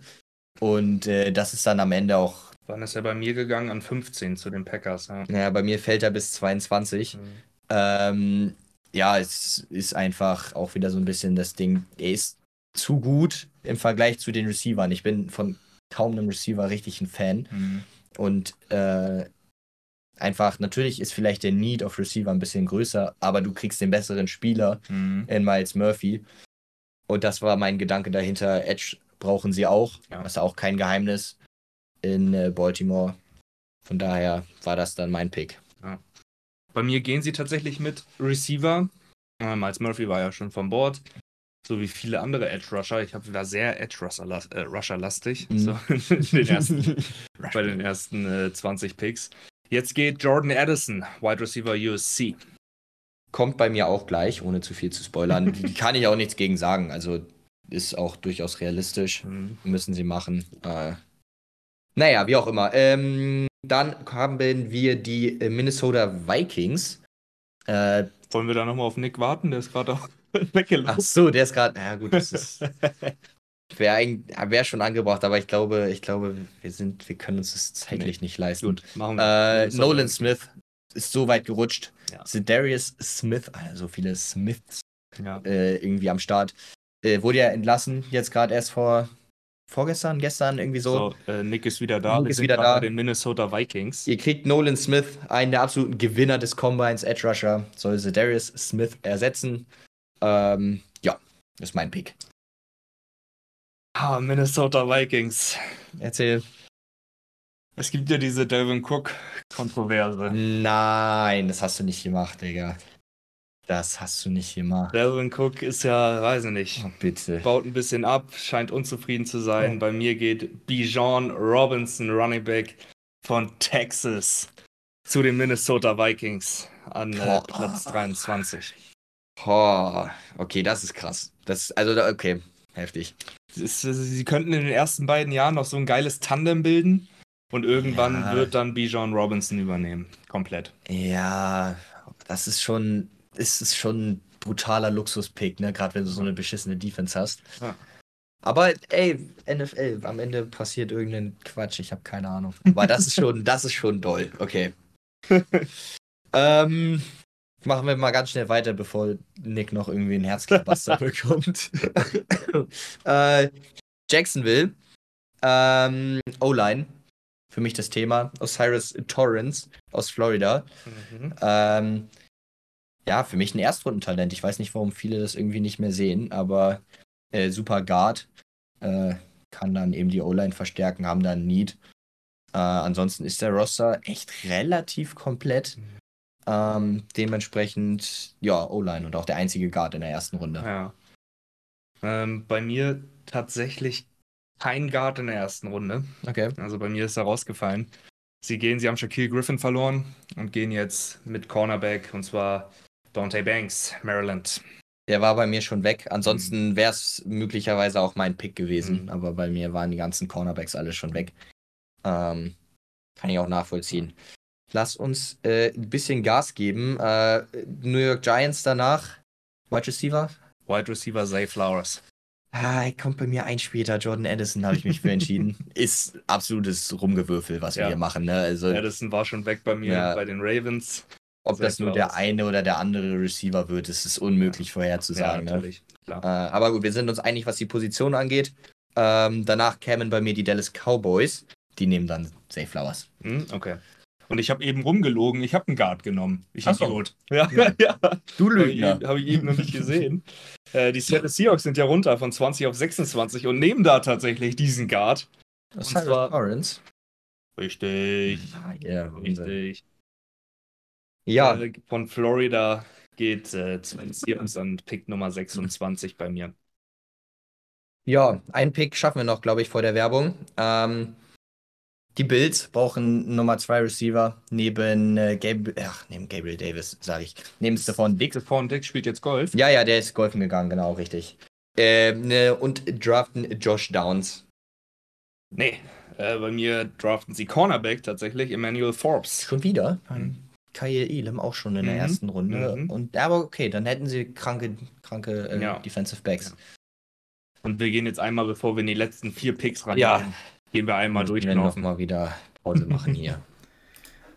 S3: Und äh, das ist dann am Ende auch.
S2: Wann ist er bei mir gegangen? An 15 zu den Packers.
S3: Ja, ja bei mir fällt er bis 22. Mhm. Ähm, ja, es ist einfach auch wieder so ein bisschen das Ding, er ist zu gut im Vergleich zu den Receivern. Ich bin von kaum einem Receiver richtig ein Fan. Mhm. Und äh, einfach, natürlich ist vielleicht der Need of Receiver ein bisschen größer, aber du kriegst den besseren Spieler mhm. in Miles Murphy. Und das war mein Gedanke dahinter. Edge brauchen sie auch. Ja. Das ist auch kein Geheimnis in äh, Baltimore. Von daher war das dann mein Pick.
S2: Bei mir gehen sie tatsächlich mit Receiver. Ähm, Miles Murphy war ja schon vom Board. So wie viele andere Edge Rusher. Ich war sehr Edge äh, Rusher lastig. Mhm. So, den ersten, bei den ersten äh, 20 Picks. Jetzt geht Jordan Addison, Wide Receiver USC.
S3: Kommt bei mir auch gleich, ohne zu viel zu spoilern. Die kann ich auch nichts gegen sagen. Also ist auch durchaus realistisch. Mhm. Müssen sie machen. Äh, naja, wie auch immer. Ähm, dann haben wir die äh, Minnesota Vikings.
S2: Äh, Wollen wir da nochmal auf Nick warten? Der ist gerade auch weggelaufen.
S3: Ach so, der ist gerade. Ja, gut, das ist. Wäre wär schon angebracht, aber ich glaube, ich glaube, wir sind, wir können uns das zeitlich nee. nicht leisten. Gut, machen wir. Äh, Nolan Smith ist so weit gerutscht. Ja. Darius Smith, also so viele Smiths ja. äh, irgendwie am Start. Äh, wurde ja entlassen, jetzt gerade erst vor vorgestern, gestern irgendwie so.
S2: so äh, Nick ist wieder da.
S3: Nick Wir ist wieder da.
S2: Bei den Minnesota Vikings.
S3: Ihr kriegt Nolan Smith, einen der absoluten Gewinner des Combines, Edge Rusher, soll Darius Smith ersetzen. Ähm, ja, ist mein Pick.
S2: Ah, Minnesota Vikings.
S3: Erzähl.
S2: Es gibt ja diese Delvin Cook-Kontroverse.
S3: Nein, das hast du nicht gemacht, Digga. Das hast du nicht gemacht.
S2: Delvin Cook ist ja, weiß ich nicht.
S3: Oh, bitte.
S2: Baut ein bisschen ab, scheint unzufrieden zu sein. Oh. Bei mir geht Bijan Robinson, Running Back von Texas, zu den Minnesota Vikings an äh, Platz 23.
S3: Oh, okay, das ist krass. Das, also, okay, heftig.
S2: Ist, sie könnten in den ersten beiden Jahren noch so ein geiles Tandem bilden und irgendwann ja. wird dann Bijan Robinson übernehmen. Komplett.
S3: Ja, das ist schon ist es schon ein brutaler Luxuspick, ne? Gerade wenn du so eine beschissene Defense hast. Ja. Aber ey, NFL, am Ende passiert irgendein Quatsch, ich habe keine Ahnung. Aber das ist schon, das ist schon doll. Okay. ähm, machen wir mal ganz schnell weiter, bevor Nick noch irgendwie einen Herzklabaster bekommt. äh, Jacksonville. Ähm, O-Line. Für mich das Thema. Osiris Torrance aus Florida. Mhm. Ähm, ja, für mich ein Erstrundentalent. Ich weiß nicht, warum viele das irgendwie nicht mehr sehen, aber äh, super Guard. Äh, kann dann eben die O-Line verstärken, haben dann Need. Äh, ansonsten ist der Roster echt relativ komplett. Ähm, dementsprechend, ja, O-Line und auch der einzige Guard in der ersten Runde.
S2: Ja. Ähm, bei mir tatsächlich kein Guard in der ersten Runde.
S3: Okay.
S2: Also bei mir ist er rausgefallen. Sie gehen, sie haben Shaquille Griffin verloren und gehen jetzt mit Cornerback und zwar Dante Banks, Maryland.
S3: Der war bei mir schon weg. Ansonsten mhm. wäre es möglicherweise auch mein Pick gewesen, mhm. aber bei mir waren die ganzen Cornerbacks alle schon weg. Ähm, kann ich auch nachvollziehen. Lass uns äh, ein bisschen Gas geben. Äh, New York Giants danach. Wide Receiver?
S2: Wide Receiver Zay Flowers.
S3: Ah, kommt bei mir ein später. Jordan Addison habe ich mich für entschieden. Ist absolutes Rumgewürfel, was ja. wir hier machen. Ne?
S2: Also, Addison war schon weg bei mir ja. bei den Ravens.
S3: Ob Zay das nur der eine oder der andere Receiver wird, ist es unmöglich ja. vorherzusagen. Ja, ne? natürlich. Ne? Äh, aber gut, wir sind uns einig, was die Position angeht. Ähm, danach kämen bei mir die Dallas Cowboys. Die nehmen dann Zay Flowers.
S2: Hm, okay. Und ich habe eben rumgelogen. Ich habe einen Guard genommen. Ich
S3: Ach Idiot.
S2: Ja, ja. ja.
S3: Du Lügner.
S2: Habe ich eben noch nicht gesehen. äh, die Seattle Seahawks sind ja runter von 20 auf 26 und nehmen da tatsächlich diesen Guard.
S3: Das ist zwar Lawrence.
S2: Richtig.
S3: Ah, ja, richtig.
S2: Ja. Äh, von Florida geht äh, Seahawks an Pick Nummer 26 bei mir.
S3: Ja, einen Pick schaffen wir noch, glaube ich, vor der Werbung. Ähm, die Bills brauchen Nummer 2 Receiver neben äh, Gabriel, ach, neben Gabriel Davis, sage ich. Neben Stephon Dick.
S2: Stephon Dick spielt jetzt Golf?
S3: Ja, ja, der ist golfen gegangen, genau, richtig. Äh, ne, und draften Josh Downs.
S2: Nee, äh, bei mir draften sie Cornerback tatsächlich, Emmanuel Forbes.
S3: Schon wieder? Mhm. Kyle Elam auch schon in der mhm. ersten Runde. Mhm. Und aber okay, dann hätten sie kranke, kranke äh, ja. Defensive Backs. Ja.
S2: Und wir gehen jetzt einmal, bevor wir in die letzten vier Picks
S3: ran. Ja.
S2: Gehen wir einmal durch.
S3: Wir noch mal wieder Pause machen hier.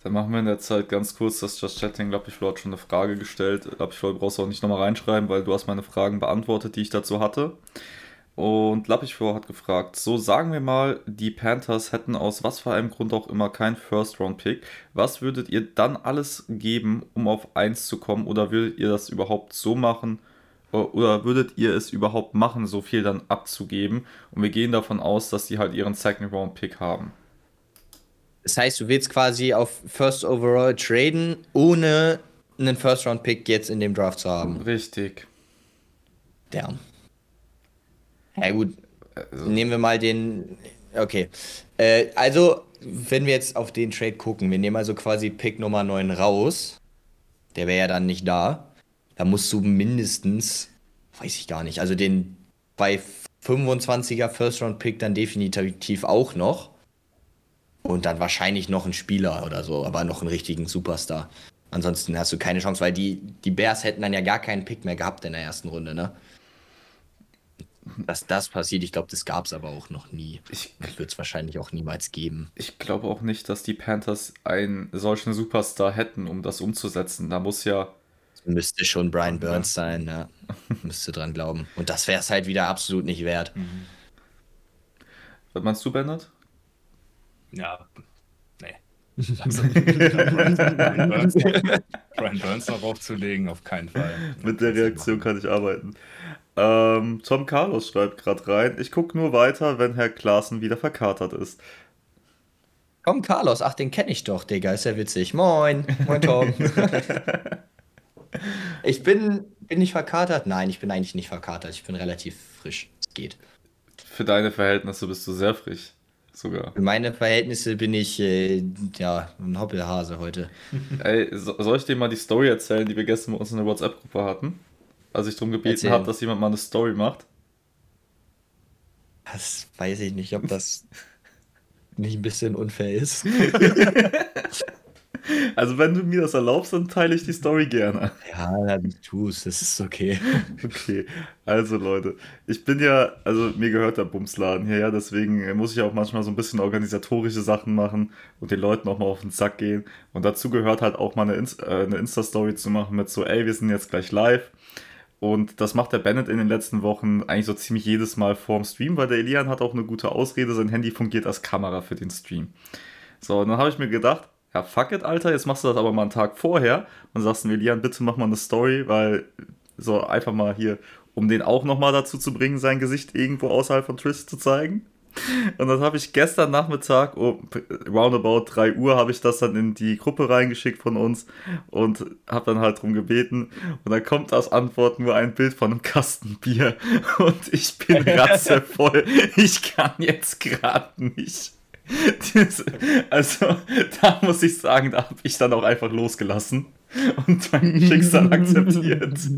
S1: Dann machen wir in der Zeit ganz kurz das Just Chatting. Glaube ich, hat schon eine Frage gestellt. Glaube ich, brauchst du auch nicht nochmal reinschreiben, weil du hast meine Fragen beantwortet, die ich dazu hatte. Und Lappichflor hat gefragt, so sagen wir mal, die Panthers hätten aus was für einem Grund auch immer keinen First-Round-Pick. Was würdet ihr dann alles geben, um auf 1 zu kommen? Oder würdet ihr das überhaupt so machen, oder würdet ihr es überhaupt machen, so viel dann abzugeben? Und wir gehen davon aus, dass die halt ihren Second Round Pick haben.
S3: Das heißt, du willst quasi auf First Overall traden, ohne einen First Round Pick jetzt in dem Draft zu haben.
S1: Richtig.
S3: Damn. Ja gut, also. nehmen wir mal den. Okay. Äh, also, wenn wir jetzt auf den Trade gucken, wir nehmen also quasi Pick Nummer 9 raus. Der wäre ja dann nicht da da musst du mindestens, weiß ich gar nicht, also den bei 25er First-Round-Pick dann definitiv auch noch. Und dann wahrscheinlich noch ein Spieler oder so, aber noch einen richtigen Superstar. Ansonsten hast du keine Chance, weil die, die Bears hätten dann ja gar keinen Pick mehr gehabt in der ersten Runde, ne? Dass das passiert, ich glaube, das gab es aber auch noch nie. Ich, das wird es wahrscheinlich auch niemals geben.
S1: Ich glaube auch nicht, dass die Panthers einen solchen Superstar hätten, um das umzusetzen. Da muss ja
S3: Müsste schon Brian Burns sein, ja. Müsste dran glauben. Und das wäre es halt wieder absolut nicht wert. Mhm.
S1: Was meinst du, Bernhard?
S2: Ja, nee. Brian, Burns, Brian Burns noch aufzulegen, auf keinen Fall.
S1: Mit der Reaktion kann ich arbeiten. Ähm, Tom Carlos schreibt gerade rein, ich gucke nur weiter, wenn Herr Klaassen wieder verkatert ist.
S3: Tom Carlos, ach, den kenne ich doch, Digga, ist ja witzig. Moin, moin Tom. Ich bin, bin ich verkatert? Nein, ich bin eigentlich nicht verkatert. Ich bin relativ frisch. Es geht.
S1: Für deine Verhältnisse bist du sehr frisch. Sogar.
S3: Für meine Verhältnisse bin ich äh, ja ein Hoppelhase heute.
S1: Ey, soll ich dir mal die Story erzählen, die wir gestern bei uns in der WhatsApp-Gruppe hatten? Als ich darum gebeten habe, dass jemand mal eine Story macht.
S3: Das weiß ich nicht, ob das nicht ein bisschen unfair ist.
S1: Also, wenn du mir das erlaubst, dann teile ich die Story gerne.
S3: Ja, dann tu's, das ist okay.
S1: Okay, also Leute, ich bin ja, also mir gehört der Bumsladen hier, ja, deswegen muss ich auch manchmal so ein bisschen organisatorische Sachen machen und den Leuten auch mal auf den Sack gehen. Und dazu gehört halt auch mal eine, äh, eine Insta-Story zu machen mit so, ey, wir sind jetzt gleich live. Und das macht der Bennett in den letzten Wochen eigentlich so ziemlich jedes Mal vorm Stream, weil der Elian hat auch eine gute Ausrede, sein Handy fungiert als Kamera für den Stream. So, und dann habe ich mir gedacht, ja, fuck it, Alter, jetzt machst du das aber mal einen Tag vorher und sagst mir, Elian, bitte mach mal eine Story, weil so einfach mal hier, um den auch nochmal dazu zu bringen, sein Gesicht irgendwo außerhalb von Trish zu zeigen. Und das habe ich gestern Nachmittag, um roundabout 3 Uhr, habe ich das dann in die Gruppe reingeschickt von uns und habe dann halt drum gebeten. Und dann kommt als Antwort nur ein Bild von einem Kasten Bier. Und ich bin ratzevoll. Ich kann jetzt gerade nicht. Das, also, da muss ich sagen, da habe ich dann auch einfach losgelassen und mein Schicksal akzeptiert.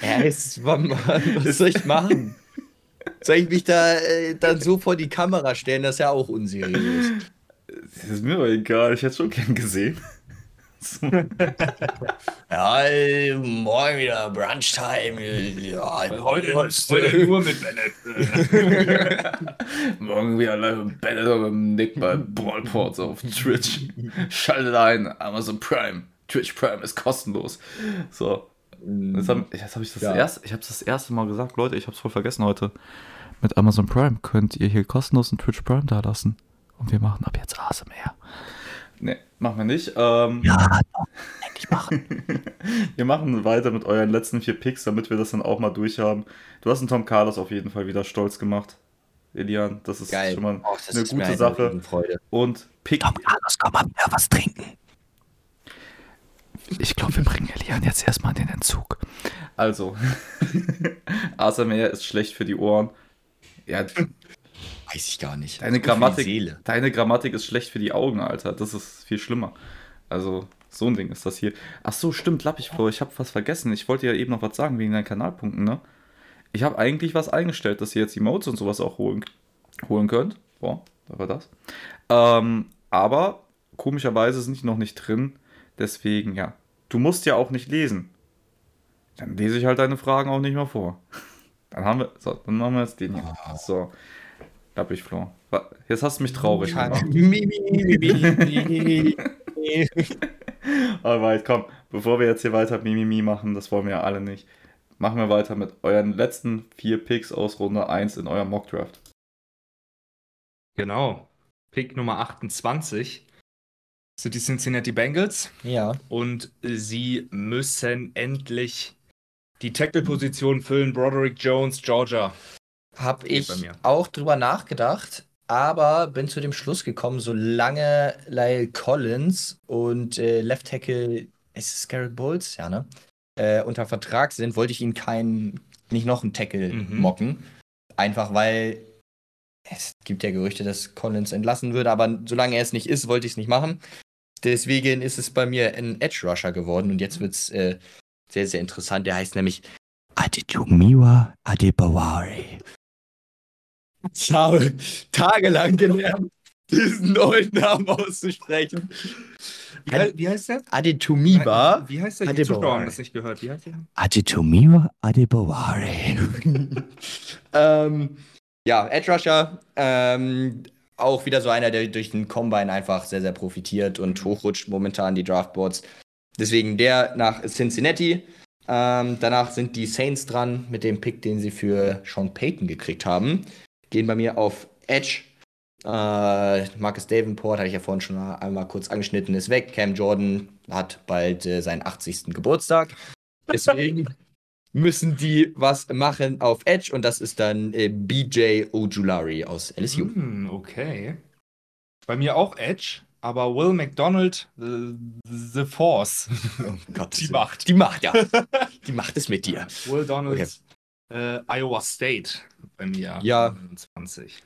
S3: Ja, ist, was soll ich machen? Soll ich mich da äh, dann so vor die Kamera stellen? Das ist ja auch unseriös.
S1: Das ist mir aber egal, ich hätte es schon gern gesehen.
S3: Ja, äh, morgen wieder Brunchtime. Ja,
S2: heute, heute nur mit Bennett.
S1: morgen wieder live mit Bennett und mit Nick bei Ballports auf Twitch. Schaltet ein, Amazon Prime. Twitch Prime ist kostenlos. So. Jetzt habe hab ich, das ja. erst, ich habe das erste Mal gesagt, Leute, ich habe es voll vergessen heute. Mit Amazon Prime könnt ihr hier kostenlos einen Twitch Prime da lassen. Und wir machen ab jetzt ASMR. Ne, machen wir nicht. Ähm,
S3: ja, endlich machen.
S1: wir machen weiter mit euren letzten vier Picks, damit wir das dann auch mal durchhaben. Du hast einen Tom Carlos auf jeden Fall wieder stolz gemacht. Elian, das ist Geil. schon mal oh, eine gute Sache. Und
S3: Pick. Tom Carlos, komm mal wieder was trinken.
S1: Ich glaube, wir bringen Elian jetzt erstmal in den Entzug. Also, ASMR ist schlecht für die Ohren. Ja,
S3: Weiß ich gar nicht.
S1: Deine Grammatik, deine Grammatik ist schlecht für die Augen, Alter. Das ist viel schlimmer. Also, so ein Ding ist das hier. Ach so, stimmt, Lappigflo, ich habe was vergessen. Ich wollte ja eben noch was sagen wegen deinen Kanalpunkten, ne? Ich habe eigentlich was eingestellt, dass ihr jetzt Emotes und sowas auch holen, holen könnt. Boah, da war das. Ähm, aber komischerweise sind die noch nicht drin. Deswegen, ja. Du musst ja auch nicht lesen. Dann lese ich halt deine Fragen auch nicht mehr vor. Dann haben wir, so, dann machen wir jetzt den hier. So. Hab ich, Flo. Jetzt hast du mich traurig gemacht. Alright, komm. Bevor wir jetzt hier weiter Mimimi machen, das wollen wir ja alle nicht, machen wir weiter mit euren letzten vier Picks aus Runde 1 in eurem Mockdraft.
S2: Genau. Pick Nummer 28 sind die Cincinnati Bengals.
S3: Ja.
S2: Und sie müssen endlich die Tackle-Position füllen. Broderick Jones, Georgia.
S3: Hab ich auch drüber nachgedacht, aber bin zu dem Schluss gekommen, solange Lyle Collins und äh, Left Tackle, ist es Garrett Bowles? Ja, ne? Äh, unter Vertrag sind, wollte ich ihn keinen, nicht noch einen Tackle mhm. mocken. Einfach weil es gibt ja Gerüchte, dass Collins entlassen würde, aber solange er es nicht ist, wollte ich es nicht machen. Deswegen ist es bei mir ein Edge Rusher geworden und jetzt wird es äh, sehr, sehr interessant. Der heißt nämlich Adetumiwa Adebawari. Ich habe tagelang gelernt, diesen neuen Namen auszusprechen.
S2: Wie, wie heißt der?
S3: Adetumiwa.
S2: Wie heißt der? Die Zuschauer haben das nicht gehört. Wie heißt der?
S3: Adetumiwa Adebawari. ähm, ja, Edge Rusher. Ähm, auch wieder so einer, der durch den Combine einfach sehr, sehr profitiert und hochrutscht momentan die Draftboards. Deswegen der nach Cincinnati. Ähm, danach sind die Saints dran mit dem Pick, den sie für Sean Payton gekriegt haben gehen bei mir auf Edge. Äh, Marcus Davenport, hatte ich ja vorhin schon einmal kurz angeschnitten, ist weg. Cam Jordan hat bald äh, seinen 80. Geburtstag. Deswegen müssen die was machen auf Edge und das ist dann äh, BJ Ojulari aus LSU.
S2: Mm, okay. Bei mir auch Edge, aber Will McDonald, the, the Force.
S3: Oh Gott, die Macht. Die Macht, ja. die Macht ist mit dir.
S2: Will Donald, okay. Äh, Iowa State bei mir.
S3: Ja. 20.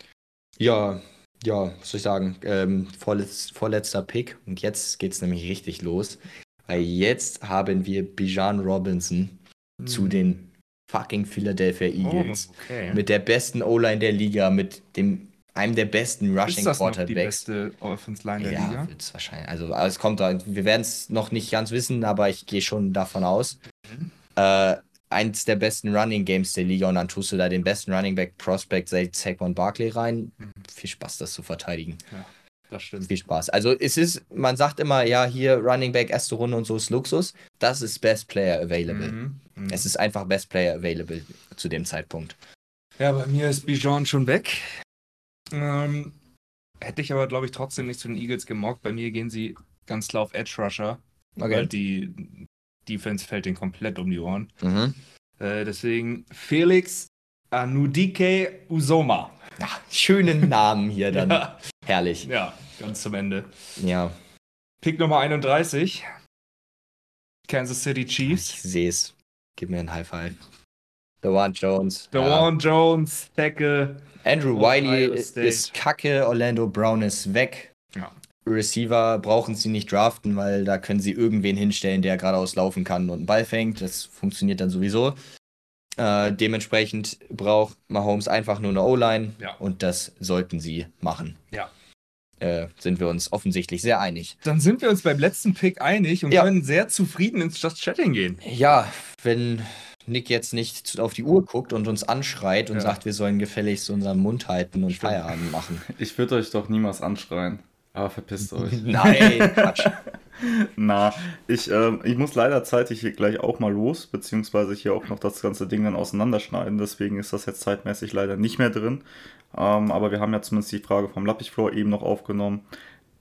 S3: Ja, ja, was soll ich sagen? Ähm, vorletz, vorletzter Pick. Und jetzt geht es nämlich richtig los. Weil jetzt haben wir Bijan Robinson hm. zu den fucking Philadelphia oh, Eagles. Oh, okay. Mit der besten O-Line der Liga, mit dem einem der besten Rushing
S2: ist das noch die
S3: Quarterbacks.
S2: beste Offense Line der
S3: Ja,
S2: Liga?
S3: wird's wahrscheinlich. Also, es kommt da, wir werden es noch nicht ganz wissen, aber ich gehe schon davon aus.
S2: Mhm.
S3: Äh, eins der besten Running Games der Liga und dann tust du da den besten Running Back Prospect seit Saquon Barkley rein.
S2: Mhm.
S3: Viel Spaß, das zu verteidigen.
S2: Das stimmt.
S3: Viel Spaß. Also es ist, man sagt immer, ja, hier Running Back erste Runde und so ist Luxus. Das ist Best Player Available.
S2: Mhm. Mhm.
S3: Es ist einfach Best Player Available zu dem Zeitpunkt.
S2: Ja, bei mir ist Bijan schon weg. Ähm, hätte ich aber, glaube ich, trotzdem nicht zu den Eagles gemockt. Bei mir gehen sie ganz klar auf Edge Rusher. Weil die Defense fällt denen komplett um die Ohren.
S3: Mhm.
S2: Äh, deswegen Felix Anudike Usoma.
S3: Ja, schönen Namen hier dann.
S2: Ja,
S3: Herrlich.
S2: ja, ganz zum Ende.
S3: Ja,
S2: Pick Nummer 31. Kansas City
S3: ich
S2: Chiefs.
S3: sehe es. Gib mir ein High Five. Dewan Jones. ja.
S2: Dewan Jones, Tackle.
S3: Andrew Wiley ist kacke, Orlando Brown ist weg.
S2: Ja.
S3: Receiver brauchen sie nicht draften, weil da können sie irgendwen hinstellen, der geradeaus laufen kann und einen Ball fängt. Das funktioniert dann sowieso. Äh, dementsprechend braucht Mahomes einfach nur eine O-Line
S2: Ja.
S3: und das sollten sie machen.
S2: Ja.
S3: Äh, sind wir uns offensichtlich sehr einig.
S2: Dann sind wir uns beim letzten Pick einig und
S3: Ja.
S2: können sehr zufrieden ins Just Chatting gehen.
S3: Ja, wenn Nick jetzt nicht auf die Uhr guckt und uns anschreit und
S2: Ja.
S3: sagt, wir sollen gefälligst unseren Mund halten und
S2: Stimmt.
S3: Feierabend machen.
S1: Ich würde euch doch niemals anschreien. Aber verpisst euch.
S3: Nein, Quatsch.
S1: Na, ich, ähm, ich muss leider zeitig hier gleich auch mal los, beziehungsweise hier auch noch das ganze Ding dann auseinanderschneiden. Deswegen ist das jetzt zeitmäßig leider nicht mehr drin. Ähm, aber wir haben ja zumindest die Frage vom Lappichfloor eben noch aufgenommen.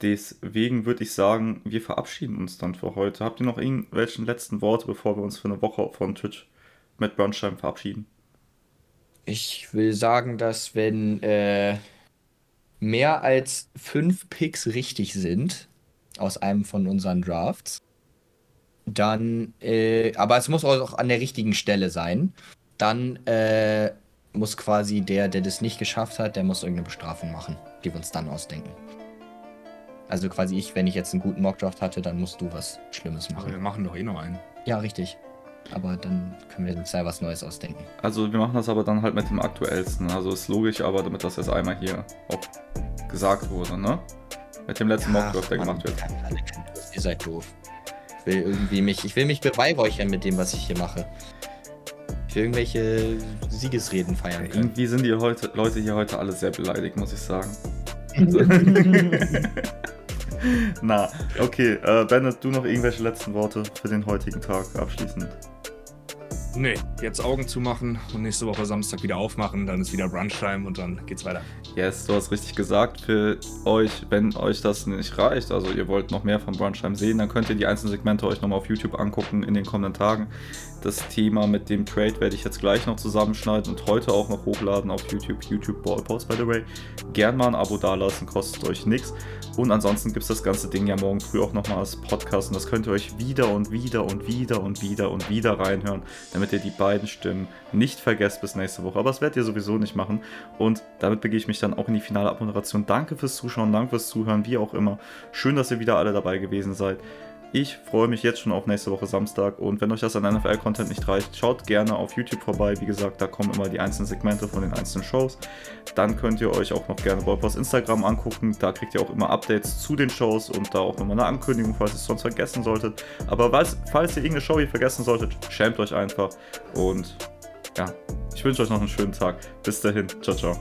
S1: Deswegen würde ich sagen, wir verabschieden uns dann für heute. Habt ihr noch irgendwelche letzten Worte, bevor wir uns für eine Woche von Twitch mit Brunchtime verabschieden?
S3: Ich will sagen, dass wenn äh, mehr als fünf Picks richtig sind aus einem von unseren Drafts, dann, äh, aber es muss auch an der richtigen Stelle sein, dann äh, muss quasi der, der das nicht geschafft hat, der muss irgendeine Bestrafung machen, die wir uns dann ausdenken. Also quasi ich, wenn ich jetzt einen guten Mockdraft hatte, dann musst du was Schlimmes
S2: Aber wir
S3: machen.
S2: machen doch eh noch einen.
S3: Ja, richtig. Aber dann können wir uns ja was Neues ausdenken.
S1: Also wir machen das aber dann halt mit dem aktuellsten. Also ist logisch, aber damit das jetzt einmal hier auch gesagt wurde, ne? Mit dem letzten Mockdraft, der
S3: Mann,
S1: gemacht wird.
S3: Ihr seid doof. Ich will irgendwie mich, ich will mich beweihräuchern mit dem, was ich hier mache. Will irgendwelche Siegesreden feiern können.
S1: Irgendwie sind die heute, Leute hier heute alle sehr beleidigt, muss ich sagen. Na, okay. Äh, Bennett, du noch irgendwelche letzten Worte für den heutigen Tag abschließend?
S2: Nee, jetzt Augen zumachen und nächste Woche Samstag wieder aufmachen, dann ist wieder Brunchtime und dann geht's weiter.
S1: Yes, du hast richtig gesagt. Für euch, wenn euch das nicht reicht, also ihr wollt noch mehr von Brunchtime sehen, dann könnt ihr die einzelnen Segmente euch nochmal auf YouTube angucken in den kommenden Tagen. Das Thema mit dem Trade werde ich jetzt gleich noch zusammenschneiden und heute auch noch hochladen auf YouTube. YouTube Ballpost, by the way. Gern mal ein Abo dalassen, kostet euch nichts. Und ansonsten gibt es das ganze Ding ja morgen früh auch nochmal als Podcast und das könnt ihr euch wieder und wieder und wieder und wieder und wieder reinhören, damit ihr die beiden Stimmen nicht vergesst bis nächste Woche. Aber das werdet ihr sowieso nicht machen. Und damit begebe ich mich dann auch in die finale Abmoderation. Danke fürs Zuschauen, danke fürs Zuhören, wie auch immer. Schön, dass ihr wieder alle dabei gewesen seid. Ich freue mich jetzt schon auf nächste Woche Samstag und wenn euch das an NFL-Content nicht reicht, schaut gerne auf YouTube vorbei. Wie gesagt, da kommen immer die einzelnen Segmente von den einzelnen Shows. Dann könnt ihr euch auch noch gerne Ballpost Instagram angucken. Da kriegt ihr auch immer Updates zu den Shows und da auch nochmal eine Ankündigung, falls ihr es sonst vergessen solltet. Aber falls, falls ihr irgendeine Show hier vergessen solltet, schämt euch einfach. Und ja, ich wünsche euch noch einen schönen Tag. Bis dahin. Ciao, ciao.